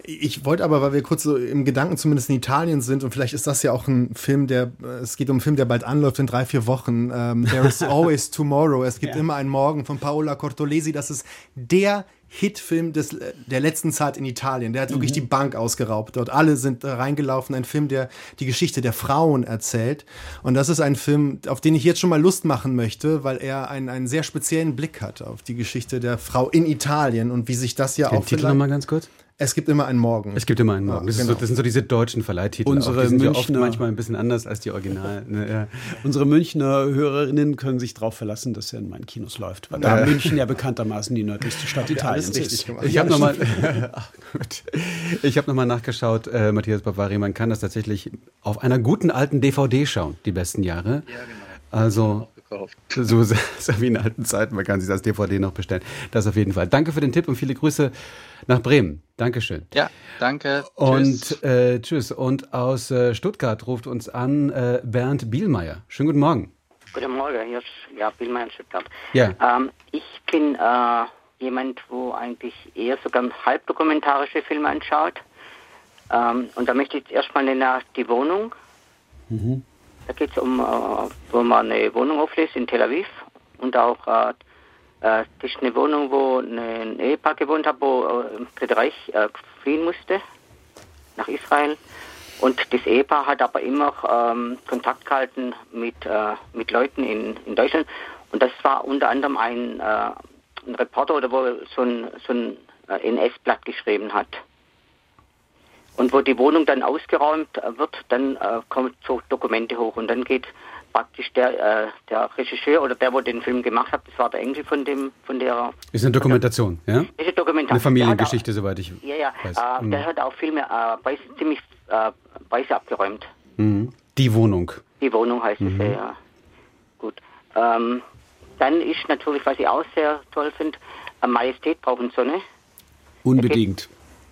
Ich wollte aber, weil wir kurz so im Gedanken zumindest in Italien sind und vielleicht ist das ja auch ein Film, der, äh, es geht um einen Film, der bald anläuft in drei, vier Wochen. Ähm, There is always tomorrow. Es gibt Ja. immer einen Morgen von Paola Cortolesi. Das ist der Hitfilm des, der letzten Zeit in Italien. Der hat wirklich Mhm. die Bank ausgeraubt. Dort alle sind äh, reingelaufen. Ein Film, der die Geschichte der Frauen erzählt. Und das ist ein Film, auf den ich jetzt schon mal Lust machen möchte, weil er einen, einen sehr speziellen Blick hat auf die Geschichte der Frau in Italien und wie sich das ja Den auch Titel nochmal ganz kurz. Es gibt immer einen Morgen. Es gibt immer einen Morgen. Das, genau. so, das sind so diese deutschen Verleihtitel. Unsere. Die sind ja oft Münchner- manchmal ein bisschen anders als die Original. Ne, ja. Unsere Münchner Hörerinnen können sich darauf verlassen, dass er in meinen Kinos läuft. Weil da. München ja bekanntermaßen die nördlichste Stadt Italiens richtig ist. gemacht. Ich habe nochmal ich hab noch mal nachgeschaut, äh, Matthias Bavari, man kann das tatsächlich auf einer guten alten DVD schauen, die besten Jahre. Ja, genau. Also Gekauft. so, so wie in alten Zeiten, man kann sich das DVD noch bestellen. Das auf jeden Fall. Danke für den Tipp und viele Grüße nach Bremen. Dankeschön. Ja, danke. Tschüss. Und äh, tschüss. Und aus äh, Stuttgart ruft uns an äh, Bernd Bielmeier. Schönen guten Morgen. Guten Morgen, hier ist ja, Billmann Stuttgart. Ja. Ähm, ich bin äh, jemand, wo eigentlich eher sogar halbdokumentarische Filme anschaut. Ähm, und da möchte ich jetzt erstmal nennen Die Wohnung. Da geht es um, äh, wo man eine Wohnung auflässt in Tel Aviv. Und auch, äh, äh, das ist eine Wohnung, wo ein Ehepaar gewohnt hat, wo äh, Reich fliehen musste nach Israel. Und das Ehepaar hat aber immer ähm, Kontakt gehalten mit, äh, mit Leuten in, in Deutschland. Und das war unter anderem ein, äh, ein Reporter, oder wo so ein, so ein NS-Blatt geschrieben hat. Und wo die Wohnung dann ausgeräumt wird, dann äh, kommen so Dokumente hoch und dann geht praktisch der, äh, der Regisseur oder der, wo den Film gemacht hat, das war der Enkel von dem, von der. Ist eine Dokumentation, ja? Ist eine Dokumentation. Eine Familiengeschichte, auch, soweit ich ja, ja, weiß. Äh, mhm. Der hat auch Filme äh, Preise, ziemlich äh, Preise abgeräumt. Mhm. Die Wohnung. Die Wohnung heißt mhm. es ja, ja. Gut. Ähm, dann ist natürlich, was ich auch sehr toll finde, Majestät brauchen Sonne. Unbedingt.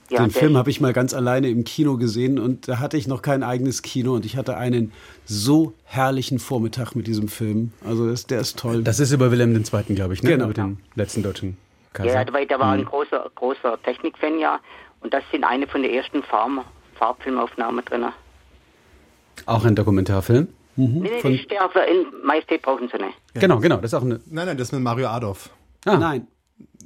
Ja, den Film habe ich mal ganz alleine im Kino gesehen und da hatte ich noch kein eigenes Kino und ich hatte einen so herrlichen Vormittag mit diesem Film. Also das, der ist toll. Das ist über Wilhelm II., glaube ich, ne? Genau. Über den letzten deutschen Kaiser. Ja, der, der war ein mhm. großer, großer Technikfan, ja. Und das sind eine von den ersten Farm, Farbfilmaufnahmen drin. Auch ein Dokumentarfilm? Mhm. Nee, nee, von... der also in Majestät brauchen sie nicht. Genau, genau, das ist auch eine... Nein, nein, das ist mit Mario Adolf. Ah. Nein.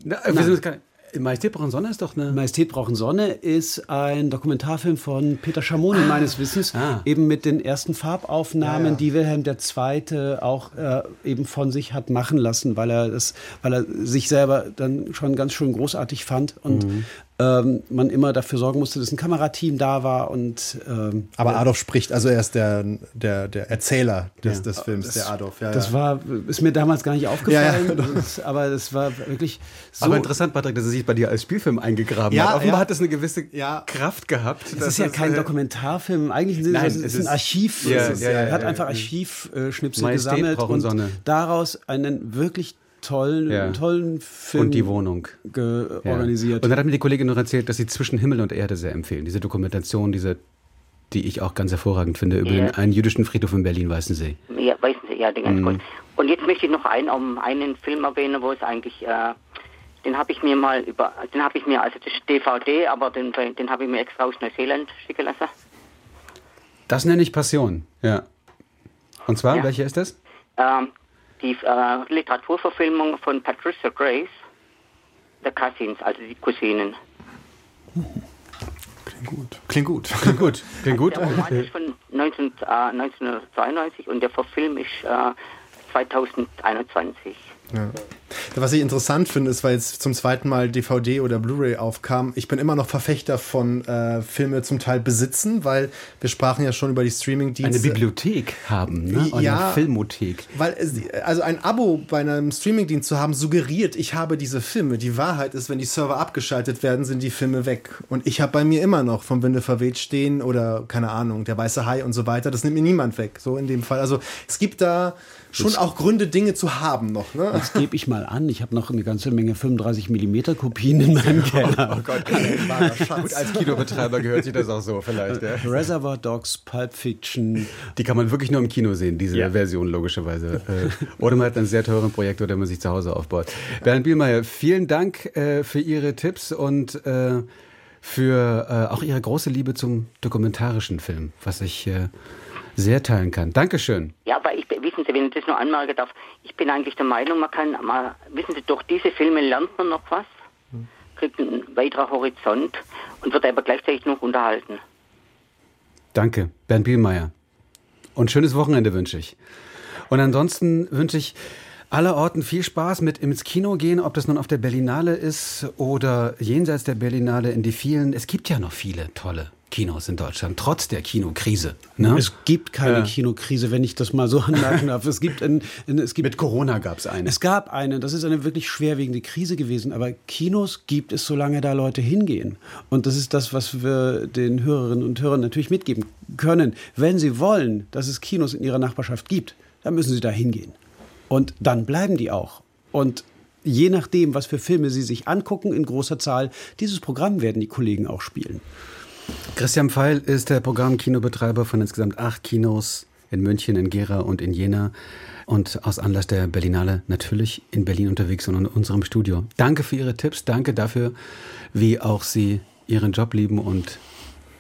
Na, wir Nein. Majestät brauchen Sonne ist doch eine. Majestät brauchen Sonne ist ein Dokumentarfilm von Peter Schamoni, ah. meines Wissens, ah. eben mit den ersten Farbaufnahmen, ja, ja. die Wilhelm II. auch äh, eben von sich hat machen lassen, weil er das, weil er sich selber dann schon ganz schön großartig fand und mhm ähm, man immer dafür sorgen musste, dass ein Kamerateam da war und ähm, aber Adolf spricht, also er ist der, der, der Erzähler des, ja. des Films, das, der Adolf. Ja, das ja. war ist mir damals gar nicht aufgefallen, das, aber das war wirklich so. Aber interessant, Patrick, dass er sich bei dir als Spielfilm eingegraben hat. Offenbar hat es eine gewisse Kraft gehabt. Es ist ja kein äh, Dokumentarfilm, eigentlich ist es, ist ein Archiv. er hat einfach Archivschnipsel gesammelt und Sonne. daraus einen wirklich tollen, ja. tollen Film. Und die Wohnung. organisiert. Ja. Und dann hat mir die Kollegin noch erzählt, dass sie zwischen Himmel und Erde sehr empfehlen. Diese Dokumentation, diese, die ich auch ganz hervorragend finde, über ja. den, einen jüdischen Friedhof in Berlin-Weißensee. Ja, Weißensee, ja, den ganz mhm. gut. Und jetzt möchte ich noch einen, um einen Film erwähnen, wo es eigentlich, äh, den habe ich mir mal über, den habe ich mir, also das ist DVD, aber den, den habe ich mir extra aus Neuseeland schicken lassen. Das nenne ich Passion, ja. Und zwar, ja. welche ist das? Ähm, die äh, Literaturverfilmung von Patricia Grace, The Cousins, also die Cousinen. Klingt gut. Klingt gut. Klingt gut. Klingt gut. Der Roman ist von 19, äh, 1992 und der Verfilm ist äh, 2021. Ja. Was ich interessant finde, ist, weil jetzt zum zweiten Mal DVD oder Blu-ray aufkam, ich bin immer noch Verfechter von äh, Filme zum Teil besitzen, weil wir sprachen ja schon über die Streaming-Dienste. Eine Bibliothek haben, ne? Oder ja, eine Filmothek. Weil, also ein Abo bei einem Streaming-Dienst zu haben, suggeriert, ich habe diese Filme. Die Wahrheit ist, wenn die Server abgeschaltet werden, sind die Filme weg. Und ich habe bei mir immer noch vom Winde verweht stehen oder, keine Ahnung, der weiße Hai und so weiter. Das nimmt mir niemand weg, so in dem Fall. Also es gibt da schon auch Gründe, Dinge zu haben noch. Ne? Das gebe ich mal an. Ich habe noch eine ganze Menge 35 mm Kopien in meinem Keller. Oh, Gott, Gut, als Kinobetreiber gehört sich das auch so vielleicht. Ja. Reservoir Dogs, Pulp Fiction. Die kann man wirklich nur im Kino sehen, diese ja. Version logischerweise. Äh, oder man hat einen sehr teuren Projektor, den man sich zu Hause aufbaut. Bernd Bielmeier, vielen Dank äh, für Ihre Tipps und äh, für auch Ihre große Liebe zum dokumentarischen Film, was ich sehr teilen kann. Dankeschön. Ja, aber ich, wissen Sie, wenn ich das nur anmerken darf, ich bin eigentlich der Meinung, man kann, mal, wissen Sie, durch diese Filme lernt man noch was, kriegt einen weiteren Horizont und wird aber gleichzeitig noch unterhalten. Danke, Bernd Bielmeier. Und schönes Wochenende wünsche ich. Und ansonsten wünsche ich aller Orten viel Spaß mit ins Kino gehen, ob das nun auf der Berlinale ist oder jenseits der Berlinale in die vielen, es gibt ja noch viele tolle Kinos in Deutschland, trotz der Kinokrise. Ne? Es gibt keine ja. Kinokrise, wenn ich das mal so anmerken darf. Es gibt, ein, es gibt Mit Corona gab es eine. Es gab eine, das ist eine wirklich schwerwiegende Krise gewesen, aber Kinos gibt es, solange da Leute hingehen. Und das ist das, was wir den Hörerinnen und Hörern natürlich mitgeben können. Wenn sie wollen, dass es Kinos in ihrer Nachbarschaft gibt, dann müssen sie da hingehen. Und dann bleiben die auch. Und je nachdem, was für Filme sie sich angucken in großer Zahl, dieses Programm werden die Kollegen auch spielen. Christian Pfeil ist der Programmkinobetreiber von insgesamt acht Kinos in München, in Gera und in Jena. Und aus Anlass der Berlinale natürlich in Berlin unterwegs und in unserem Studio. Danke für Ihre Tipps, danke dafür, wie auch Sie Ihren Job lieben und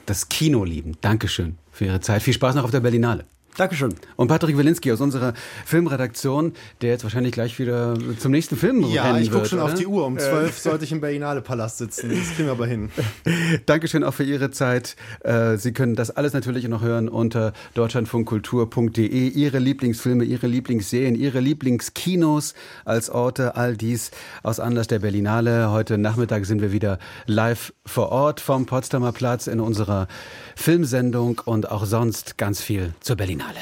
das Kino lieben. Dankeschön für Ihre Zeit. Viel Spaß noch auf der Berlinale. Dankeschön. Und Patrick Wilinski aus unserer Filmredaktion, der jetzt wahrscheinlich gleich wieder zum nächsten Film Ja, ich gucke schon oder? auf die Uhr. Um zwölf sollte ich im Berlinale Palast sitzen. Das kriegen wir aber hin. Dankeschön auch für Ihre Zeit. Äh, Sie können das alles natürlich noch hören unter deutschlandfunkkultur.de. Ihre Lieblingsfilme, Ihre Lieblingsserien, Ihre Lieblingskinos als Orte, all dies aus Anlass der Berlinale. Heute Nachmittag sind wir wieder live vor Ort vom Potsdamer Platz in unserer Filmsendung und auch sonst ganz viel zur Berlinale.